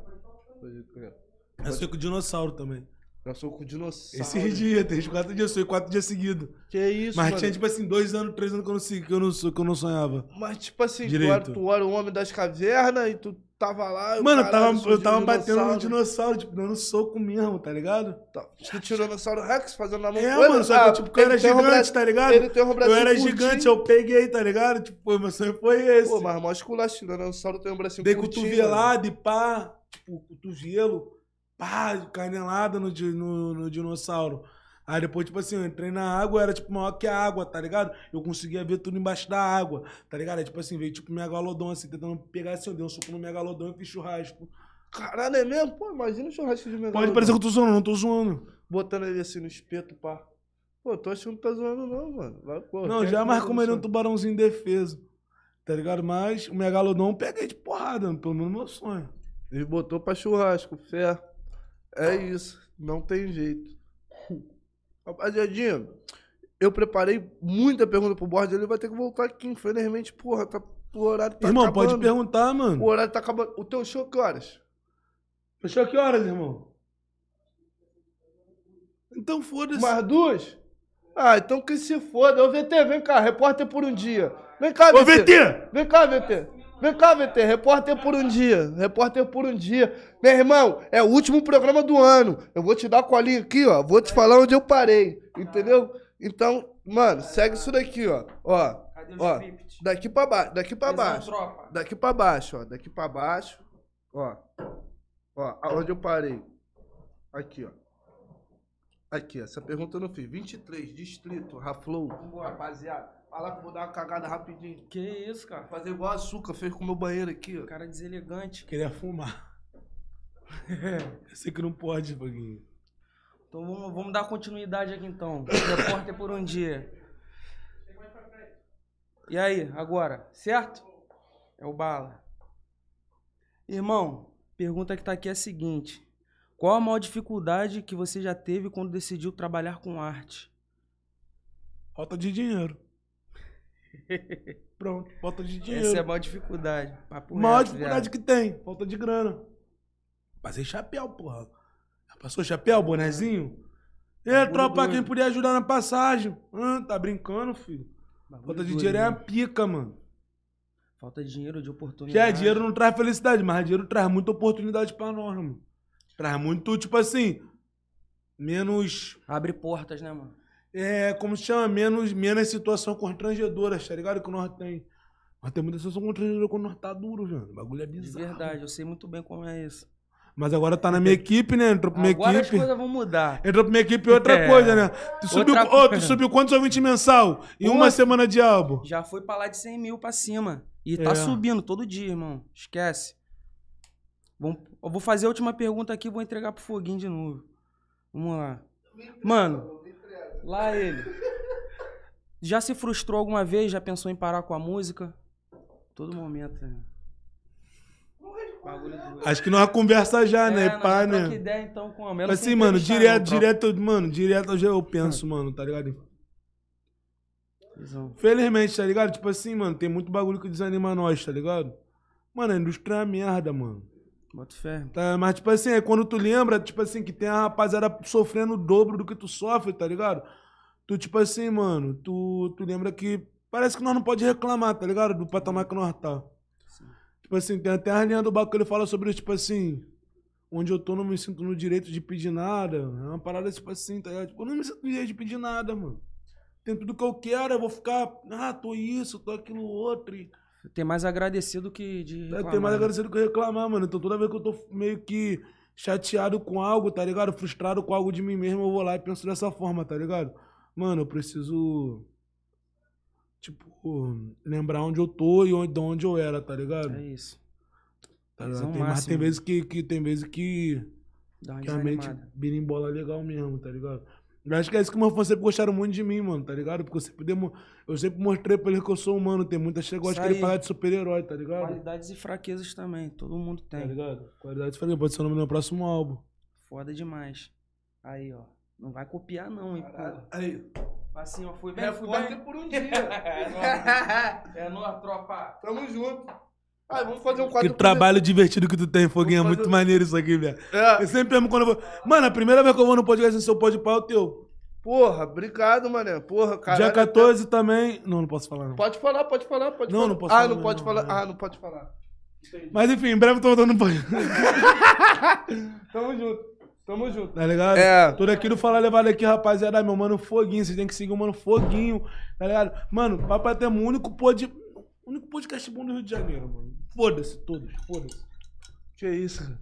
Pode crer. Eu sonhei com dinossauro também. Eu sou com dinossauro. Esses dias, uns quatro dias, eu sonhei quatro dias seguidos. Que isso, Mas mano? tinha, tipo assim, dois anos, três anos que eu não, que eu não, que eu não sonhava. Mas, tipo assim, tu era, tu era o homem das cavernas e tu tava lá. Mano, eu tava, eu tava batendo no dinossauro. tipo, dando soco mesmo, tá ligado? Tá. Tu tirou o dinossauro Rex fazendo na mão É, ele? mano, só que eu, tipo, que eu era um gigante, braço- tá ligado? Ele tem um Eu era curtinho. gigante, eu peguei, tá ligado? Tipo, pô, meu sonho foi esse. Pô, mas mó esculacho, né? O dinossauro tem um bracinho Dei curtinho. cotovelada e pá, tipo, cotovelo, pá, canelada no, no, no dinossauro. Aí depois, tipo assim, eu entrei na água, era tipo maior que a água, tá ligado? Eu conseguia ver tudo embaixo da água, tá ligado? Aí, tipo assim, veio tipo megalodon, assim, tentando pegar assim, eu dei um soco no megalodon e fiz churrasco. Caralho, é mesmo? Pô, imagina o churrasco de megalodon. Pode parecer que eu tô zoando, não tô zoando. Botando ele assim no espeto, pá. Pô, tô achando que tá zoando não, mano. Vai, pô, não, jamais que comeria um tubarãozinho indefeso, tá ligado? Mas o megalodon eu peguei de porrada, pelo menos meu sonho. Ele botou pra churrasco, fé. É isso. Não tem jeito. Rapaziadinha, eu preparei muita pergunta pro board, ele vai ter que voltar aqui, infelizmente, porra, tá, o horário tá irmão, acabando. pode perguntar, mano. O horário tá acabando. O teu show que horas? Fechou que horas, irmão? Então foda-se. Mais duas? Ah, então que se foda. Ô, VT, vem cá, repórter por um dia. Vem cá, Ô, VT. VT! Vem cá, VT. Vem cá, VT. Repórter por um dia. Repórter por um dia. Meu irmão, é o último programa do ano. Eu vou te dar a colinha aqui, ó. Vou te falar onde eu parei. Entendeu? Então, mano, segue isso daqui, ó. Ó, Cadê ó. o script? Daqui pra baixo. Daqui pra baixo. Daqui pra baixo, ó. Daqui pra baixo. Ó. Ó, aonde eu parei. Aqui, ó. Aqui, essa pergunta eu não fiz. 23, distrito, Raflow. Rapaziada, fala que eu vou dar uma cagada rapidinho. Que isso, cara? Fazer igual açúcar fez com o meu banheiro aqui, ó. Cara deselegante. Queria fumar. Eu sei que não pode, Foguinho. Então vamos, vamos dar continuidade aqui então. Repórter por um dia. E aí, agora, certo? É o bala. Irmão, pergunta que tá aqui é a seguinte: Qual a maior dificuldade que você já teve quando decidiu trabalhar com arte? Falta de dinheiro. Pronto, falta de dinheiro. Essa é a maior dificuldade. Papo maior reto, dificuldade viado. que tem, falta de grana. Passei chapéu, porra. Já Passou chapéu, bonezinho? E Bagulho tropa, doido. quem puder ajudar na passagem. Hã, tá brincando, filho? Bagulho Falta de doido, dinheiro é a né? pica, mano. Falta de dinheiro, de Que oportunidade. é, dinheiro não traz felicidade, mas dinheiro traz muita oportunidade pra nós, mano. Traz muito, tipo assim, menos. Abre portas, né, mano? É, como se chama? Menos, menos situação constrangedora, tá ligado? Que nós tem. Nós temos muita situação constrangedora quando nós tá duro, velho. O bagulho é De bizarro. verdade, eu sei muito bem como é isso. Mas agora tá na minha equipe, né? Entrou pra minha Agora as equipe. coisas vão mudar. Entrou pra minha equipe e outra É. coisa, né? Tu subiu, Outra ô, tu subiu quantos ouvintes mensal? Em uma Uma- semana de álbum. Já foi pra lá de 100 mil pra cima. E É. tá subindo todo dia, irmão. Esquece. Vamos- eu vou fazer a última pergunta aqui e vou entregar pro Foguinho de novo. Vamos lá. Mano, lá ele. Já se frustrou alguma vez? Já pensou em parar com a música? Todo momento, né? Acho que nós conversa já, É, né? nós Pá, já troca né? ideia, então, com a Mas assim, mano, direto, direto, mano, direto hoje eu penso, mano, tá ligado? Felizmente, tá ligado? Tipo assim, mano, tem muito bagulho que desanima nós, tá ligado? Mano, a indústria é uma merda, mano. Bota fé. Tá, mas, tipo assim, é quando tu lembra, tipo assim, que tem a rapaziada sofrendo o dobro do que tu sofre, tá ligado? Tu, tipo assim, mano, tu, tu lembra que parece que nós não pode reclamar, tá ligado? Do patamar que nós tá. Tipo assim, tem até a linha do Baco que ele fala sobre, tipo assim, onde eu tô não me sinto no direito de pedir nada. É uma parada, tipo assim, tá ligado? Tipo, eu não me sinto no direito de pedir nada, mano. Tem tudo que eu quero, eu vou ficar, ah, tô isso, tô aquilo outro. E... Tem mais agradecido que de. É, reclamar, Tem mais né? agradecido que reclamar, mano. Então toda vez que eu tô meio que chateado com algo, tá ligado? Frustrado com algo de mim mesmo, eu vou lá e penso dessa forma, tá ligado? Mano, eu preciso. Tipo, lembrar onde eu tô e onde, de onde eu era, tá ligado? É isso. Tá Visão ligado? Tem, mas tem vezes que, que tem vezes que, Dá uma que a mente birimbola legal mesmo, tá ligado? Eu acho que é isso que meus fãs sempre gostaram muito de mim, mano, tá ligado? Porque eu sempre, demo... eu sempre mostrei pra eles que eu sou humano. Tem muita gente que gosta de querer pagar de super-herói, tá ligado? Qualidades e fraquezas também. Todo mundo Tá tem. ligado? Qualidade diferente. Pode ser o nome do meu próximo álbum. Foda demais. Aí, ó. Não vai copiar, não, hein, pô. Aí. Assim, ó. Fui bem, fui Repórter bem. por um dia. É nóis. É nóis, tropa. Tamo junto. Aí, vamos fazer um quadro. Que trabalho divertido que tu tem, Foguinho. É Vou muito fazer- maneiro isso aqui, velho. É. Eu sempre amo quando eu vou. Mano, a primeira vez que eu vou no podcast no seu pode pau é o teu. Porra, obrigado, mané. Porra, cara. Dia 14 também. Não, não posso falar, não. Pode falar, pode falar, pode Não, falar. não posso ah, falar, não não, pode não, falar. não. Ah, não pode falar. Mas enfim, em breve eu tô voltando no podcast. Tamo junto. Tamo junto. Tá ligado? É. Tudo aqui do Falar Levado aqui, rapaziada. Meu mano Foguinho. Vocês têm que seguir o mano Foguinho. Tá ligado? Mano, papai tem o único pod... o único podcast bom do Rio de Janeiro, mano. Foda-se, todos. Foda-se. Que isso, cara?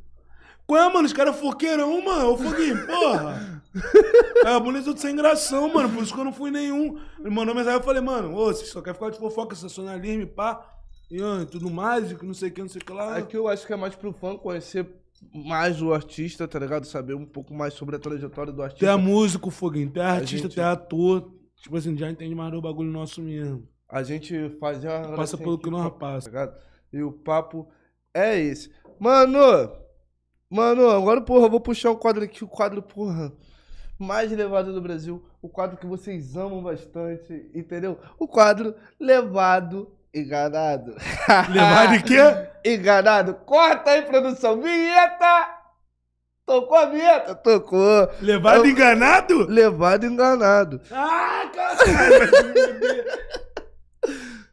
Qual é, mano? Os caras foqueirão, mano. Ô, Foguinho, porra. É, bonito sem gração, mano. Por isso que eu não fui nenhum. Ele mandou mensagem, eu falei, mano, ô, você só quer ficar de fofoca, sensacionalismo, e pá. E ah, tudo mais, e que não sei o que, não sei o que lá. Aqui eu acho que é mais pro fã conhecer mais o artista, tá ligado? Saber um pouco mais sobre a trajetória do artista. Tu é músico, Foguinho. Tu é artista, gente- tu é ator. Tipo assim, já entende mais do bagulho nosso mesmo. A gente fazer uma Passa pelo que nós tá passa. ligado? E o papo é esse. Mano, mano, agora, porra, eu vou puxar o quadro aqui, o quadro, porra, mais levado do Brasil. O quadro que vocês amam bastante, entendeu? O quadro Levado Enganado. Levar de quê? Enganado. Corta aí, produção. Vinheta! Tocou a vinheta? Tocou. Levado Eu- enganado? Levado enganado. Ah, caralho!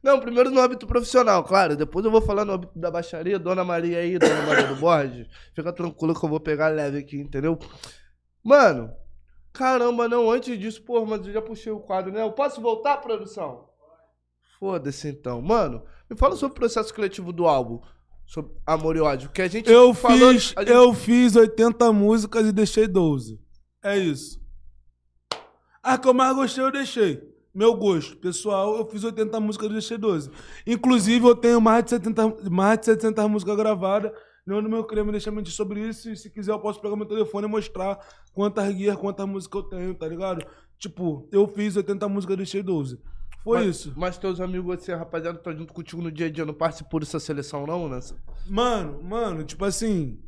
Não, primeiro no âmbito profissional, claro. Depois eu vou falar no âmbito da baixaria, Dona Maria aí, Dona Maria do Borges. Fica tranquilo que eu vou pegar leve aqui, entendeu? Mano, caramba, não, antes disso, porra, mas eu já puxei o quadro, né? Eu posso voltar, produção? Foda-se então. Mano, me fala sobre o processo criativo do álbum. Sobre Amor e Ódio. Que a gente Eu falou- fiz, gente- eu fiz 80 músicas e deixei 12. É isso. A que eu mais gostei, eu deixei. Meu gosto. Pessoal, eu fiz 80 músicas e deixei 12. Inclusive, eu tenho mais de 70, mais de 700 músicas gravadas. Nenhum do meu queria me deixar mentir sobre isso. E se quiser, eu posso pegar meu telefone e mostrar quantas guias, quantas músicas eu tenho, tá ligado? Tipo, eu fiz 80 músicas e deixei 12. Foi mas, isso. Mas teus amigos, assim, rapaziada, tá junto contigo no dia a dia, não participou dessa seleção, não, né? Mano, mano, tipo assim,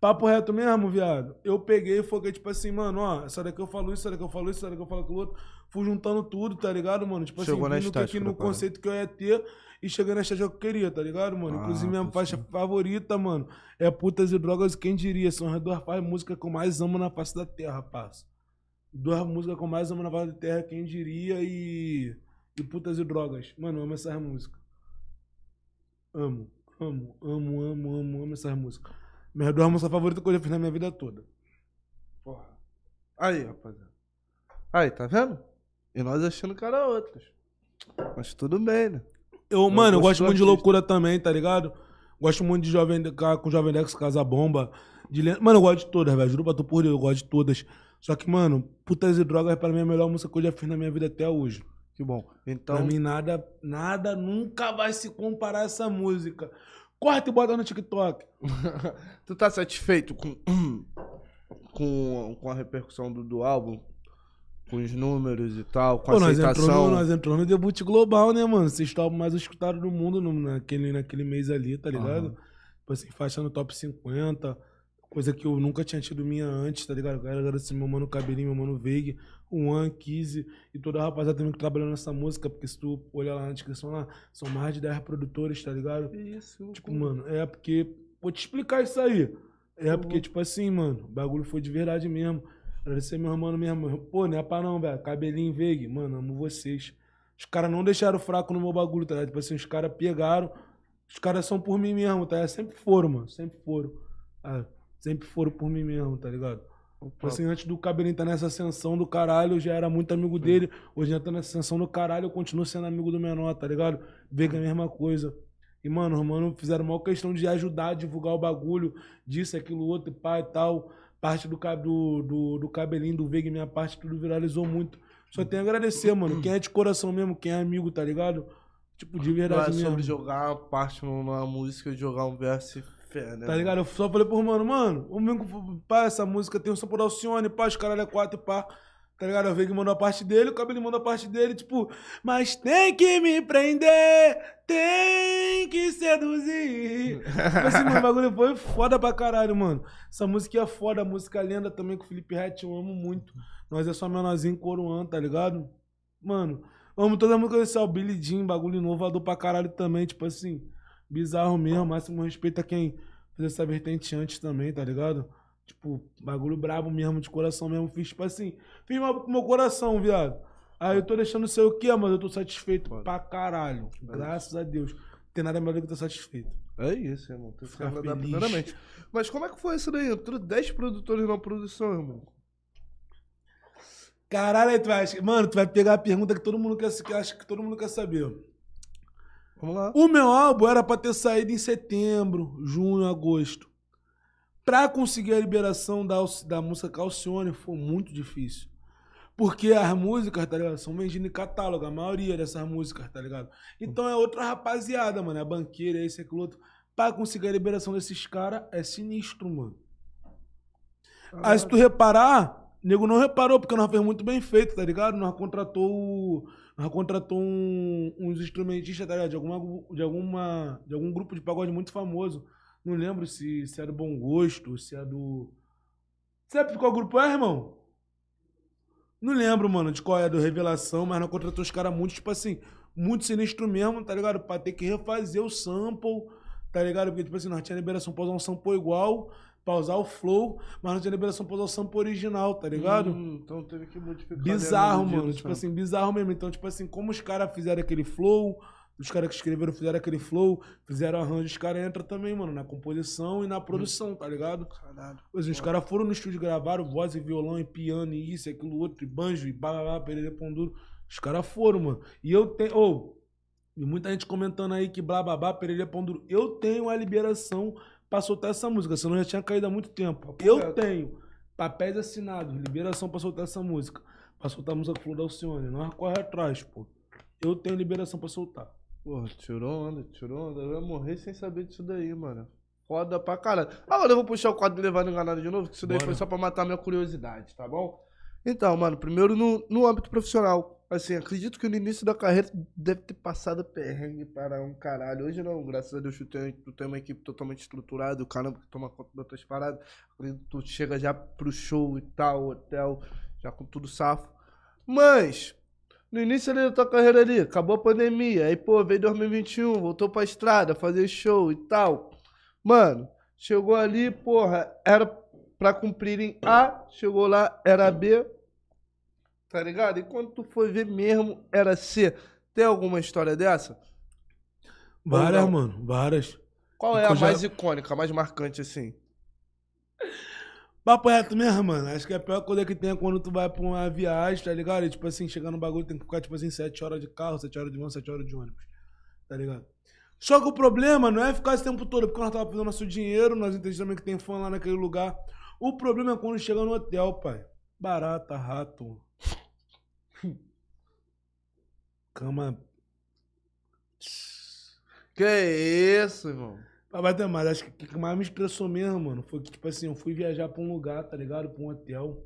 papo reto mesmo, viado. Eu peguei e foquei, tipo assim, mano, ó, essa daqui eu falo isso, essa daqui eu falo isso, essa daqui eu falo aquilo outro. fui juntando tudo, tá ligado, mano? Tipo Chegou assim, que- da no conceito que eu ia ter e cheguei na estética que eu queria, tá ligado, mano? Ah, Inclusive, minha faixa favorita, mano, é Putas e Drogas, quem diria? São as duas fa- músicas que eu mais amo na face da terra, parça. Duas músicas que eu mais amo na face da terra, quem diria? E. E Putas e Drogas. Mano, eu amo essas músicas. Amo, amo, amo, amo, amo, amo essas músicas. Minhas duas músicas favoritas que eu já fiz na minha vida toda. Porra. Aí, rapaziada. Aí, tá vendo? E nós achando que era outras. Mas tudo bem, né? Eu, mano, eu gosto muito de artista. loucura também, tá ligado? Gosto muito de Jovem com Jovem Dex Casa Bomba. De Mano, eu gosto de todas, velho. Juro pra tu por eu gosto de todas. Só que, mano, Putas e Drogas pra mim é a melhor música que eu já fiz na minha vida até hoje. Que bom. Então, Pra mim, nada, nada nunca vai se comparar a essa música. Corta e bota no TikTok. tu tá satisfeito com, com, com a repercussão do, do álbum? Com os números e tal, com a Pô, nós entramos aceitação? no, nós entramos no debut global, né, mano? Vocês estão mais escutados do mundo no- naquele, naquele mês ali, tá ligado? Aham. Tipo assim, faixa no top 50. Coisa que eu nunca tinha tido minha antes, tá ligado? Eu quero agradecer meu mano Cabelinho, meu mano Veig, o Juan, Kizzy e toda a rapaziada também que trabalhou nessa música, porque se tu olhar lá na descrição lá, são mais de 10 produtores, tá ligado? Isso. Tipo, mano, é porque. Vou te explicar isso aí. É porque, tipo assim, mano, o bagulho foi de verdade mesmo. Agradecer meu irmão mesmo. Pô, não é pra não, velho. Cabelinho Veig, mano, amo vocês. Os caras não deixaram fraco no meu bagulho, tá ligado? Tipo assim, os caras pegaram. Os caras são por mim mesmo, tá? Sempre foram, mano. Sempre foram. Ah, sempre foram por mim mesmo, tá ligado? Tipo assim, antes do Cabelinho tá nessa ascensão do caralho, eu já era muito amigo dele. Hoje já tá nessa ascensão do caralho, eu continuo sendo amigo do menor, tá ligado? Vega a mesma coisa. E, mano, os mano fizeram maior questão de ajudar a divulgar o bagulho, disso, aquilo, outro, pá e tal. Parte do, do, do, do cabelinho, do Vega, e minha parte, tudo viralizou muito. Só tenho a agradecer, mano. Quem é de coração mesmo, quem é amigo, tá ligado? Tipo, de Não é verdade mesmo. sobre jogar uma parte numa música jogar um verso e fé, né? Tá ligado? Eu só falei pro mano, mano, o meu, pá, essa música tem um som por Alcione, pá, os caralho é quatro, pá. Tá ligado? Eu vi que mandou a parte dele, o cabelo mandou a parte dele, tipo, mas tem que me prender, tem que seduzir. tipo assim, mano, o bagulho foi foda pra caralho, mano. Essa música é foda, a música lenda também com o Felipe Rett, eu amo muito. Nós é só menorzinho coroando, tá ligado? Mano, amo toda a música desse Billy Jean, bagulho inovador pra caralho também, tipo assim, bizarro mesmo, máximo respeito a quem fez essa vertente antes também, tá ligado? Tipo, bagulho brabo mesmo, de coração mesmo, fiz, tipo assim, fiz mal com meu coração, viado. Aí eu tô deixando ser o quê, mas eu tô satisfeito Foda. pra caralho. Graças a Deus. Não tem nada melhor do que estar satisfeito. É isso, irmão. Tem que agradar primeiramente. Mas como é que foi isso daí? Entrou 10 produtores na produção, irmão. Caralho, tu vai, mano, tu vai pegar a pergunta que todo mundo quer, que acha que todo mundo quer saber. Vamos lá. O meu álbum era pra ter saído em setembro, junho, agosto. Pra conseguir a liberação da, da música Calcione foi muito difícil. Porque as músicas, tá ligado? São vendidas em catálogo, a maioria dessas músicas, tá ligado? Então é outra rapaziada, mano. É banqueira, esse, aquilo outro. Pra conseguir a liberação desses caras é sinistro, mano. Aí se tu reparar, nego não reparou, porque nós fez muito bem feito, tá ligado? Nós contratou, o- nós contratou um- uns instrumentistas, tá ligado? De, alguma, de, alguma, de algum grupo de pagode muito famoso. Não lembro se, se é do Bom Gosto, se é do... Sabe de qual grupo é, irmão? Não lembro, mano, de qual é do Revelação, mas nós contratou os caras muito, tipo assim, muito sinistro mesmo, tá ligado? Pra ter que refazer o sample, tá ligado? Porque, tipo assim, nós tinha liberação pra usar um sample igual, pra usar o flow, mas não tinha liberação pra usar o sample original, tá ligado? Hum, então teve que modificar. bizarro, mano. Tipo som. assim, bizarro mesmo. Então, tipo assim, como os caras fizeram aquele flow, os caras que escreveram fizeram aquele flow, fizeram arranjo, os caras entram também, mano, na composição e na produção, tá ligado? Caralho. Pois, os caras foram no estúdio gravaram voz e violão e piano e isso, e aquilo outro, e banjo, e babá, perere, pão duro. Os caras foram, mano. E eu tenho. Ô, e muita gente comentando aí que blá babá, perere, pão duro. Eu tenho a liberação pra soltar essa música, senão já tinha caído há muito tempo. Eu reto. tenho papéis assinados, liberação pra soltar essa música. Pra soltar a música Flor da Alcione. Nós corre atrás, pô. Eu tenho liberação pra soltar. Porra, tirou onda, tirou onda. Eu ia morrer sem saber disso daí, mano. Foda pra caralho. Agora eu vou puxar o quadro levando enganado de novo, que isso daí Bora. foi só pra matar minha curiosidade, tá bom? Então, mano, primeiro no, no âmbito profissional. Assim, acredito que no início da carreira deve ter passado perrengue para um caralho. Hoje não, graças a Deus tu tem, tu tem uma equipe totalmente estruturada, o caramba que toma conta das tuas paradas. Acredito que tu chega já pro show e tal, hotel, já com tudo safo. Mas, No início ali da tua carreira ali, acabou a pandemia. Aí, pô, veio 2021, voltou pra estrada, fazer show e tal. Mano, chegou ali, porra, era pra cumprirem A, chegou lá, era B. Tá ligado? E quando tu foi ver mesmo, era C. Tem alguma história dessa? Várias, mano, várias. Qual é a já- mais icônica, a mais marcante assim? Papo reto mesmo, mano. Acho que a pior coisa que tem é quando tu vai pra uma viagem, tá ligado? E, tipo assim, chegar no bagulho tem que ficar, tipo assim, 7 horas de carro, 7 horas de van, 7 horas de ônibus. Tá ligado? Só que o problema não é ficar esse tempo todo, porque nós tava fazendo nosso dinheiro, nós entendemos também que tem fã lá naquele lugar. O problema é quando chega no hotel, pai. Barata, rato. Cama. Que isso, irmão? Mas vai ter mais. Acho que o que mais me estressou mesmo, mano, foi que, tipo assim, eu fui viajar pra um lugar, tá ligado? Pra um hotel.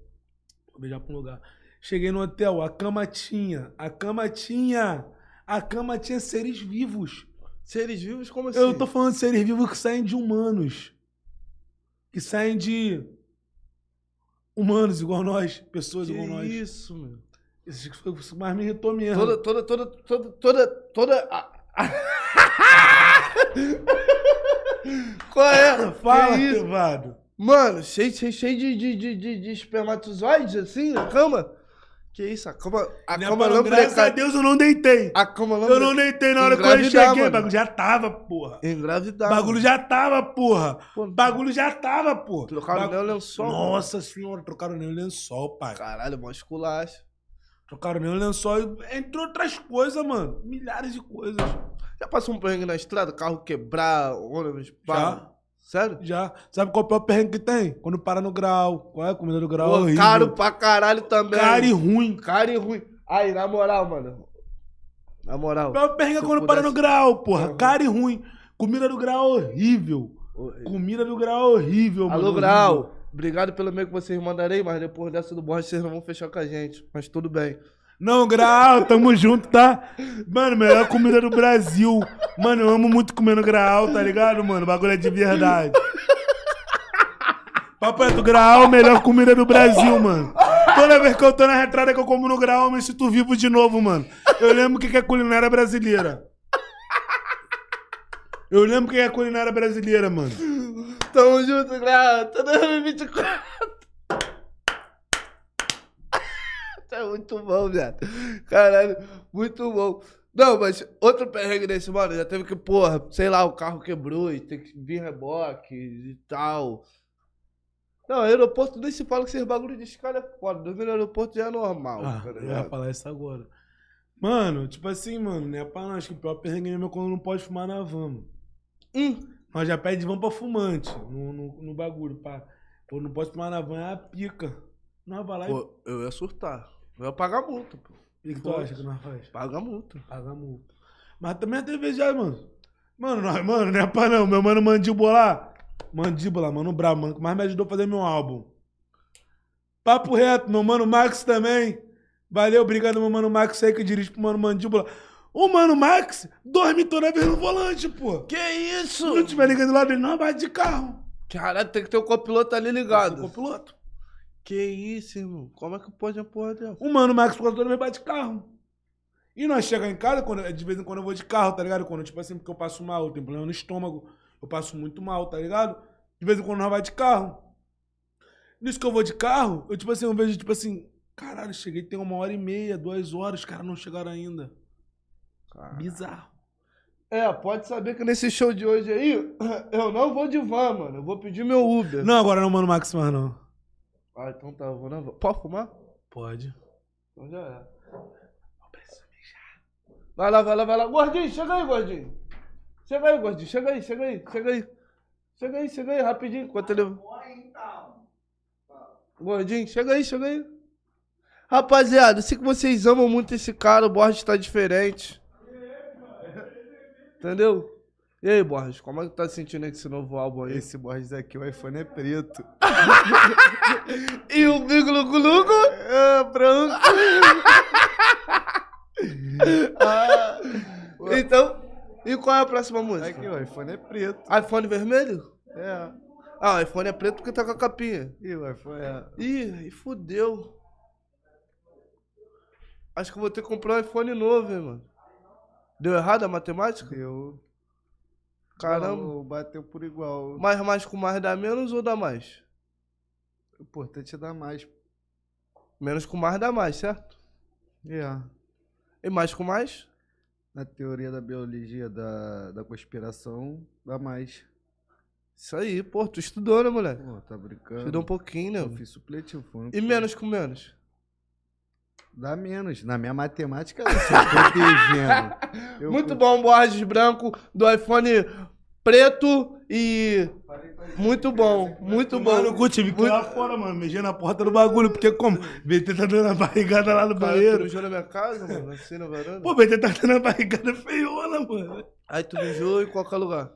Fui viajar pra um lugar. Cheguei no hotel, a cama tinha. A cama tinha. A cama tinha seres vivos. Seres vivos, como assim? Eu tô falando de seres vivos que saem de humanos. Que saem de. Humanos igual nós. Pessoas Que igual nós. isso, meu? Isso foi o que mais me irritou mesmo. Toda, toda, toda, toda, toda, toda. a- Qual é? Fala, Que isso? privado. Mano, cheio, cheio, cheio de, de, de, de, de espermatozoides, assim, na cama? Que isso, a cama. A Né, cama mano, Graças a Deus eu não deitei. A cama Eu não deitei na hora que eu cheguei. O mano. bagulho já tava, porra. Engravidar. O bagulho já tava, porra. O bagulho já tava, porra. Trocaram Bagu- nem o lençol. Nossa senhora, trocaram nem o lençol, pai. Caralho, mó esculacho. Trocaram o lençol, entre outras coisas, mano. Milhares de coisas. Já passou um perrengue na estrada? Carro quebrar, ônibus, pá? Sério? Já. Sabe qual é o pior perrengue que tem? Quando para no grau. Qual é a comida do grau? Pô, horrível. caro pra caralho também. Caro e ruim. Caro e ruim. Aí, na moral, mano. Na moral. O pior perrengue é quando para no pudesse- grau, porra. Uhum. Caro e ruim. Comida do grau horrível. Comida do grau horrível, mano. Alô, horrível. Grau. Obrigado pelo e-mail que vocês mandarei, mas depois dessa do borracha vocês não vão fechar com a gente. Mas tudo bem. Não, Graal, tamo junto, tá? Mano, melhor comida do Brasil. Mano, eu amo muito comer no Graal, tá ligado, mano? O bagulho é de verdade. Papo reto, Graal, melhor comida do Brasil, mano. Toda vez que eu tô na retrada que eu como no Graal, eu me sinto vivo de novo, mano. Eu lembro o que é culinária brasileira. Eu lembro o que é culinária brasileira, mano. Tamo junto, Grau. Tô 2024. É muito bom, viado. Caralho, muito bom. Não, mas outro perrengue desse, mano, já teve que, porra, sei lá, o carro quebrou e tem que vir reboque e tal. Não, aeroporto nem se fala que esses bagulho de escala é foda. Dormir no aeroporto já é normal, Ah, tá eu ia falar isso agora. Mano, tipo assim, mano, não é pra nós. Que o pior perrengue mesmo é quando não pode fumar na van, mano. Hum, Nós já pede van pra fumante no, no, no bagulho, pá. Pô, não pode tomar na van, é a pica. Nós vai lá pô, eu ia surtar. Eu ia pagar multa, pô. e... O que tu acha que nós faz? Paga multa. Paga multa. Mas também tem vez já, mano. Mano, nós, mano, não é pra não. Meu mano Mandíbula. Mandíbula, mano, brabo, mano, que mais me ajudou a fazer meu álbum. Papo reto, meu mano Max também. Valeu, obrigado, meu mano Max aí que dirige pro mano Mandíbula. O mano Max dorme toda vez no volante, pô. Que isso? Se não tiver ligando do lado dele, não, vai de carro. Caralho, tem que ter o copiloto ali ligado. O piloto. Que isso, irmão? Como é que pode a porra dessa? O mano Max quase toda vez bate carro. E nós chegamos em casa, quando, de vez em quando eu vou de carro, tá ligado? Quando, tipo assim, porque eu passo mal, eu tenho problema no estômago, eu passo muito mal, tá ligado? De vez em quando nós vai de carro. Nisso que eu vou de carro, eu, tipo assim, eu vejo, tipo assim, caralho, cheguei tem uma hora e meia, duas horas, os caras não chegaram ainda. Bizarro. É, pode saber que nesse show de hoje aí, eu não vou de van, mano. Eu vou pedir meu Uber. Não, agora não, mano Max, mais não. Ah, então tá, eu vou na van. Pode fumar? Pode. Então já é. Vai lá, vai lá, vai lá. Gordinho, chega aí, gordinho. Chega aí, gordinho. Chega aí, chega aí, chega aí. Chega aí, chega aí, rapidinho, enquanto ele... Gordinho, chega aí, chega aí. Rapaziada, eu sei que vocês amam muito esse cara, o Borges tá diferente. Entendeu? E aí, Borges, como é que tá se sentindo esse novo álbum aí? Esse Borges aqui, o iPhone é preto. E o Bigo Lugo Lugo? É, branco. Ah, então, e qual é a próxima música? Aqui, o iPhone é preto. iPhone vermelho? É. Ah, o iPhone é preto porque tá com a capinha. E o iPhone é. Ih, fudeu. Acho que eu vou ter que comprar um iPhone novo, hein, mano. Deu errado a matemática? Deu. Caramba. Não, bateu por igual. Mais mais com mais dá menos ou dá mais? O importante é dar mais. Menos com mais dá mais, certo? É. E mais com mais? Na teoria da biologia da, da conspiração, dá mais. Isso aí, pô, tu estudou, né, moleque? Pô, tá brincando. Estudou um pouquinho, Eu né? fiz supletivo. E menos com menos? Dá menos. Na minha matemática, eu tô Muito bom, Borges branco do iPhone preto e. Muito bom, muito bom. que ir lá fora, mano. Mexer na porta do bagulho. Porque como? BT tá dando a barrigada lá no Cara, tu banheiro. mijou na minha casa, mano, assim na varanda? Pô, BT tá dando a barrigada feiona, mano. Aí tu mijou em qualquer lugar.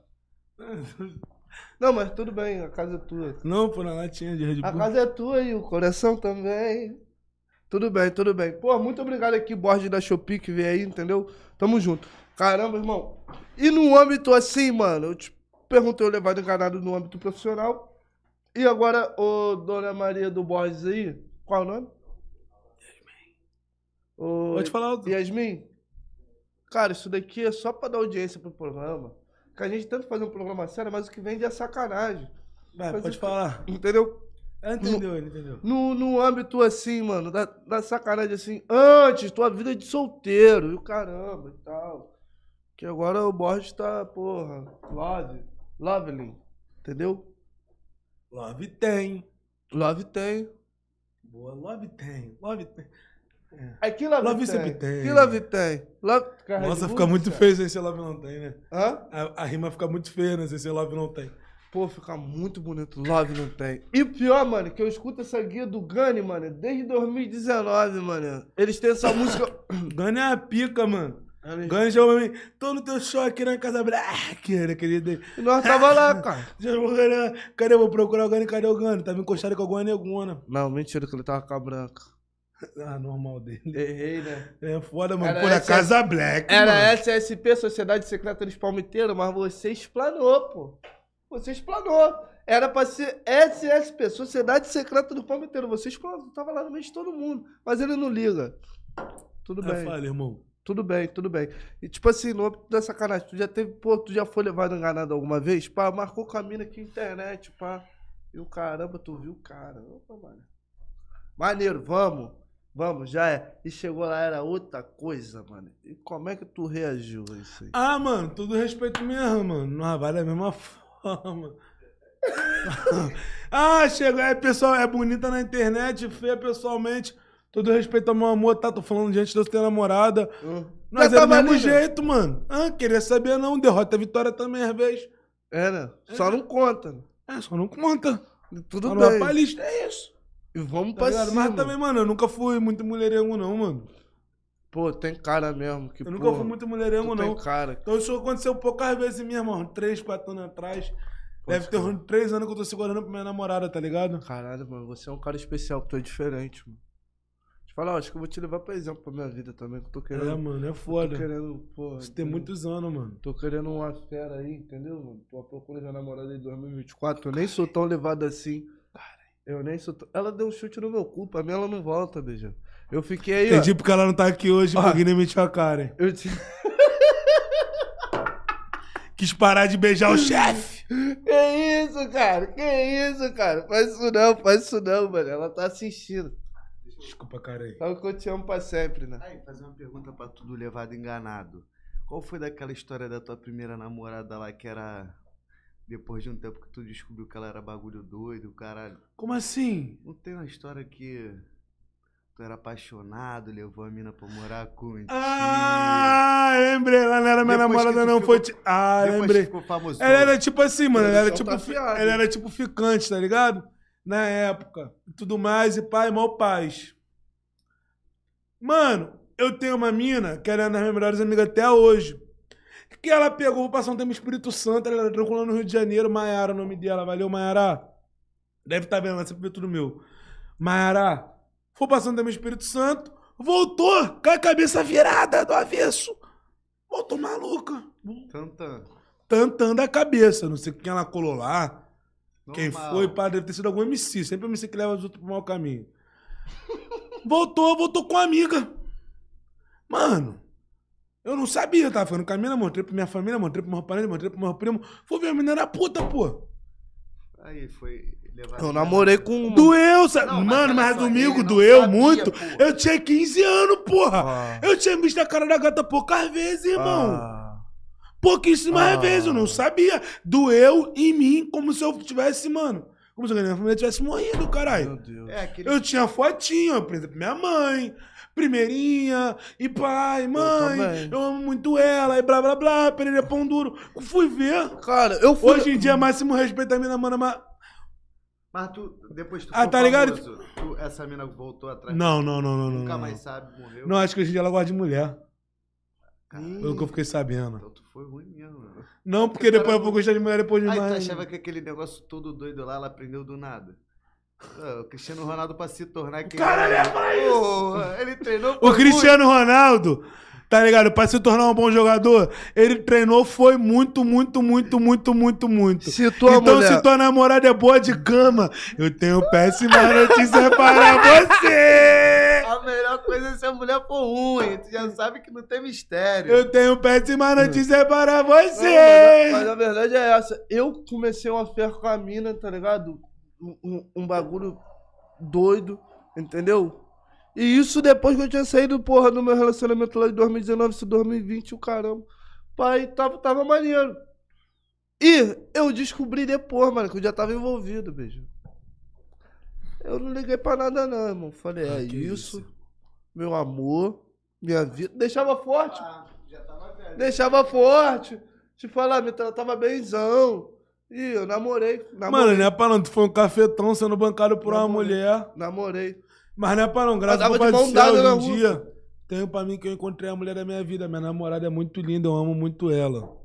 Não, mas tudo bem, a casa é tua. Não, pô, na latinha de Red A Bull. casa é tua e o coração também. Tudo bem, tudo bem. Pô, muito obrigado aqui, Borges da Shopee, que veio aí, entendeu? Tamo junto. Caramba, irmão. E no âmbito assim, mano, eu te perguntei o levado enganado no âmbito profissional. E agora, ô Dona Maria do Borges aí, qual é o nome? Yasmin. Pode falar alto. Yasmin, cara, isso daqui é só pra dar audiência pro programa. Que a gente tenta fazer um programa sério, mas o que vem é sacanagem. Vai, Mas pode falar. Entendeu? Entendeu, ele entendeu. No, no âmbito assim, mano, da, da sacanagem assim, antes, tua vida de solteiro, e o caramba e tal. Que agora o Borges tá, porra, love, lovely, entendeu? Love tem. Love tem. Boa, love tem. Love tem. Aí que love, Love tem? sempre tem. Que love tem? Love... Nossa, fica muito feio sem ser love não tem, né? Hã? A, a rima fica muito feia, né? Sem ser love não tem. Pô, fica muito bonito. Love não tem. E o pior, mano, que eu escuto essa guia do Gani, mano, desde 2019, mano. Eles têm essa música. Gane é a pica, mano. Eles- Gane chama pra mim. Tô no teu show aqui na Casa Black, né, querido? E nós tava lá, cara. Já. Cadê? Eu vou procurar o Gane. Cadê o Gane? Tava encostado com alguma negona. Não, mentira que ele tava com a branca. Ah, normal dele. Errei, né? É foda, mano. Era Pô, na essa- Casa Black, Era mano. SSP, Sociedade Secreta dos Palmiteiros, mas você explanou, pô. Você explanou. Era pra ser SSP, Sociedade Secreta dos Palmiteiros. Você explanou. Tava lá no meio de todo mundo. Mas ele não liga. Tudo bem. fala, irmão. Tudo bem, tudo bem. E tipo assim, no âmbito da sacanagem, tu já teve, pô, tu já foi levado enganado alguma vez? Pá, marcou com a mina aqui na internet, pá. E o caramba, tu viu, cara. Opa, mano. Maneiro, vamos. Vamos, já é. E chegou lá, era outra coisa, mano. E como é que tu reagiu a isso aí? Ah, mano, todo respeito mesmo, mano. Não vai da mesma forma. ah, chegou aí, pessoal, é bonita na internet, feia pessoalmente. Todo respeito ao meu amor, tá? Tô falando diante de eu ter namorada. Hum. Mas Já é do tava mesmo né? jeito, mano. Ah, queria saber não. Derrota, vitória também, às vezes. É, né? Só não conta. né? É, só não conta. Tudo Só não bem. vai pra lista, é isso. E vamos Tá pra ligado? cima. Mas também, mano, eu nunca fui muito mulherengo, não, mano. Pô, tem cara mesmo. Que, Eu nunca pô, fui muito mulherengo, não. Tem cara. Então isso aconteceu poucas vezes mesmo, irmão. Três, quatro anos atrás. Pode Deve ter uns três anos que eu tô segurando pra minha namorada, tá ligado? Caralho, mano, você é um cara especial, tu é diferente, mano. Eu falar, acho que eu vou te levar pra exemplo pra minha vida também, que eu tô querendo. É, mano, é tô foda. querendo, pô. Isso tem muitos anos, mano. Tô querendo uma fera aí, entendeu, mano? Tô à procura de uma namorada em 2024. Eu nem sou tão levado assim. Eu nem sou tão... Ela deu um chute no meu cu, pra mim ela não volta, beijão. Eu fiquei aí, ó. Entendi porque ela não tá aqui hoje, Ó. porque nem mentiu a cara. hein? Eu te... Quis parar de beijar o chefe. Que isso, cara? Que isso, cara? Faz isso não, faz isso não, mano. Ela tá assistindo. Desculpa, cara aí. Sabe que eu te amo pra sempre, né? Aí, fazer uma pergunta pra tudo levado enganado. Qual foi daquela história da tua primeira namorada lá que era. Depois de um tempo que tu descobriu que ela era bagulho doido, caralho. Como assim? Não tem uma história que tu era apaixonado, levou a mina pra morar contigo. Ah, lembrei. Ela não era minha Depois namorada, não. ficou- Foi. ti- Ah, lembrei. Ela era tipo assim, mano. Ela era tipo, tá ela era tipo ficante, tá ligado? Na época. E tudo mais, e pai, mal paz. Mano, eu tenho uma mina que era uma das minhas melhores amigas até hoje. Que ela pegou, vou passar um tempo em Espírito Santo, ela era tranquila no Rio de Janeiro, Maiara, o nome dela. Valeu, Maiara. Deve estar vendo, ela sempre vê tudo meu. Maiara, foi passando tempo em Espírito Santo, voltou com a cabeça virada do avesso. Voltou maluca. Tanta. Tantando a cabeça. Não sei quem ela colou lá. Quem Normal. foi, pá, deve ter sido algum MC. Sempre MC que leva os outros pro mau caminho. voltou, voltou com a amiga. Mano, eu não sabia, eu tava ficando com a mina, mostrei pra minha família, mostrei pro meu parente, mostrei pro meu primo. Fui ver a menina era puta, pô. Aí foi levar. Eu namorei com uma. Doeu, sabe? Não, mas Mano, mas só, domingo doeu sabia, muito. porra. Eu tinha 15 anos, porra. Ah. Eu tinha visto a cara da gata poucas vezes, irmão. Ah. Pouquíssimas Ah. vezes, eu não sabia. Doeu em mim como se eu tivesse, mano. Como se a minha família tivesse morrido, Meu caralho. Deus. É aquele. Eu tinha fotinha, por exemplo, minha mãe, primeirinha, e pai, mãe, também. eu, amo muito ela, e blá blá blá, pereira pão duro. Fui ver. Cara, eu fui. Hoje em dia, máximo respeito a minha mana, mas. Mas tu, depois tu Ah, tá ligado? famoso, tu- essa mina voltou atrás. Não, não, não, não, não. Nunca não. mais sabe, morreu. Não, acho que hoje em dia ela gosta de mulher. Pelo que eu fiquei sabendo. Então tu foi ruim mesmo. mano. Não, porque depois eu vou gostar de mulher depois de Aí tu mais. achava que aquele negócio todo doido lá, ela aprendeu do nada. Ah, O Cristiano Ronaldo pra se tornar quem Caralho, ia falar isso. Ele treinou O foi Cristiano Ronaldo, tá ligado? Pra se tornar um bom jogador, ele treinou foi muito, muito, muito, muito, muito, muito. Se tua então, mulher. se tua namorada é boa de cama, eu tenho péssima notícia para você. A melhor coisa é se a mulher for ruim. Tu já sabe que não tem mistério. Eu tenho péssima notícia para Não, mas, você. mas a verdade é essa. Eu comecei uma fé com a mina, tá ligado? Um, um- um bagulho doido, entendeu? E isso depois que eu tinha saído, porra, do meu relacionamento lá de 2019, isso 2020, o caramba. Pai, tava, tava maneiro. E eu descobri depois, mano, que eu já tava envolvido, beijo. Eu não liguei pra nada, não, irmão. Falei, é Ah, que isso, isso. meu amor, minha vida. Deixava forte, Ah, já tava velho. Deixava forte. Te falar, me tratava benzão. E eu namorei. namorei Mano, não é pra não, tu foi um cafetão sendo bancado por uma Namorei. mulher. Namorei. Mas não é pra não, graças Andava ao de céu, dia, tenho pra mim que eu encontrei a mulher da minha vida. Minha namorada é muito linda, eu amo muito ela.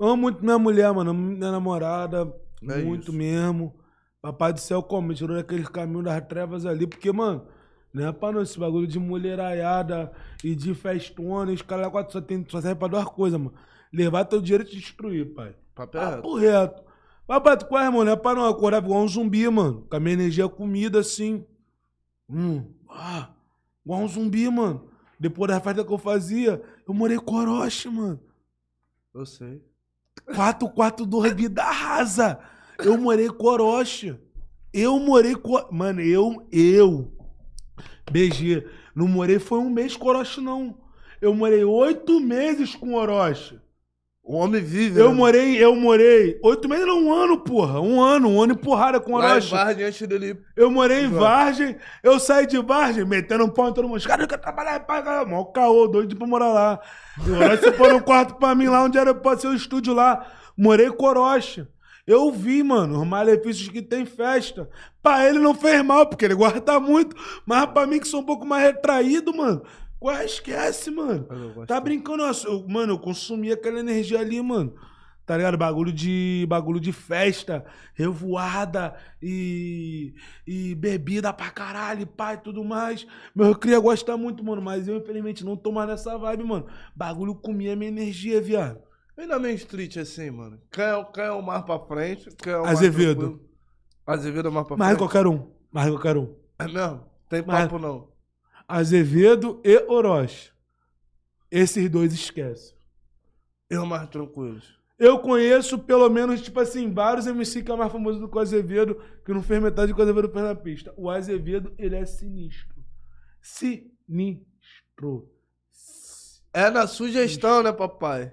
Eu amo muito minha mulher, mano, amo minha namorada, É muito isso. mesmo. Papai do céu, como? Me tirou daquele caminho das trevas ali, porque, mano, não é pra não, esse bagulho de mulheraiada e de festona, os caras lá quatro só, tem, só serve pra duas coisas, mano. Levar teu dinheiro e te destruir, pai. Papo é reto. Reto. Papai, tu é, irmão? Não é pra não acordar igual um zumbi, mano. Com a minha energia comida assim. Hum, ah, igual um zumbi, mano. Depois da festa que eu fazia, eu morei com Orochi, mano. Eu sei. Quatro, quatro, dois, vida rasa. Eu morei com Orochi. Eu morei com. Mano, eu, eu. BG. Não morei foi um mês com Orochi, não. Eu morei oito meses com Orochi. O homem vive. Eu né? morei, eu morei. Oito meses não, um ano, porra. Um ano, um ano e porrada com em Orochi. Vargem, antes dele. Eu morei em. Vargem, eu saí de Vargem, metendo um pau em todo mundo. Os caras querem trabalhar, pagar. Mó caô, doido pra morar lá. E o Orochi pôr um quarto pra mim lá, onde era pra ser o estúdio lá. Morei com Orochi. Eu vi, mano, os malefícios que tem festa. Pra ele não fez mal, porque ele gosta muito. Mas pra mim, que sou um pouco mais retraído, mano. Ué, esquece, mano. Tá brincando, eu, mano, eu consumi aquela energia ali, mano. Tá ligado? Bagulho de bagulho de festa, revoada e, e bebida pra caralho, pai, e tudo mais. Meu, eu queria gostar muito, mano, mas eu infelizmente não tô mais nessa vibe, mano. Bagulho comia minha energia, viado. E na Main Street assim, mano? Quem é, quem é o mais pra frente? Quem é o mais Azevedo. tranquilo? Azevedo é mais pra Mais frente? qualquer um. Mais qualquer um. É mesmo? Tem Mas- papo não. Azevedo e Orochi. Esses dois esquece. Eu mais tranquilo. Eu conheço pelo menos, tipo assim, vários MC que é mais famoso do que o Azevedo, que não fez metade do que o Azevedo fez na pista. O Azevedo, ele é sinistro. Sinistro. É na sugestão, né, papai?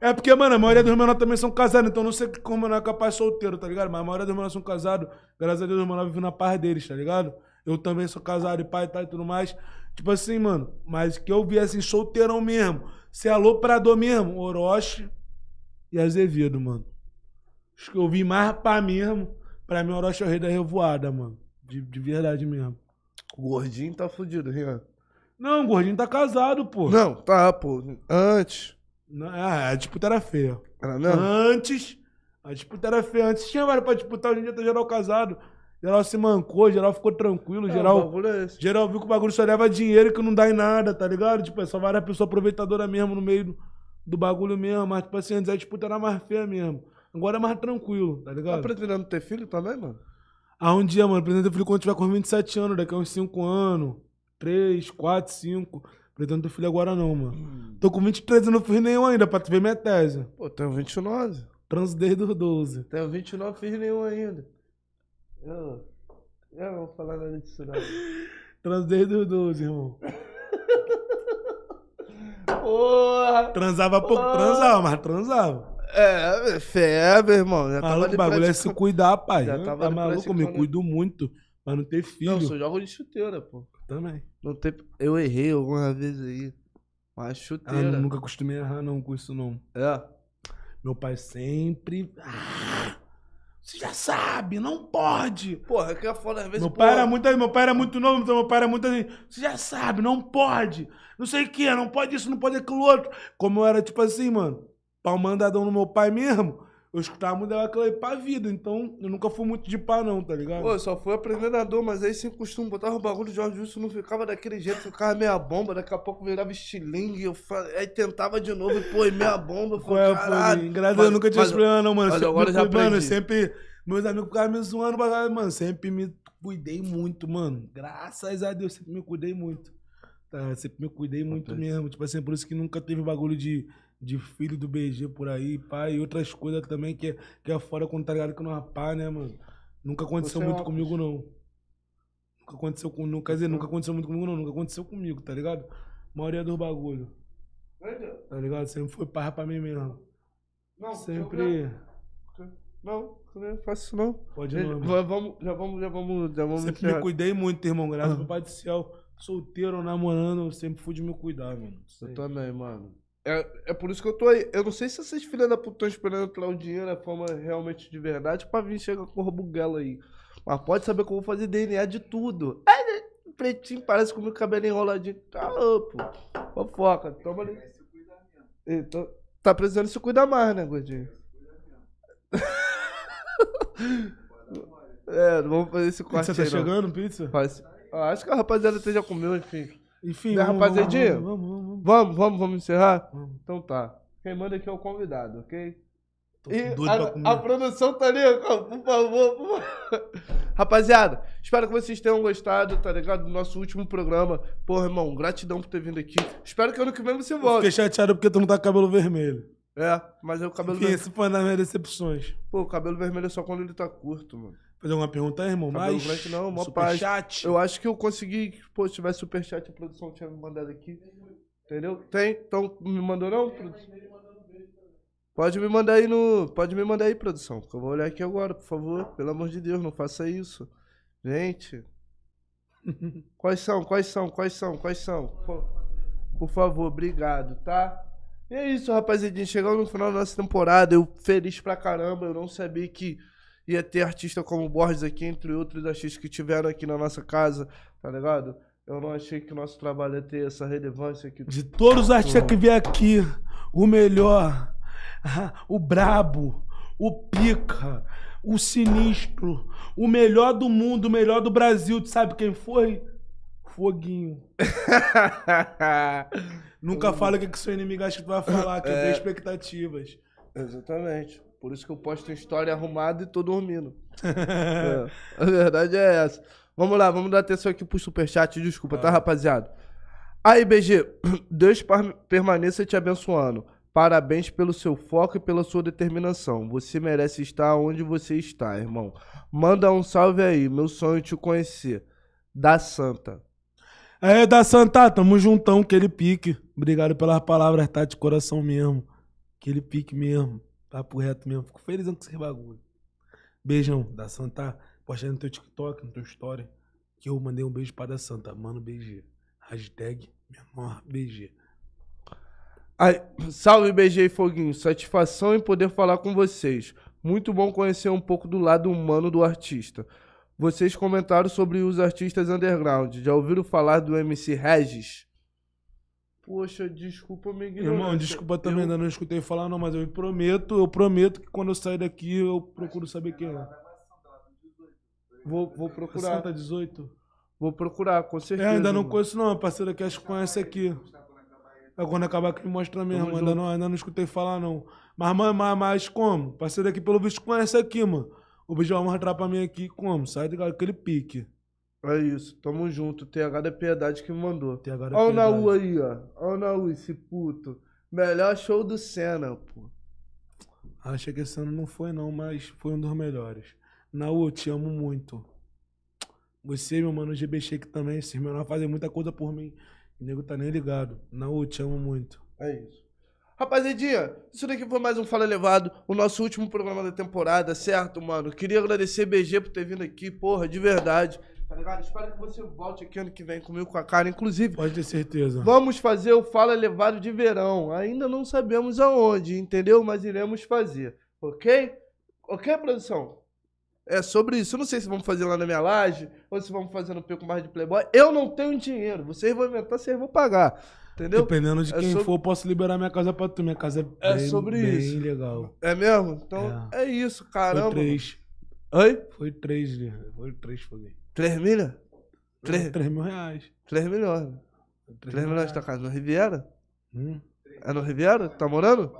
É porque, mano, a maioria dos menores também são casados, então não sei como o menor é capaz solteiro, tá ligado? Mas a maioria dos menores são casados, graças a Deus os menores vivem na paz deles, tá ligado? Eu também sou casado e pai e tal e tudo mais. Tipo assim, mano, mas que eu vi assim, solteirão mesmo. Se é aloprador mesmo, Orochi e Azevedo, mano. Acho que eu vi mais pá mesmo. Pra mim, Orochi é o rei da revoada, mano. De, de verdade mesmo. O gordinho tá fudido, Rian. Não, o gordinho tá casado, pô. Não, tá, pô. Antes. Não, ah, a disputa era feia. Era mesmo? Antes, a disputa era feia. Antes tinha vários pra disputar, hoje em dia tá geral casado. Geral se mancou, geral ficou tranquilo, É, geral, é geral viu que o bagulho só leva dinheiro e que não dá em nada, tá ligado? Tipo, é só várias pessoas aproveitadoras mesmo no meio do, do bagulho mesmo. Mas, tipo assim, antes a disputa era mais feia mesmo. Agora é mais tranquilo, tá Tá ligado? pretendendo ter filho também, mano? Ah, um dia, mano, pretendo ter filho quando tiver com 27 anos, daqui a uns 5 anos. 3, 4, 5. Pretendo ter filho agora não, mano. Tô com 23 e não fiz nenhum ainda, pra tu ver minha tese. Pô, tenho 29. Trans desde os 12. Tenho 29, fiz nenhum ainda. Eu, eu não vou falar nada disso não. Trans desde os 12, irmão. Porra! Transava pouco, Ah. transava, mas transava. É, febre, irmão. Já Maluco, o bagulho é se cuidar, pai. Já Tá tava ali maluco, eu me cuido muito. Pra não ter filho. Não, só jogo de chuteira, pô. Também. Não tem... Eu errei alguma vez aí. Mas Ah, chuteira. nunca costumei errar não com isso, não. É. Meu pai sempre... Ah, você já sabe, não pode. Porra, que é foda às vezes. Meu pai, era muito, meu pai era muito novo, então meu pai era muito assim, você já sabe, não pode, não sei o que, não pode isso, não pode aquilo outro. Como eu era tipo assim, mano, pau mandadão no meu pai mesmo, eu escutava muito aquilo aí pra vida, então eu nunca fui muito de pá não, tá ligado? Pô, eu só fui aprender na dor, mas aí sem costume, botava o bagulho de Jorge Wilson, não ficava daquele jeito, ficava meia bomba, daqui a pouco virava estilingue, eu fa... aí tentava de novo, e pô, e meia bomba, eu falei, é, caralho. Graças a Mas- eu nunca tive mas- esse problema não, mano. mas Sempre agora já cuidei, mano, aprendi. sempre, meus amigos ficavam me zoando, caralho, mano, sempre me cuidei muito, mano. Graças a Deus, sempre me cuidei muito. Tá, sempre me cuidei muito Rapaz. mesmo. Tipo assim, por isso que nunca teve bagulho de, de filho do BG por aí, pai, e outras coisas também que é, que é fora quando tá ligado que não é pá, né, mano? Nunca aconteceu Você é muito comigo, não. Nunca aconteceu com. Não, quer dizer, nunca aconteceu muito comigo, não. Nunca aconteceu comigo, tá ligado? A maioria dos bagulho. Tá ligado? Sempre foi parra pra mim mesmo. Não, Sempre. Não, não faço isso não. Pode não, va- vamos, já vamos, já vamos, já vamos Sempre me cuidei muito, irmão. Graças Ah. ao Pai do Céu. Solteiro, namorando, eu sempre fui de me cuidar, mano. Eu também, mano. É, é por isso que eu tô aí. Eu não sei se essas filhas da puta estão esperando tirar o dinheiro, a forma realmente de verdade, pra vir chegar com o buguela aí. Mas pode saber que eu vou fazer DNA de tudo. Ai, né? pretinho, parece com o meu cabelo enroladinho. Tá, pô. Fofoca, toma ali. Então, tá precisando se cuidar mais, né, gordinho? é, não vamos fazer esse corte Pizza tá aí, não. chegando, pizza? Faz- Ah, acho que a rapaziada até já comeu, enfim. Enfim, Né, vamos, rapaziadinha? Vamos, vamos, vamos. Vamos, vamos, vamos encerrar? Então tá. Quem manda aqui é o convidado, ok? Tô E a, a produção tá ali, por favor, por favor. Rapaziada, espero que vocês tenham gostado, tá ligado? Do nosso último programa. Porra, irmão, gratidão por ter vindo aqui. Espero que ano que vem você Eu volte. Fiquei chateado porque tu não tá com cabelo vermelho. É, mas é o cabelo Enfim, vermelho. esse foi uma das minhas decepções. Pô, o cabelo vermelho é só quando ele tá curto, mano. Fazer alguma pergunta aí, irmão? Cabelo Mais? branco não, mó paz. Superchat? Eu acho que eu consegui. Pô, se tivesse superchat, a produção tinha me mandado aqui. Entendeu? Tem? Então, me mandou não, produção? Pode me mandar aí no. Pode me mandar aí, produção. Que eu vou olhar aqui agora, por favor. Pelo amor de Deus, não faça isso. Gente. Quais são? Quais são? Quais são? Quais são? Por, favor, obrigado, tá? E é isso, rapaziadinha. Chegamos no final da nossa temporada. Eu feliz pra caramba. Eu não sabia que ia ter artista como Borges aqui, entre outros artistas que tiveram aqui na nossa casa, tá ligado? Eu não achei que o nosso trabalho ia ter essa relevância aqui. De todos os artistas que vêm aqui, o melhor, o brabo, o pica, o sinistro, o melhor do mundo, o melhor do Brasil, tu sabe quem foi? Foguinho. Nunca fala o que, que seu inimigo acha que tu vai falar, que eu tenho expectativas. Exatamente. Por isso que eu posto história arrumada e tô dormindo. É, a verdade é essa. Vamos lá, vamos dar atenção aqui pro superchat. Desculpa, tá, rapaziada? Aí, BG, Deus permaneça te abençoando. Parabéns pelo seu foco e pela sua determinação. Você merece estar onde você está, irmão. Manda um salve aí. Meu sonho é te conhecer. Da Santa. É, da Santa, tamo juntão, aquele pique. Obrigado pelas palavras, tá? De coração mesmo. Aquele pique mesmo. Papo reto mesmo. Fico felizão com esse bagulho. Beijão, da Santa. Posta no teu TikTok, no teu story. Que eu mandei um beijo pra da Santa. Mano, BG. Hashtag menor BG. Aí, salve BG e Foguinho, satisfação em poder falar com vocês. Muito bom conhecer um pouco do lado humano do artista. Vocês comentaram sobre os artistas underground. Já ouviram falar do MC Regis? Poxa, desculpa me ignorar. Irmão, desculpa também, ainda não escutei falar não, mas eu prometo, eu prometo que quando eu sair daqui eu procuro saber quem é. Vou, vou procurar. Santa 18. Vou procurar, com É, certeza. ainda não conheço não, a parceira que acho que conhece aqui. É quando acabar que me mostra mesmo, ainda não, ainda não escutei falar não. Mas, mas, mas, como? Parceiro aqui pelo visto conhece aqui, mano. O bicho vai mostrar pra mim aqui como, sai de aquele pique. É isso, tamo junto. TH da Piedade que me mandou. Tem agora Olha o. Naú aí, ó. Olha o Naú, esse puto. Melhor show do Senna, pô. Achei que esse ano não foi, não, mas foi um dos melhores. Naú, eu te amo muito. Você, meu mano, GB Shake também. Esses menores fazem muita coisa por mim. O nego tá nem ligado. Naú, eu te amo muito. É isso. Rapaziadinha, isso daqui foi mais um Fala Elevado, o nosso último programa da temporada, certo, mano? Queria agradecer BG por ter vindo aqui, porra, de verdade. Tá ligado? Espero que você volte aqui ano que vem comigo com a cara. Inclusive, Pode ter certeza. vamos fazer o Fala Elevado de verão. Ainda não sabemos aonde, entendeu? Mas iremos fazer, ok? Ok, produção? É sobre isso. Eu não sei se vamos fazer lá na minha laje ou se vamos fazer no Pico Mais de Playboy. Eu não tenho dinheiro. Vocês vão inventar, vocês vão pagar. Entendeu? Dependendo de É quem sobre- for, eu posso liberar minha casa pra tu. Minha casa é, É bem, sobre bem isso. legal. É mesmo? Então é, isso, caramba. Foi três. Oi? Foi três, né? Foi três, foguinho. 3 milha? Três- Três mil reais. 3 milhões. Três 3 mil milhões da casa no Riviera? Hum. É no Riviera? Tá morando?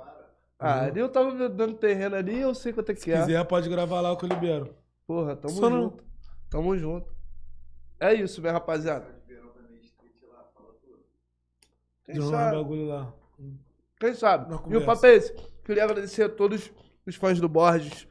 Ah, ali eu tava me dando terreno ali eu sei quanto é que Se é. quiser, pode gravar lá que eu libero. Porra, tamo Só não- junto. Tamo junto. É isso, minha rapaziada. Quem um sabe? bagulho lá. Quem sabe? E o papo é esse. Queria agradecer a todos os fãs do Borges,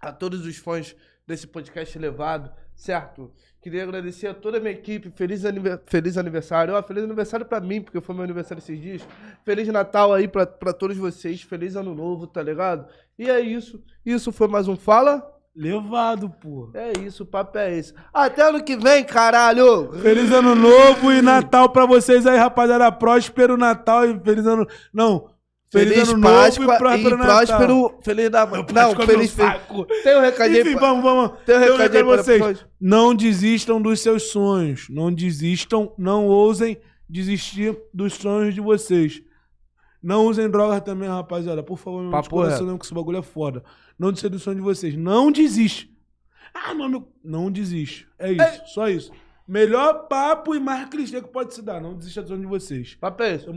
a todos os fãs desse podcast elevado, certo? Queria agradecer a toda a minha equipe. Feliz, anive- feliz aniversário. Ó, feliz aniversário pra mim, porque foi meu aniversário esses dias. Feliz Natal aí pra, pra todos vocês. Feliz Ano Novo, tá ligado? E é isso. Isso foi mais um Fala. Levado, pô. É isso, o papo é esse. Até ano que vem, caralho! Feliz ano novo e Natal pra vocês aí, rapaziada. Próspero Natal e feliz ano. Não. Feliz, ano Páscoa novo e próspero e Natal. próspero. Feliz da... Não, é feliz... meu saco. Tem um recadinho Enfim, pra- vamos, vamos. Tem um Tem um recadinho pra vocês. Não desistam dos seus sonhos. Não desistam, não ousem desistir dos sonhos de vocês. Não usem drogas também, rapaziada. Por favor, meu Papo coração, que esse bagulho é foda. Não desistam dos sonhos de vocês. Não desiste. Ah, mano, não desiste. É isso, só isso. Melhor papo e mais clichê que pode se dar. Não desista dos sonhos de vocês. Papo é esse.